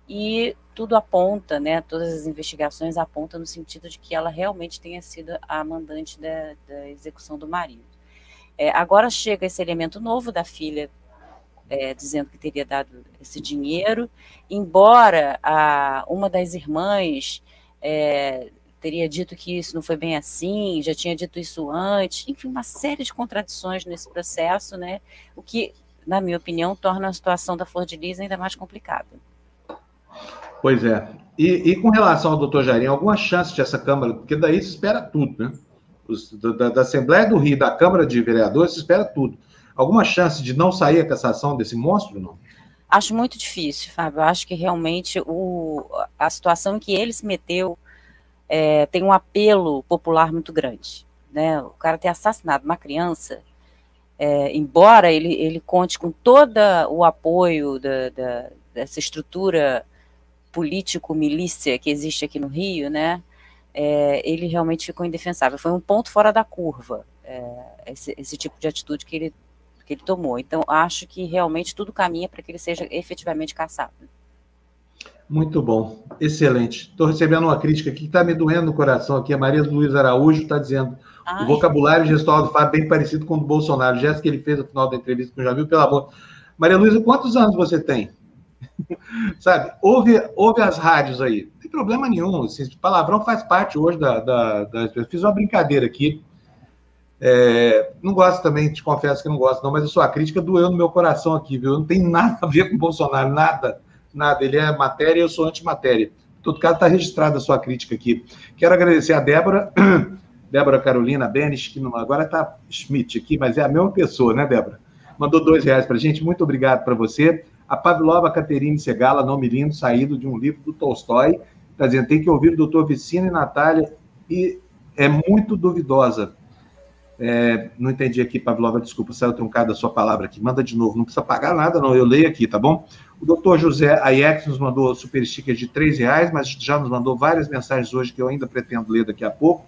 e tudo aponta, né, todas as investigações apontam no sentido de que ela realmente tenha sido a mandante da, da execução do marido. É, agora chega esse elemento novo da filha é, dizendo que teria dado esse dinheiro, embora a, uma das irmãs é, teria dito que isso não foi bem assim, já tinha dito isso antes, enfim, uma série de contradições nesse processo, né? O que, na minha opinião, torna a situação da Flor de Lis ainda mais complicada. Pois é. E, e com relação ao doutor Jairinho, alguma chance de essa Câmara, porque daí se espera tudo, né? Os, da, da, Assembleia do Rio, da Câmara de Vereadores, se espera tudo. Alguma chance de não sair a cassação desse monstro, não? Acho muito difícil, Fábio. Acho que realmente o, a situação em que ele se meteu é, tem um apelo popular muito grande. Né? O cara ter assassinado uma criança, é, embora ele, ele conte com todo o apoio da, da, dessa estrutura político-milícia que existe aqui no Rio, né? É, ele realmente ficou indefensável. Foi um ponto fora da curva, é, esse, esse, tipo de atitude que ele, que ele tomou. Então, acho que realmente tudo caminha para que ele seja efetivamente caçado. Muito bom, excelente. Estou recebendo uma crítica aqui que está me doendo no coração aqui. A Maria Luiz Araújo está dizendo Ai. o vocabulário gestual do Fábio é bem parecido com o do Bolsonaro. O gesto que ele fez no final da entrevista que eu já viu, pelo amor. Maria Luísa, quantos anos você tem? Sabe, ouve, ouve as rádios aí. Não tem problema nenhum. Assim, palavrão faz parte hoje da, da, da. Fiz uma brincadeira aqui. É, não gosto também, te confesso que não gosto, não, mas a sua crítica doeu no meu coração aqui, viu? Não tem nada a ver com o Bolsonaro, nada nada, ele é matéria e eu sou antimatéria. Em todo caso, está registrada a sua crítica aqui. Quero agradecer a Débora, Débora Carolina Benes, que não, agora está Schmidt aqui, mas é a mesma pessoa, né, Débora? Mandou dois reais para gente, muito obrigado para você. A Pavlova Caterine Segala, nome lindo, saído de um livro do Tolstói, está dizendo, tem que ouvir o doutor Vicino e Natália, e é muito duvidosa. É, não entendi aqui, Pavlova, desculpa, saiu truncada a sua palavra aqui. Manda de novo, não precisa pagar nada, não, eu leio aqui, tá bom? O doutor José Aiex nos mandou super stickers de três reais, mas já nos mandou várias mensagens hoje que eu ainda pretendo ler daqui a pouco.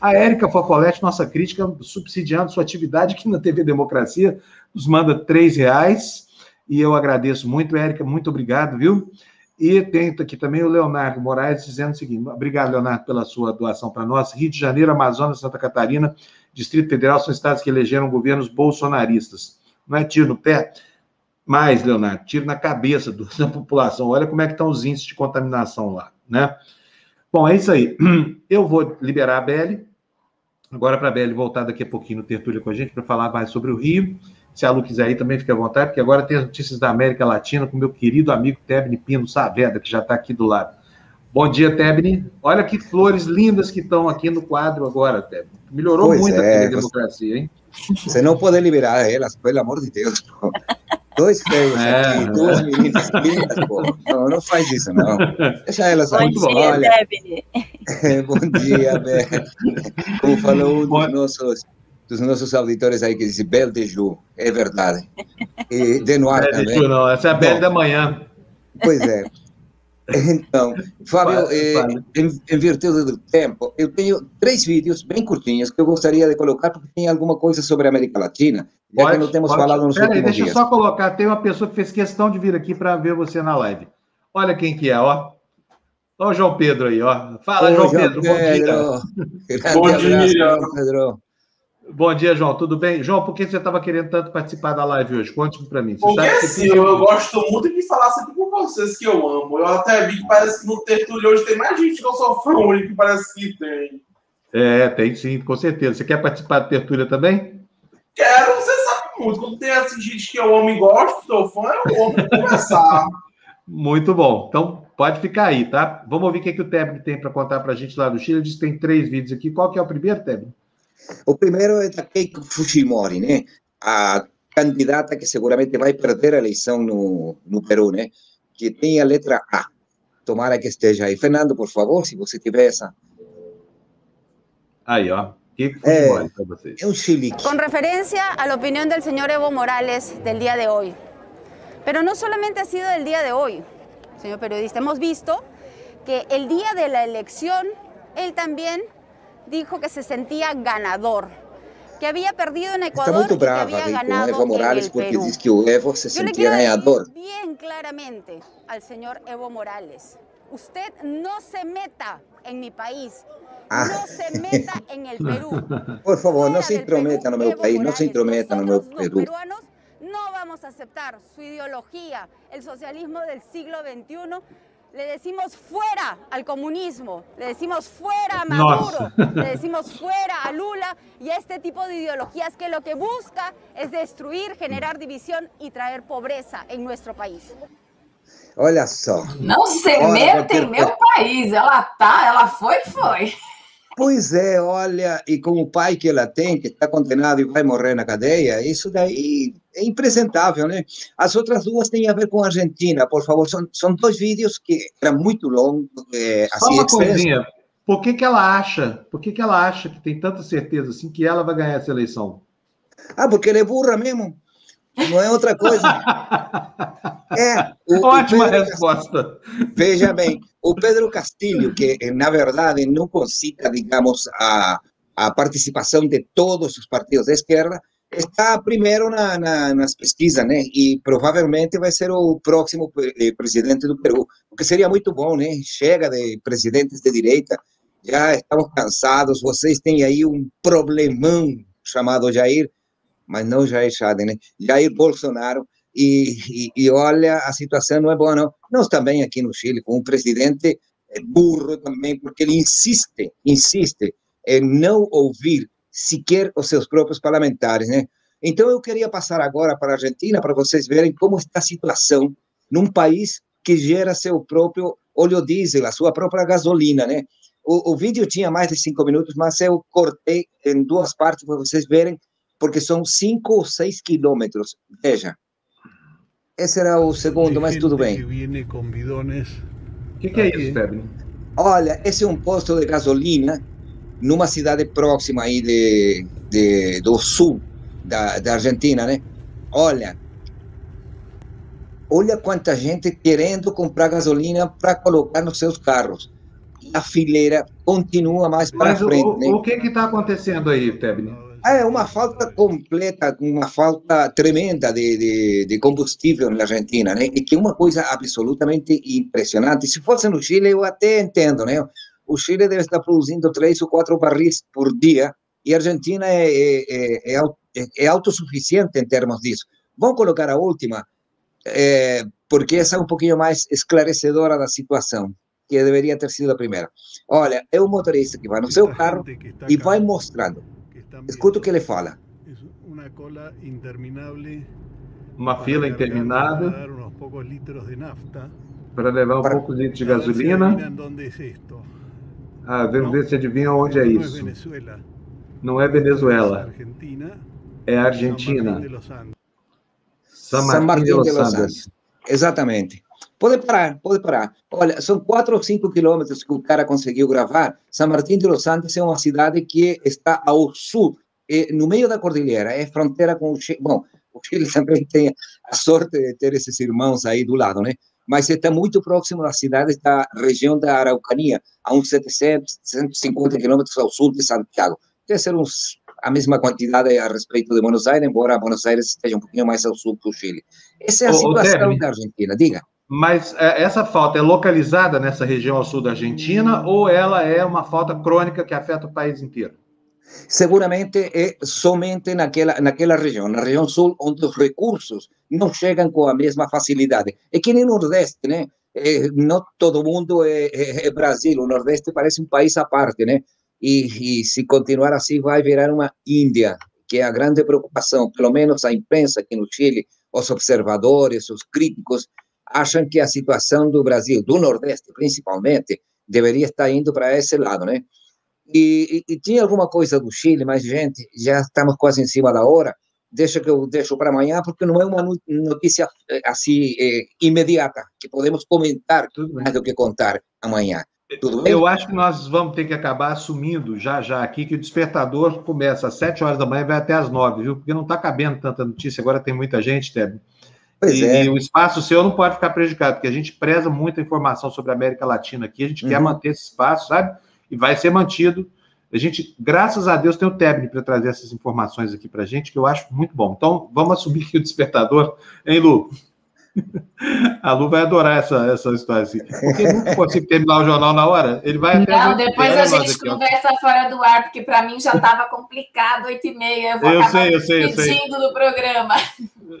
A Érica Focolete, nossa crítica, subsidiando sua atividade aqui na TV Democracia, nos manda três reais. E eu agradeço muito, Érica, muito obrigado, viu? E tem aqui também o Leonardo Moraes dizendo o seguinte: obrigado, Leonardo, pela sua doação para nós. Rio de Janeiro, Amazonas, Santa Catarina, Distrito Federal são estados que elegeram governos bolsonaristas. Não é tiro no pé? mais, Leonardo, tiro na cabeça do, da população. Olha como é que estão os índices de contaminação lá, né? Bom, é isso aí. Eu vou liberar a Belle, agora para a Belle voltar daqui a pouquinho no Tertúlia com a gente para falar mais sobre o Rio. Se a Lu quiser aí, também fique à vontade, porque agora tem as notícias da América Latina com meu querido amigo Tebni Pino Saavedra, que já está aqui do lado. Bom dia, Tebni. Olha que flores lindas que estão aqui no quadro agora, Tebni. Melhorou pois muito é, aqui a democracia, hein? Você não pode liberar elas, pelo amor de Deus. Dois feios é, aqui, duas meninas lindas, pô. Não, não faz isso, não. Deixa elas aí. Bom dia, Olha, Bom dia, Bebe. Como falou um dos nossos, dos nossos auditores aí, que disse Belle de Ju. É verdade. E de Noir também. De Ju, não. Essa é a Belle da manhã. Pois é. Então, Fábio, eh, em, em, virtude do tempo, eu tenho três vídeos bem curtinhos que eu gostaria de colocar porque tem alguma coisa sobre a América Latina, já pode, que não temos pode. falado nos Pera últimos aí, deixa dias. eu só colocar, tem uma pessoa que fez questão de vir aqui para ver você na live. Olha quem que é, ó. Olha o João Pedro aí, ó. Fala, João, João Pedro, Pedro, bom dia. bom dia, Pedro. Bom dia, João. Tudo bem? João, por que você estava querendo tanto participar da live hoje? Conte para mim. Você Porque assim, eu, eu gosto muito de falar sempre com vocês que eu amo. Eu até vi que parece que no Tertulho hoje tem mais gente que eu sou fã hoje que parece que tem. É, tem sim, com certeza. Você quer participar da Tertúlia também? Quero, você sabe muito. Quando tem assim, gente que eu amo e gosto, sou fã, eu amo conversar. muito bom. Então, pode ficar aí, tá? Vamos ouvir o que, que o Tebni tem para contar para a gente lá do Chile. Ele disse que tem três vídeos aqui. Qual que é o primeiro, Tebni? O primeiro é da Keiko Fujimori, né? A candidata que seguramente vai perder a eleição no, no Peru, né? Que tem a letra A. Tomara que esteja aí. Fernando, por favor, se você tiver essa. Aí, ó. Vocês. É um chilique. Com referência à opinião do senhor Evo Morales del dia de hoje. Pero no solamente ha sido del día de hoy, señor periodista. Hemos visto que el día de la elección él también dijo que se sentía ganador, que había perdido en Ecuador Está muito brava y que había ganado Evo Morales en el porque Perú. diz que o Evo se Yo le quiero decir ganhador. bien claramente al señor Evo Morales, usted no se meta en mi país, Ah. no se meta en el Perú. Por favor, não se intrometa no meu país, não se intrometa no meu Los Peru. peruanos no vamos a aceptar su ideología, el socialismo del siglo XXI. Le decimos fuera al comunismo, le decimos fuera a Maduro, le decimos fuera a Lula y a este tipo de ideologías que lo que busca es destruir, generar división y traer pobreza en nuestro país. Olha só. Não se meta em meu país. Ela tá, ela foi, foi. Pois é, olha, e com o pai que ela tem, que está condenado e vai morrer na cadeia, isso daí é impresentável, né? As outras duas têm a ver com a Argentina, por favor, são, são dois vídeos que eram muito longos, é, Só assim, uma coisinha. Por que, que ela acha? Por que, que ela acha que tem tanta certeza assim que ela vai ganhar essa eleição? Ah, porque ela é burra mesmo, não é outra coisa. É, o, o Ótima Pedro resposta. Veja bem, o Pedro Castilho, que eh, na verdade não concita, digamos, a, a participação de todos os partidos da esquerda, está primeiro na, na, nas pesquisas, né? E provavelmente vai ser o próximo eh, presidente do Peru, o que seria muito bom, né? Chega de presidentes de direita, já estamos cansados, vocês têm aí um problemão chamado Jair, mas não Jair Chadem, né? Jair Bolsonaro, e, e, e olha, a situação não é boa, não. Nós também aqui no Chile, com um presidente eh, burro também, porque ele insiste, insiste em não ouvir sequer os seus próprios parlamentares, né? Então eu queria passar agora para a Argentina para vocês verem como está a situação num país que gera seu próprio óleo diesel, a sua própria gasolina, né? O, o vídeo tinha mais de cinco minutos, mas eu cortei em duas partes para vocês verem, porque são cinco ou seis quilômetros. Veja. Esse era o segundo, mas tudo bem. O que, que é isso, Febri? Olha, esse é um posto de gasolina numa cidade próxima aí de, de, do sul da, da Argentina, né? Olha, olha quanta gente querendo comprar gasolina para colocar nos seus carros. E a fileira continua mais para Mas o, frente, né? o que está acontecendo aí, Febri? É uma falta completa, uma falta tremenda de, de, de, combustível na Argentina, né? E que é uma coisa absolutamente impressionante. Se fosse no Chile, eu até entendo, né? O Chile deve estar produzindo três ou quatro barris por dia e a Argentina é, é, é, é autossuficiente em termos disso. Vamos colocar a última, é, porque essa é um pouquinho mais esclarecedora da situação, que deveria ter sido a primeira. Olha, é um motorista que vai no seu carro e vai mostrando. Escuta o que ele fala. Uma cola interminável. Uma fila interminada. Uns poucos litros de nafta. Para levar um Para... pouco de de gasolina. Ah, vamos ver se adivinha onde é isso. Não é Venezuela. É Argentina. San Martín de los Andes. Exatamente. Pode parar, pode parar. Olha, são 4 ou 5 quilômetros que o cara conseguiu gravar. San Martín de los Andes é uma cidade que está ao sul, é, no meio da cordilheira, é fronteira com o Chile. Bom, o Chile também tem a sorte de ter esses irmãos aí do lado, né? Mas está muito próximo da cidade da região da Araucania, a uns 700, 150 quilômetros ao sul de Santiago. Deve ser uns, a mesma quantidade a respeito de Buenos Aires, embora Buenos Aires esteja um pouquinho mais ao sul que o Chile. Essa é a ô, situação Debbie, da Argentina. Diga. Mas é, essa falta é localizada nessa região ao sul da Argentina ou ela é uma falta crônica que afeta o país inteiro? seguramente é somente naquela, naquela região, na região sul, onde os recursos não chegam com a mesma facilidade. É que nem o Nordeste, né? É, não todo mundo é, é, é, Brasil, o Nordeste parece um país à parte, né? E, e se continuar assim, vai virar uma Índia, que é a grande preocupação. Pelo menos a imprensa aqui no Chile, os observadores, os críticos, acham que a situação do Brasil, do Nordeste principalmente, deveria estar indo para esse lado, né? E, e, e, tinha alguma coisa do Chile, mas, gente, já estamos quase em cima da hora. Deixa que eu deixo para amanhã, porque não é uma notícia assim é, imediata, que podemos comentar mais do que contar amanhã. Eu acho que nós vamos ter que acabar assumindo já já aqui que o despertador começa às 7 horas da manhã e vai até às 9, viu? Porque não está cabendo tanta notícia, agora tem muita gente, Tebe. E, é. e, o espaço seu não pode ficar prejudicado, porque a gente preza muita informação sobre a América Latina aqui, a gente uhum. quer manter esse espaço, sabe? E vai ser mantido. A gente, graças a Deus, tem o Tebni para trazer essas informações aqui para a gente, que eu acho muito bom. Então, vamos assumir aqui o despertador, hein, Lu? A Lu vai adorar essa, essa história assim. Porque não consigo terminar o jornal na hora. Ele vai até. Não, depois a gente aqui, conversa ó. fora do ar, porque para mim já estava complicado, oito e meia. Eu vou eu sei, eu sei, eu sei. despedindo do programa.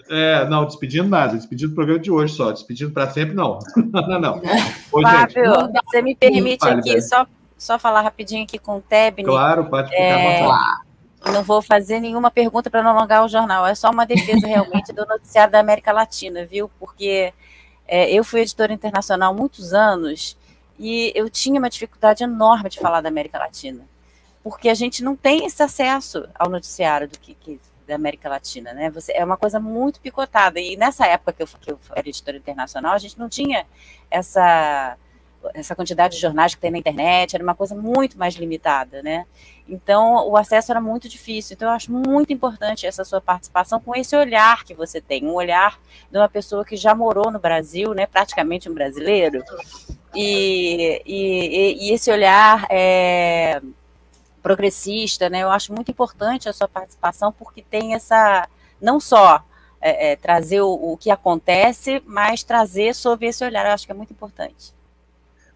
É, não, despedindo nada, despedindo do programa de hoje só. Despedindo para sempre, não. não, não. Ô, Fábio, gente, você me permite aqui só, só falar rapidinho aqui com o Tebni. Claro, pode ficar é... à vontade não vou fazer nenhuma pergunta para não alongar o jornal, é só uma defesa realmente do noticiário da América Latina, viu? Porque é, eu fui editora internacional muitos anos e eu tinha uma dificuldade enorme de falar da América Latina, porque a gente não tem esse acesso ao noticiário do que, que da América Latina, né? Você, é uma coisa muito picotada. E nessa época que eu, que eu era editora internacional, a gente não tinha essa essa quantidade de jornais que tem na internet, era uma coisa muito mais limitada, né? Então, o acesso era muito difícil. Então, eu acho muito importante essa sua participação com esse olhar que você tem, um olhar de uma pessoa que já morou no Brasil, né? Praticamente um brasileiro. E, e, e esse olhar é, progressista, né? Eu acho muito importante a sua participação porque tem essa, não só é, é, trazer o, o que acontece, mas trazer sobre esse olhar. Eu acho que é muito importante.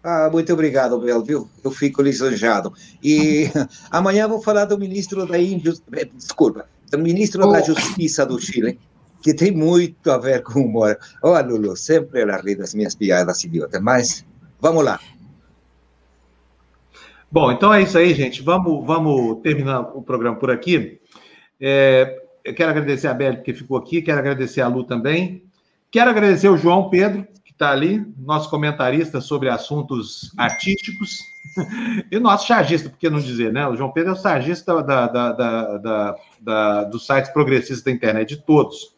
Ah, muito obrigado, Bel, viu? Eu fico lisonjado. E amanhã vou falar do ministro da Injustiça, eh, desculpa, do ministro oh. da Justiça do Chile, que tem muito a ver com humor. Ó, oh, Lulu, sempre ela ri das minhas piadas idiotas, mas vamos lá. Bom, então é isso aí, gente. Vamos, vamos terminar o programa por aqui. É, eu quero agradecer a Bel que ficou aqui, quero agradecer a Lu também. Quero agradecer o João Pedro, está ali, nosso comentarista sobre assuntos artísticos, e o nosso chargista, por que não dizer, né? O João Pedro é o chargista da, da, da, da, dos sites progressistas da internet, de todos.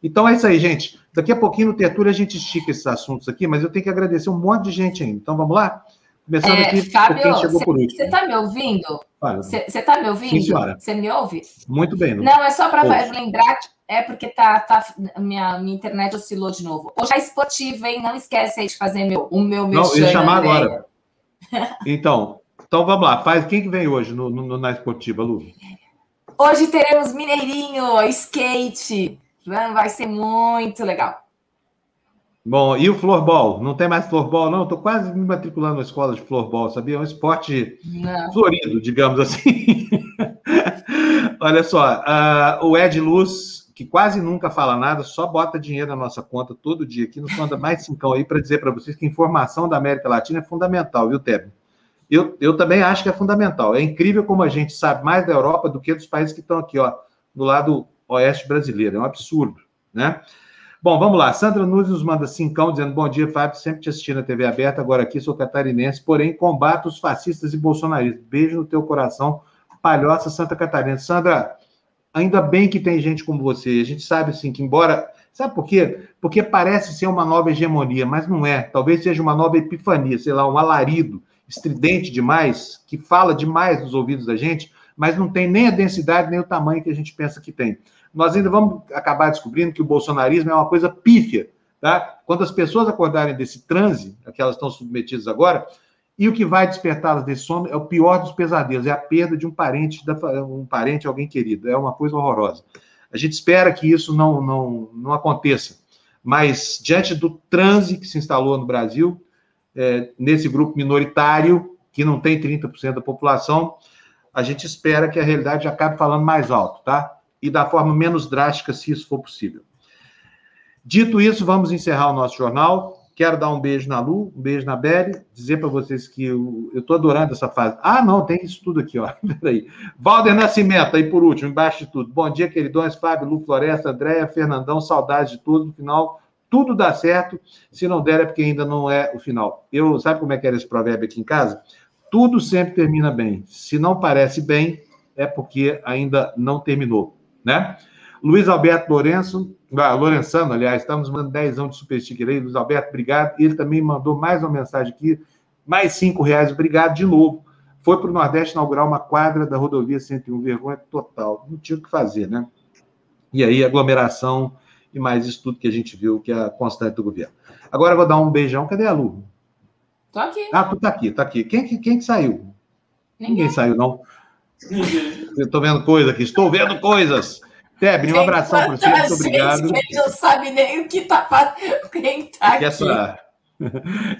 Então é isso aí, gente. Daqui a pouquinho no Tertúlia a gente estica esses assuntos aqui, mas eu tenho que agradecer um monte de gente ainda. Então vamos lá? Começando é, aqui Fábio, quem chegou por último. Você está me ouvindo? Você está me ouvindo? Você me ouve? Muito bem. Não, não é só para lembrar é porque tá, tá minha, minha internet oscilou de novo. Hoje é esportiva, hein? Não esquece aí de fazer meu, o meu Não, eu ia chamar agora. então, então vamos lá. Faz quem que vem hoje no, no, na esportiva, Lu? Hoje teremos Mineirinho, skate. Vai ser muito legal. Bom, e o floorball? Não tem mais floorball, não? Estou quase me matriculando na escola de floorball, sabia? É um esporte não. florido, digamos assim. Olha só, uh, o Ed Luz que quase nunca fala nada, só bota dinheiro na nossa conta todo dia aqui, nos manda mais cinco aí para dizer para vocês que informação da América Latina é fundamental, viu, Teb? Eu, eu também acho que é fundamental. É incrível como a gente sabe mais da Europa do que dos países que estão aqui, ó, do lado oeste brasileiro. É um absurdo, né? Bom, vamos lá. Sandra Nunes nos manda cincão, dizendo bom dia, Fábio, sempre te assistindo na TV aberta, agora aqui sou catarinense, porém combato os fascistas e bolsonaristas. Beijo no teu coração, palhoça Santa Catarina. Sandra, ainda bem que tem gente como você. A gente sabe assim que embora Sabe por quê? Porque parece ser uma nova hegemonia, mas não é. Talvez seja uma nova epifania, sei lá, um alarido estridente demais, que fala demais nos ouvidos da gente, mas não tem nem a densidade, nem o tamanho que a gente pensa que tem. Nós ainda vamos acabar descobrindo que o bolsonarismo é uma coisa pífia, tá? Quando as pessoas acordarem desse transe, a que elas estão submetidas agora, e o que vai despertá-las desse sono é o pior dos pesadelos, é a perda de um parente, um parente, alguém querido. É uma coisa horrorosa. A gente espera que isso não, não, não aconteça. Mas, diante do transe que se instalou no Brasil, é, nesse grupo minoritário, que não tem 30% da população, a gente espera que a realidade acabe falando mais alto, tá? E da forma menos drástica, se isso for possível. Dito isso, vamos encerrar o nosso jornal. Quero dar um beijo na Lu, um beijo na Beli, dizer para vocês que eu estou adorando essa fase. Ah, não, tem isso tudo aqui, ó. Peraí. Valder Nascimento, aí por último, embaixo de tudo. Bom dia, queridões, Fábio, Lu Floresta, Andréia, Fernandão, saudades de tudo. No final, tudo dá certo. Se não der, é porque ainda não é o final. Eu, sabe como é que era esse provérbio aqui em casa? Tudo sempre termina bem. Se não parece bem, é porque ainda não terminou, né? Luiz Alberto Lourenço, ah, Lorenzano, aliás, estamos mandando 10 anos de super sticker aí. Luiz Alberto, obrigado. Ele também mandou mais uma mensagem aqui, mais 5 reais, obrigado de novo. Foi para o Nordeste inaugurar uma quadra da rodovia 101, vergonha total. Não tinha o que fazer, né? E aí, aglomeração e mais isso tudo que a gente viu que é a constante do governo. Agora eu vou dar um beijão. Cadê a Lu? Tô aqui. Ah, tu tá aqui, tá aqui. Quem, quem que saiu? Ninguém, Ninguém saiu, não. Ninguém. Eu tô vendo coisa aqui, estou vendo coisas. Tebni, um abração para você, muito obrigado. Gente, não sabe nem o que tá fazendo, quem tá aqui. Essa,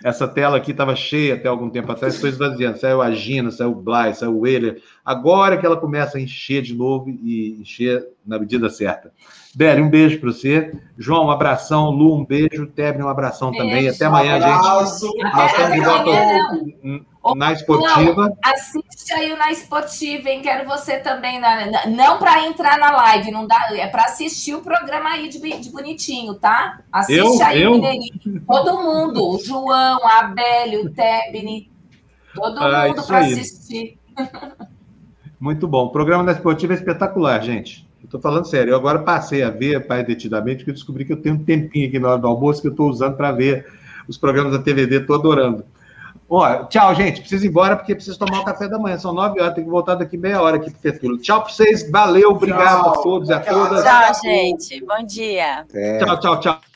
essa tela aqui estava cheia até algum tempo atrás, estou esvaziando. Saiu a Gina, saiu o Blay, saiu o Weiler. Agora que ela começa a encher de novo e encher na medida certa. Beli, um beijo para você. João, um abração. Lu, um beijo. Tebni, um abração beijo, também. Até amanhã, abraço. gente. Nós estamos de na esportiva. Não, assiste aí o na esportiva, hein? Quero você também. Na, não para entrar na live, não dá, é para assistir o programa aí de, de bonitinho, tá? Assiste eu, aí eu? Mineirinho. Todo mundo, o João, a Abelio, o Tebni, todo ah, mundo para assistir. Muito bom. O programa da esportiva é espetacular, gente. Estou falando sério. Eu agora passei a ver, pai, detidamente, porque eu descobri que eu tenho um tempinho aqui na hora do almoço que eu estou usando para ver os programas da TVD. Estou adorando. Ó, tchau, gente. Preciso ir embora porque preciso tomar o café da manhã. São nove horas, tenho que voltar daqui meia hora aqui para o Tchau para vocês. Valeu, obrigado tchau. a todos e a todas. Tchau, gente. Bom dia. É. Tchau, tchau, tchau.